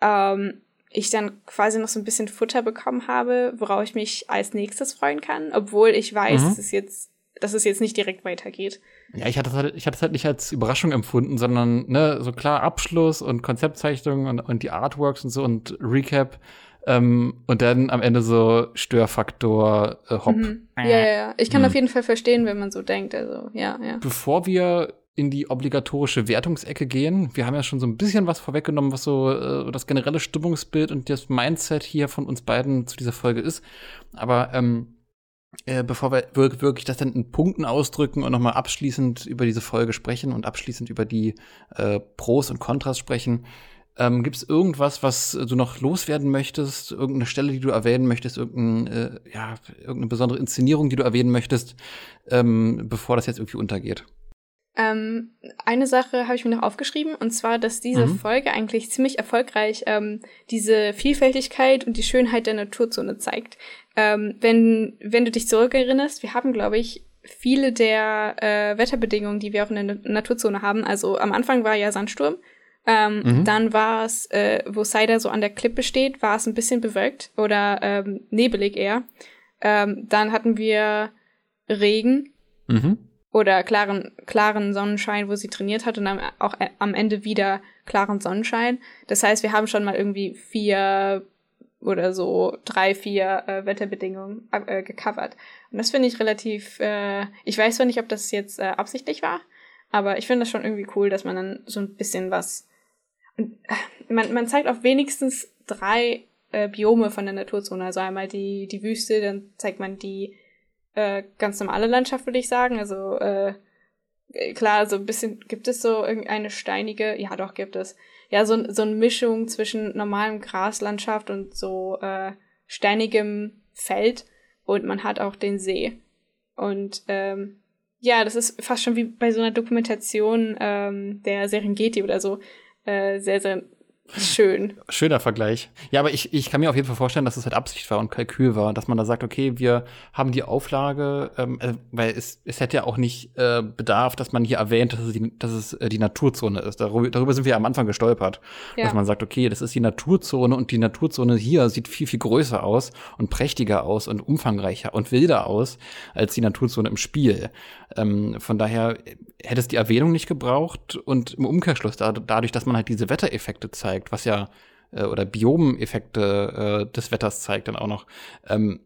S3: ähm, ich dann quasi noch so ein bisschen Futter bekommen habe, worauf ich mich als nächstes freuen kann, obwohl ich weiß, mhm. es jetzt, dass es jetzt nicht direkt weitergeht.
S2: Ja, ich hatte es halt, ich hatte es halt nicht als Überraschung empfunden, sondern ne, so klar Abschluss und Konzeptzeichnung und, und die Artworks und so und Recap. Ähm, und dann am Ende so Störfaktor, äh, Hopp. Mhm.
S3: Ja, ja, ja. Ich kann mhm. auf jeden Fall verstehen, wenn man so denkt. Also, ja, ja.
S2: Bevor wir in die obligatorische Wertungsecke gehen. Wir haben ja schon so ein bisschen was vorweggenommen, was so äh, das generelle Stimmungsbild und das Mindset hier von uns beiden zu dieser Folge ist. Aber ähm, äh, bevor wir wirklich das dann in Punkten ausdrücken und nochmal abschließend über diese Folge sprechen und abschließend über die äh, Pros und Kontras sprechen, ähm, Gibt es irgendwas, was du noch loswerden möchtest? Irgendeine Stelle, die du erwähnen möchtest? Irgendein, äh, ja, irgendeine besondere Inszenierung, die du erwähnen möchtest, ähm, bevor das jetzt irgendwie untergeht?
S3: Ähm, eine Sache habe ich mir noch aufgeschrieben, und zwar, dass diese mhm. Folge eigentlich ziemlich erfolgreich ähm, diese Vielfältigkeit und die Schönheit der Naturzone zeigt. Ähm, wenn, wenn du dich zurückerinnerst, wir haben, glaube ich, viele der äh, Wetterbedingungen, die wir auch in der Naturzone haben. Also am Anfang war ja Sandsturm. Ähm, mhm. Dann war es, äh, wo Cider so an der Klippe steht, war es ein bisschen bewölkt oder ähm, nebelig eher. Ähm, dann hatten wir Regen. Mhm oder klaren, klaren Sonnenschein, wo sie trainiert hat und dann auch äh, am Ende wieder klaren Sonnenschein. Das heißt, wir haben schon mal irgendwie vier oder so drei, vier äh, Wetterbedingungen äh, gecovert. Und das finde ich relativ, äh, ich weiß zwar nicht, ob das jetzt äh, absichtlich war, aber ich finde das schon irgendwie cool, dass man dann so ein bisschen was. Und, äh, man, man zeigt auch wenigstens drei äh, Biome von der Naturzone. Also einmal die, die Wüste, dann zeigt man die äh, ganz normale Landschaft, würde ich sagen. Also äh, klar, so ein bisschen, gibt es so irgendeine steinige, ja doch, gibt es. Ja, so, so eine Mischung zwischen normalem Graslandschaft und so äh, steinigem Feld und man hat auch den See. Und ähm, ja, das ist fast schon wie bei so einer Dokumentation ähm, der Serengeti oder so äh, sehr, sehr Schön.
S2: Schöner Vergleich. Ja, aber ich, ich kann mir auf jeden Fall vorstellen, dass es halt Absicht war und Kalkül war, dass man da sagt, okay, wir haben die Auflage, ähm, äh, weil es, es hätte ja auch nicht äh, Bedarf, dass man hier erwähnt, dass es die, dass es, äh, die Naturzone ist. Darüber, darüber sind wir ja am Anfang gestolpert. Ja. Dass man sagt, okay, das ist die Naturzone und die Naturzone hier sieht viel, viel größer aus und prächtiger aus und umfangreicher und wilder aus als die Naturzone im Spiel. Ähm, von daher hätte es die Erwähnung nicht gebraucht und im Umkehrschluss da, dadurch, dass man halt diese Wettereffekte zeigt, was ja äh, oder Biomeffekte äh, des Wetters zeigt dann auch noch, ähm,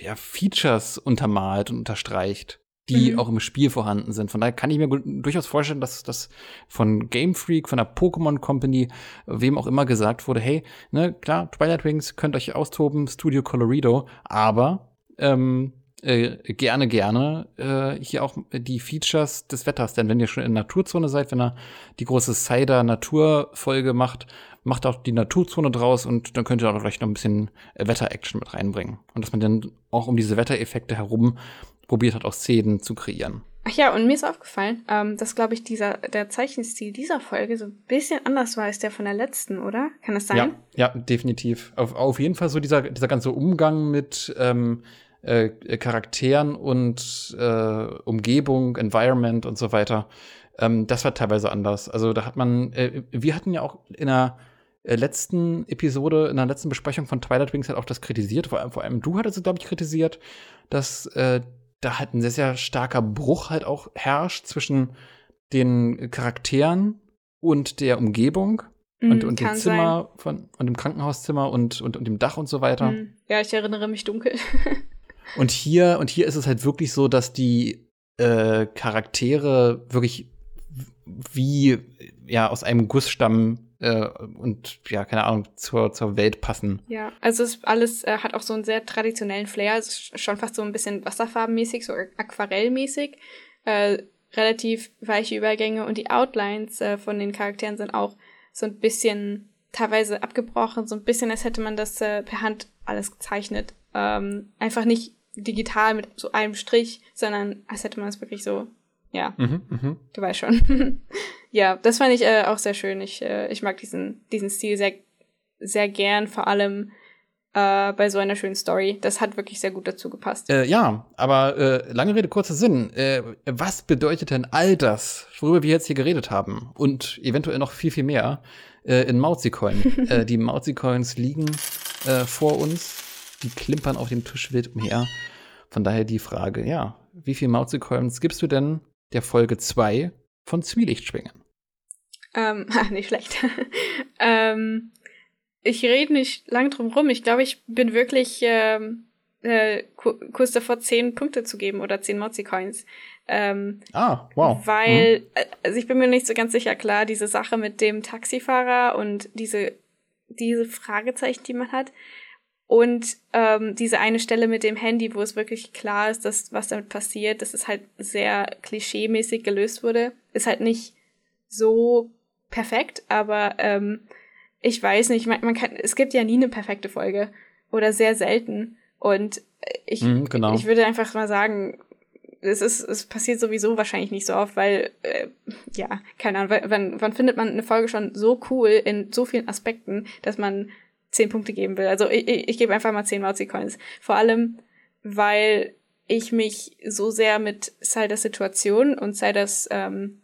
S2: ja, Features untermalt und unterstreicht, die mhm. auch im Spiel vorhanden sind. Von daher kann ich mir durchaus vorstellen, dass das von Game Freak, von der Pokémon Company, wem auch immer gesagt wurde, hey, ne, klar, Twilight Wings könnt euch austoben, Studio Colorido, aber ähm, äh, gerne, gerne äh, hier auch die Features des Wetters. Denn wenn ihr schon in Naturzone seid, wenn er die große Cider Naturfolge macht, macht auch die Naturzone draus und dann könnt ihr auch vielleicht noch ein bisschen äh, Wetter-Action mit reinbringen. Und dass man dann auch um diese Wettereffekte herum probiert hat, auch Szenen zu kreieren.
S3: Ach ja, und mir ist aufgefallen, ähm, dass, glaube ich, dieser, der Zeichenstil dieser Folge so ein bisschen anders war als der von der letzten, oder? Kann das sein?
S2: Ja, ja definitiv. Auf, auf jeden Fall so dieser, dieser ganze Umgang mit ähm, äh, Charakteren und äh, Umgebung, Environment und so weiter. Ähm, das war teilweise anders. Also da hat man, äh, wir hatten ja auch in der äh, letzten Episode, in der letzten Besprechung von Twilight Wings halt auch das kritisiert. Vor allem, vor allem du hattest es, glaube ich, kritisiert, dass äh, da halt ein sehr, sehr starker Bruch halt auch herrscht zwischen den Charakteren und der Umgebung. Mm, und, und dem Zimmer sein. von und dem Krankenhauszimmer und, und, und dem Dach und so weiter. Mm,
S3: ja, ich erinnere mich dunkel. <laughs>
S2: Und hier, und hier ist es halt wirklich so, dass die äh, Charaktere wirklich wie ja aus einem Guss stammen äh, und ja, keine Ahnung, zur, zur Welt passen.
S3: Ja, also es alles äh, hat auch so einen sehr traditionellen Flair, es ist schon fast so ein bisschen wasserfarbenmäßig, so aquarellmäßig. Äh, relativ weiche Übergänge und die Outlines äh, von den Charakteren sind auch so ein bisschen teilweise abgebrochen, so ein bisschen, als hätte man das äh, per Hand alles gezeichnet. ähm, einfach nicht digital mit so einem Strich, sondern als hätte man es wirklich so, ja, mhm, mh. du weißt schon. <laughs> ja, das fand ich äh, auch sehr schön. Ich, äh, ich mag diesen, diesen Stil sehr, sehr gern, vor allem äh, bei so einer schönen Story. Das hat wirklich sehr gut dazu gepasst.
S2: Äh, ja, aber äh, lange Rede, kurzer Sinn. Äh, was bedeutet denn all das, worüber wir jetzt hier geredet haben? Und eventuell noch viel, viel mehr in Mauzicoin. <laughs> die Mauzicoins liegen vor uns. Die klimpern auf dem Tisch wild umher. Von daher die Frage, ja, wie viel Mauzicoins gibst du denn der Folge 2 von Zwielichtschwingen?
S3: Ähm, <laughs> nicht schlecht. <laughs> ähm, ich rede nicht lang drum rum. Ich glaube, ich bin wirklich ähm, äh, kurz davor, zehn Punkte zu geben oder zehn Mozi-Coins. Ähm,
S2: ah, wow.
S3: Weil, mhm. also ich bin mir nicht so ganz sicher, klar, diese Sache mit dem Taxifahrer und diese, diese Fragezeichen, die man hat. Und ähm, diese eine Stelle mit dem Handy, wo es wirklich klar ist, dass was damit passiert, dass es halt sehr klischeemäßig gelöst wurde, ist halt nicht so perfekt, aber ähm, ich weiß nicht, man, man kann, es gibt ja nie eine perfekte Folge oder sehr selten. Und ich, mhm, genau. ich würde einfach mal sagen, es ist, es passiert sowieso wahrscheinlich nicht so oft, weil, äh, ja, keine Ahnung, wann, wann findet man eine Folge schon so cool in so vielen Aspekten, dass man zehn Punkte geben will. Also ich, ich, ich gebe einfach mal zehn Mauzi-Coins. Vor allem, weil ich mich so sehr mit sei das Situation und sei das ähm,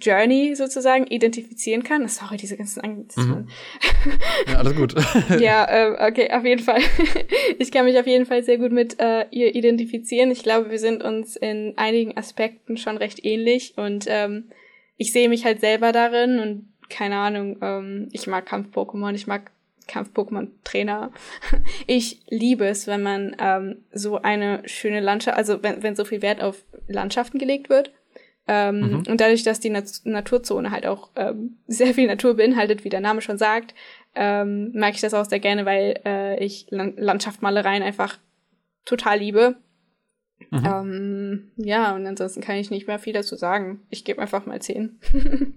S3: Journey sozusagen identifizieren kann. Sorry, diese ganzen Anglizismen.
S2: Mhm. Ja, alles gut. <laughs>
S3: ja, äh, okay, auf jeden Fall. <laughs> ich kann mich auf jeden Fall sehr gut mit äh, ihr identifizieren. Ich glaube, wir sind uns in einigen Aspekten schon recht ähnlich und ähm, ich sehe mich halt selber darin und keine Ahnung, ähm, ich mag Kampf-Pokémon, ich mag Kampf-Pokémon-Trainer. <laughs> Ich liebe es, wenn man ähm, so eine schöne Landschaft, also wenn, wenn so viel Wert auf Landschaften gelegt wird ähm, mhm. Und dadurch, dass die Nat Naturzone halt auch ähm, <laughs> sehr viel Natur beinhaltet, wie der Name schon sagt, ähm, mag ich das auch sehr gerne, weil äh, ich Land Landschaftsmalereien einfach total liebe. Mhm. Ähm, ja, und ansonsten kann ich nicht mehr viel dazu sagen. Ich gebe einfach mal zehn. <laughs>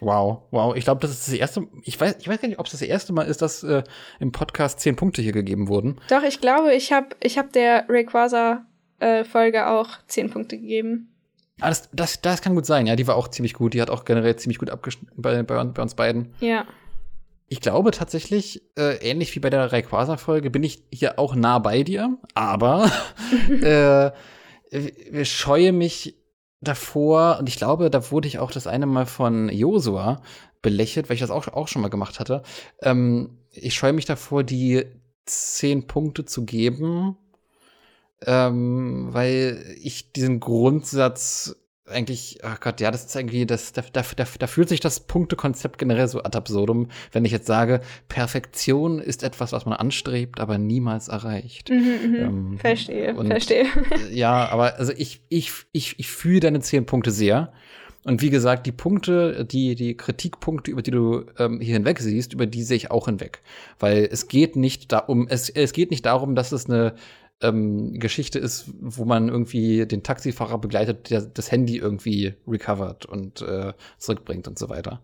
S2: wow, wow. Ich glaube, das ist das erste. Ich weiß, ich weiß gar nicht, ob es das erste Mal ist, dass äh, im Podcast zehn Punkte hier gegeben wurden.
S3: Doch, ich glaube, ich habe ich hab der Rayquaza äh, Folge auch zehn Punkte gegeben.
S2: Ah, das, das, das kann gut sein, ja. Die war auch ziemlich gut. Die hat auch generell ziemlich gut abgeschnitten bei, bei, bei uns beiden.
S3: Ja.
S2: Ich glaube tatsächlich, äh, ähnlich wie bei der Rayquaza-Folge, bin ich hier auch nah bei dir, aber <laughs> äh, ich scheue mich davor, und ich glaube, da wurde ich auch das eine Mal von Josua belächelt, weil ich das auch, auch schon mal gemacht hatte. Ähm, ich scheue mich davor, die zehn Punkte zu geben, ähm, weil ich diesen Grundsatz eigentlich, ach Gott, ja, das ist irgendwie, das, da, da, da, da fühlt sich das Punktekonzept generell so ad absurdum, wenn ich jetzt sage, Perfektion ist etwas, was man anstrebt, aber niemals erreicht. Mhm,
S3: mhm. ähm, verstehe, und, verstehe.
S2: Ja, aber also ich, ich, ich, ich fühle deine zehn Punkte sehr. Und wie gesagt, die Punkte, die, die Kritikpunkte, über die du ähm, hier hinweg siehst, über die sehe ich auch hinweg. Weil es geht nicht da um, es, es geht nicht darum, dass es eine ähm, Geschichte ist, wo man irgendwie den Taxifahrer begleitet, der das Handy irgendwie recovert und äh, zurückbringt und so weiter.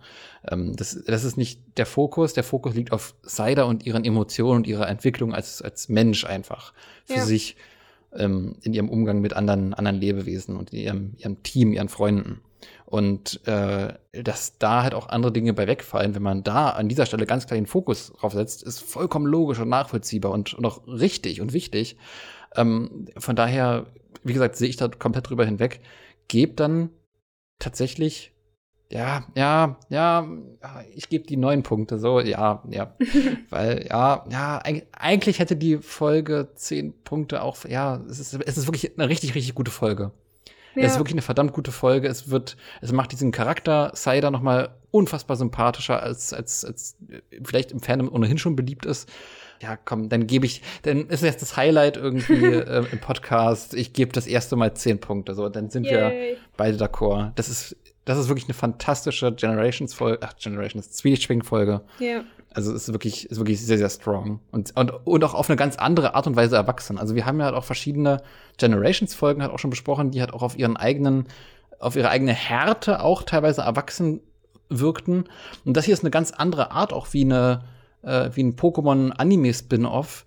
S2: Ähm, das, das ist nicht der Fokus. Der Fokus liegt auf Saida und ihren Emotionen und ihrer Entwicklung als, als Mensch einfach für ja. sich ähm, in ihrem Umgang mit anderen, anderen Lebewesen und ihrem, ihrem Team, ihren Freunden. Und äh, dass da halt auch andere Dinge bei wegfallen, wenn man da an dieser Stelle ganz klar den Fokus drauf setzt, ist vollkommen logisch und nachvollziehbar und, und auch richtig und wichtig. Ähm, von daher, wie gesagt, sehe ich da komplett drüber hinweg. Gebt dann tatsächlich, ja, ja, ja, ich gebe die neun Punkte, so, ja, ja. <laughs> Weil, ja, ja, eigentlich hätte die Folge zehn Punkte auch, ja, es ist, es ist wirklich eine richtig, richtig gute Folge. Ja. Es ist wirklich eine verdammt gute Folge. Es wird, es macht diesen Charakter Cider noch mal unfassbar sympathischer, als, als, als vielleicht im Fandom ohnehin schon beliebt ist. Ja, komm, dann gebe ich, dann ist jetzt das Highlight irgendwie <laughs> äh, im Podcast. Ich gebe das erste Mal zehn Punkte. So, dann sind Yay. wir beide d'accord. Das ist, das ist wirklich eine fantastische Generations-Folge, ach, Generations, Zwielichtschwing-Folge.
S3: Ja.
S2: Also ist wirklich, ist wirklich sehr, sehr strong. Und, und, und auch auf eine ganz andere Art und Weise erwachsen. Also wir haben ja halt auch verschiedene Generations-Folgen halt auch schon besprochen, die halt auch auf ihren eigenen, auf ihre eigene Härte auch teilweise erwachsen wirkten. Und das hier ist eine ganz andere Art, auch wie eine, äh, wie ein Pokémon-Anime-Spin-Off.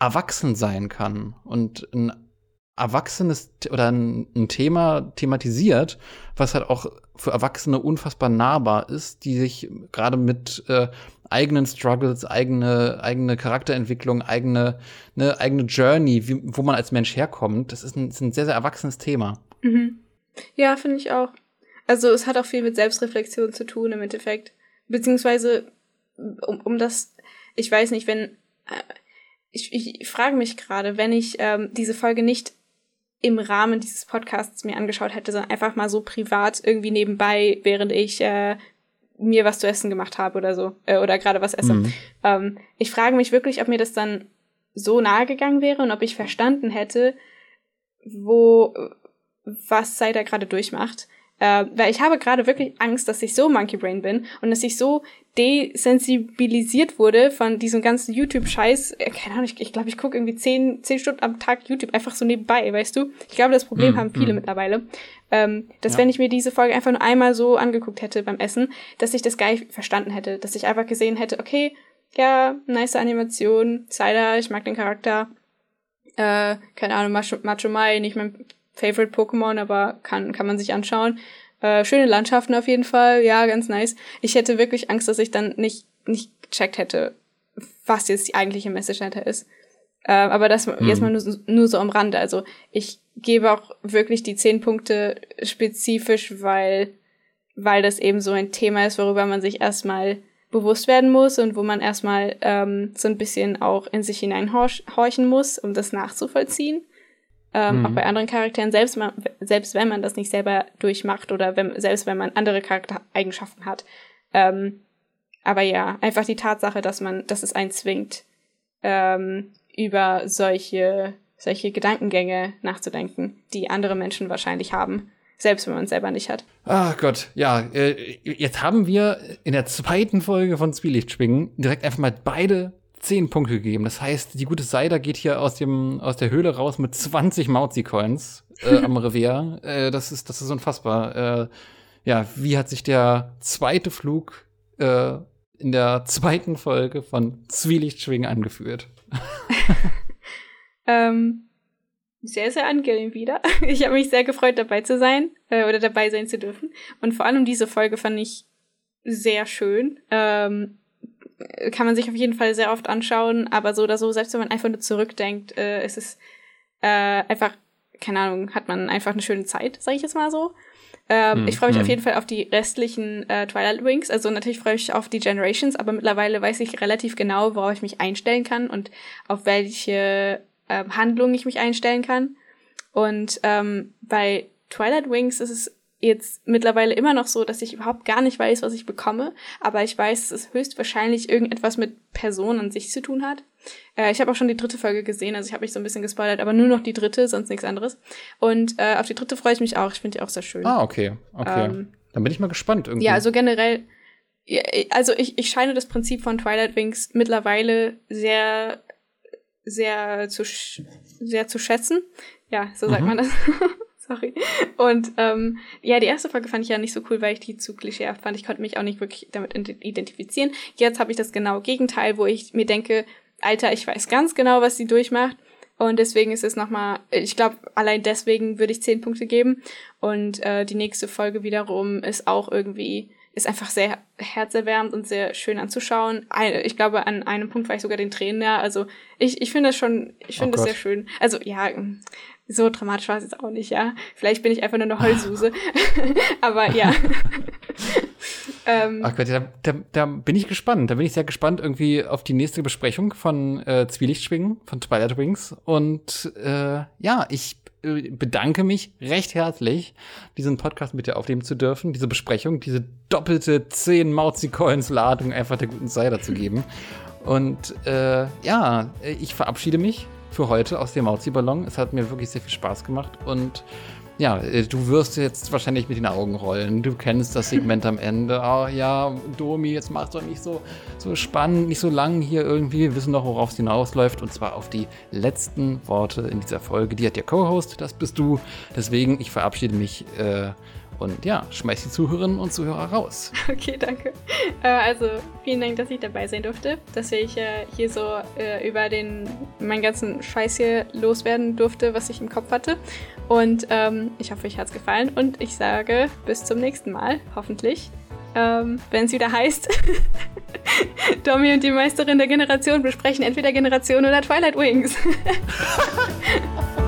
S2: erwachsen sein kann und ein erwachsenes oder ein, ein, Thema thematisiert, was halt auch für Erwachsene unfassbar nahbar ist, die sich gerade mit äh, eigenen Struggles, eigene, eigene Charakterentwicklung, eigene, ne, eigene Journey, wie, wo man als Mensch herkommt, das ist ein, ist ein sehr, sehr erwachsenes Thema.
S3: Mhm. Ja, finde ich auch. Also es hat auch viel mit Selbstreflexion zu tun im Endeffekt. Beziehungsweise, um, um das, ich weiß nicht, wenn, äh, ich, ich frage mich gerade, wenn ich ähm, diese Folge nicht im Rahmen dieses Podcasts mir angeschaut hätte, sondern einfach mal so privat irgendwie nebenbei, während ich äh, mir was zu essen gemacht habe oder so, äh, oder gerade was esse. Mhm. Ähm, ich frage mich wirklich, ob mir das dann so nahe gegangen wäre und ob ich verstanden hätte, wo was da gerade durchmacht. Äh, weil ich habe gerade wirklich Angst, dass ich so Monkey Brain bin und dass ich so desensibilisiert wurde von diesem ganzen YouTube-Scheiß. Äh, keine Ahnung, ich, ich glaube, ich gucke irgendwie zehn, zehn Stunden am Tag YouTube einfach so nebenbei, weißt du? Ich glaube, das Problem mm, haben viele mm. mittlerweile. Ähm, dass ja. wenn ich mir diese Folge einfach nur einmal so angeguckt hätte beim Essen, dass ich das gar nicht verstanden hätte. Dass ich einfach gesehen hätte, okay, ja, nice Animation, Cider, ich mag den Charakter. Äh, keine Ahnung, Macho, Macho Mai, nicht mein Favorite Pokémon, aber kann, kann man sich anschauen. Äh, schöne Landschaften auf jeden Fall, ja, ganz nice. Ich hätte wirklich Angst, dass ich dann nicht, nicht gecheckt hätte, was jetzt die eigentliche Message dahinter ist. Äh, aber das mhm. jetzt mal nur, nur so am Rande. Also ich gebe auch wirklich die zehn Punkte spezifisch, weil, weil das eben so ein Thema ist, worüber man sich erstmal bewusst werden muss und wo man erstmal ähm, so ein bisschen auch in sich hineinhorchen muss, um das nachzuvollziehen. Ähm, mhm. Auch bei anderen Charakteren, selbst, man, selbst wenn man das nicht selber durchmacht oder wenn, selbst wenn man andere Charaktereigenschaften hat. Ähm, aber ja, einfach die Tatsache, dass man, dass es einen zwingt, ähm, über solche, solche Gedankengänge nachzudenken, die andere Menschen wahrscheinlich haben, selbst wenn man es selber nicht hat.
S2: Ach Gott, ja, äh, jetzt haben wir in der zweiten Folge von Zwielichtschwingen direkt einfach mal beide zehn Punkte gegeben. Das heißt, die gute Seida geht hier aus dem aus der Höhle raus mit 20 Mauzi-Coins äh, am <laughs> Revier. Äh, das ist das ist unfassbar. Äh, ja, wie hat sich der zweite Flug äh, in der zweiten Folge von Zwielichtschwingen angefühlt? <laughs>
S3: ähm, sehr, sehr angenehm wieder. <laughs> Ich habe mich sehr gefreut, dabei zu sein äh, oder dabei sein zu dürfen. Und vor allem diese Folge fand ich sehr schön. Ähm, kann man sich auf jeden Fall sehr oft anschauen, aber so oder so, selbst wenn man einfach nur zurückdenkt, äh, ist es äh, einfach, keine Ahnung, hat man einfach eine schöne Zeit, sage ich jetzt mal so. Ähm, hm, ich freue mich hm. auf jeden Fall auf die restlichen äh, Twilight Wings. Also natürlich freue ich mich auf die Generations, aber mittlerweile weiß ich relativ genau, worauf ich mich einstellen kann und auf welche ähm, Handlungen ich mich einstellen kann. Und ähm, bei Twilight Wings ist es jetzt mittlerweile immer noch so, dass ich überhaupt gar nicht weiß, was ich bekomme, aber ich weiß, dass es höchstwahrscheinlich irgendetwas mit Personen an sich zu tun hat. Äh, ich habe auch schon die dritte Folge gesehen, also ich habe mich so ein bisschen gespoilert, aber nur noch die dritte, sonst nichts anderes. Und äh, auf die dritte freue ich mich auch. Ich finde die auch sehr schön.
S2: Ah, okay, okay. Ähm, Dann bin ich mal gespannt irgendwie.
S3: Ja, also generell, also ich, ich scheine das Prinzip von Twilight Wings mittlerweile sehr, sehr zu, sehr zu schätzen. Ja, so sagt mhm. man das. <laughs> Sorry. Und ähm, ja, die erste Folge fand ich ja nicht so cool, weil ich die zu klischeehaft fand. Ich konnte mich auch nicht wirklich damit identifizieren. Jetzt habe ich das genau Gegenteil, wo ich mir denke, Alter, ich weiß ganz genau, was sie durchmacht. Und deswegen ist es nochmal, ich glaube, allein deswegen würde ich zehn Punkte geben. Und äh, die nächste Folge wiederum ist auch irgendwie, ist einfach sehr herzerwärmend und sehr schön anzuschauen. Ich glaube, an einem Punkt war ich sogar den Tränen näher. Also ich, ich finde das schon, ich finde oh das sehr schön. Also ja, so dramatisch war es jetzt auch nicht, ja. Vielleicht bin ich einfach nur eine Heulsuse. <laughs> Aber ja. <laughs>
S2: ähm, Ach Gott, da, da, da, bin ich gespannt. Da bin ich sehr gespannt irgendwie auf die nächste Besprechung von äh, Zwielichtschwingen, von Twilight Wings. Und äh, ja, ich äh, bedanke mich recht herzlich, diesen Podcast mit dir aufnehmen zu dürfen, diese Besprechung, diese doppelte 10 Mauzi-Coins-Ladung einfach der guten Seite zu geben. Und äh, ja, ich verabschiede mich für heute aus dem Mauzi-Ballon. Es hat mir wirklich sehr viel Spaß gemacht und ja, äh, du wirst jetzt wahrscheinlich mit den Augen rollen. Du kennst das Segment am Ende. Oh ja, Domi, jetzt mach's doch nicht so, so spannend, nicht so lang hier irgendwie. Wir wissen doch, worauf es hinausläuft. Und zwar auf die letzten Worte in dieser Folge. Die hat der Co-Host, das bist du. Deswegen, ich verabschiede mich äh, Und ja, schmeiß die Zuhörerinnen und Zuhörer raus. <laughs>
S3: Okay, danke. Äh, also vielen Dank, dass ich dabei sein durfte, dass ich äh, hier so äh, über den meinen ganzen Scheiß hier loswerden durfte, was ich im Kopf hatte. Und ähm, ich hoffe, euch hat es gefallen und ich sage bis zum nächsten Mal, hoffentlich. Ähm, Wenn es wieder heißt, <laughs> Domi und die Meisterin der Generation besprechen entweder Generation oder Twilight Wings. <laughs>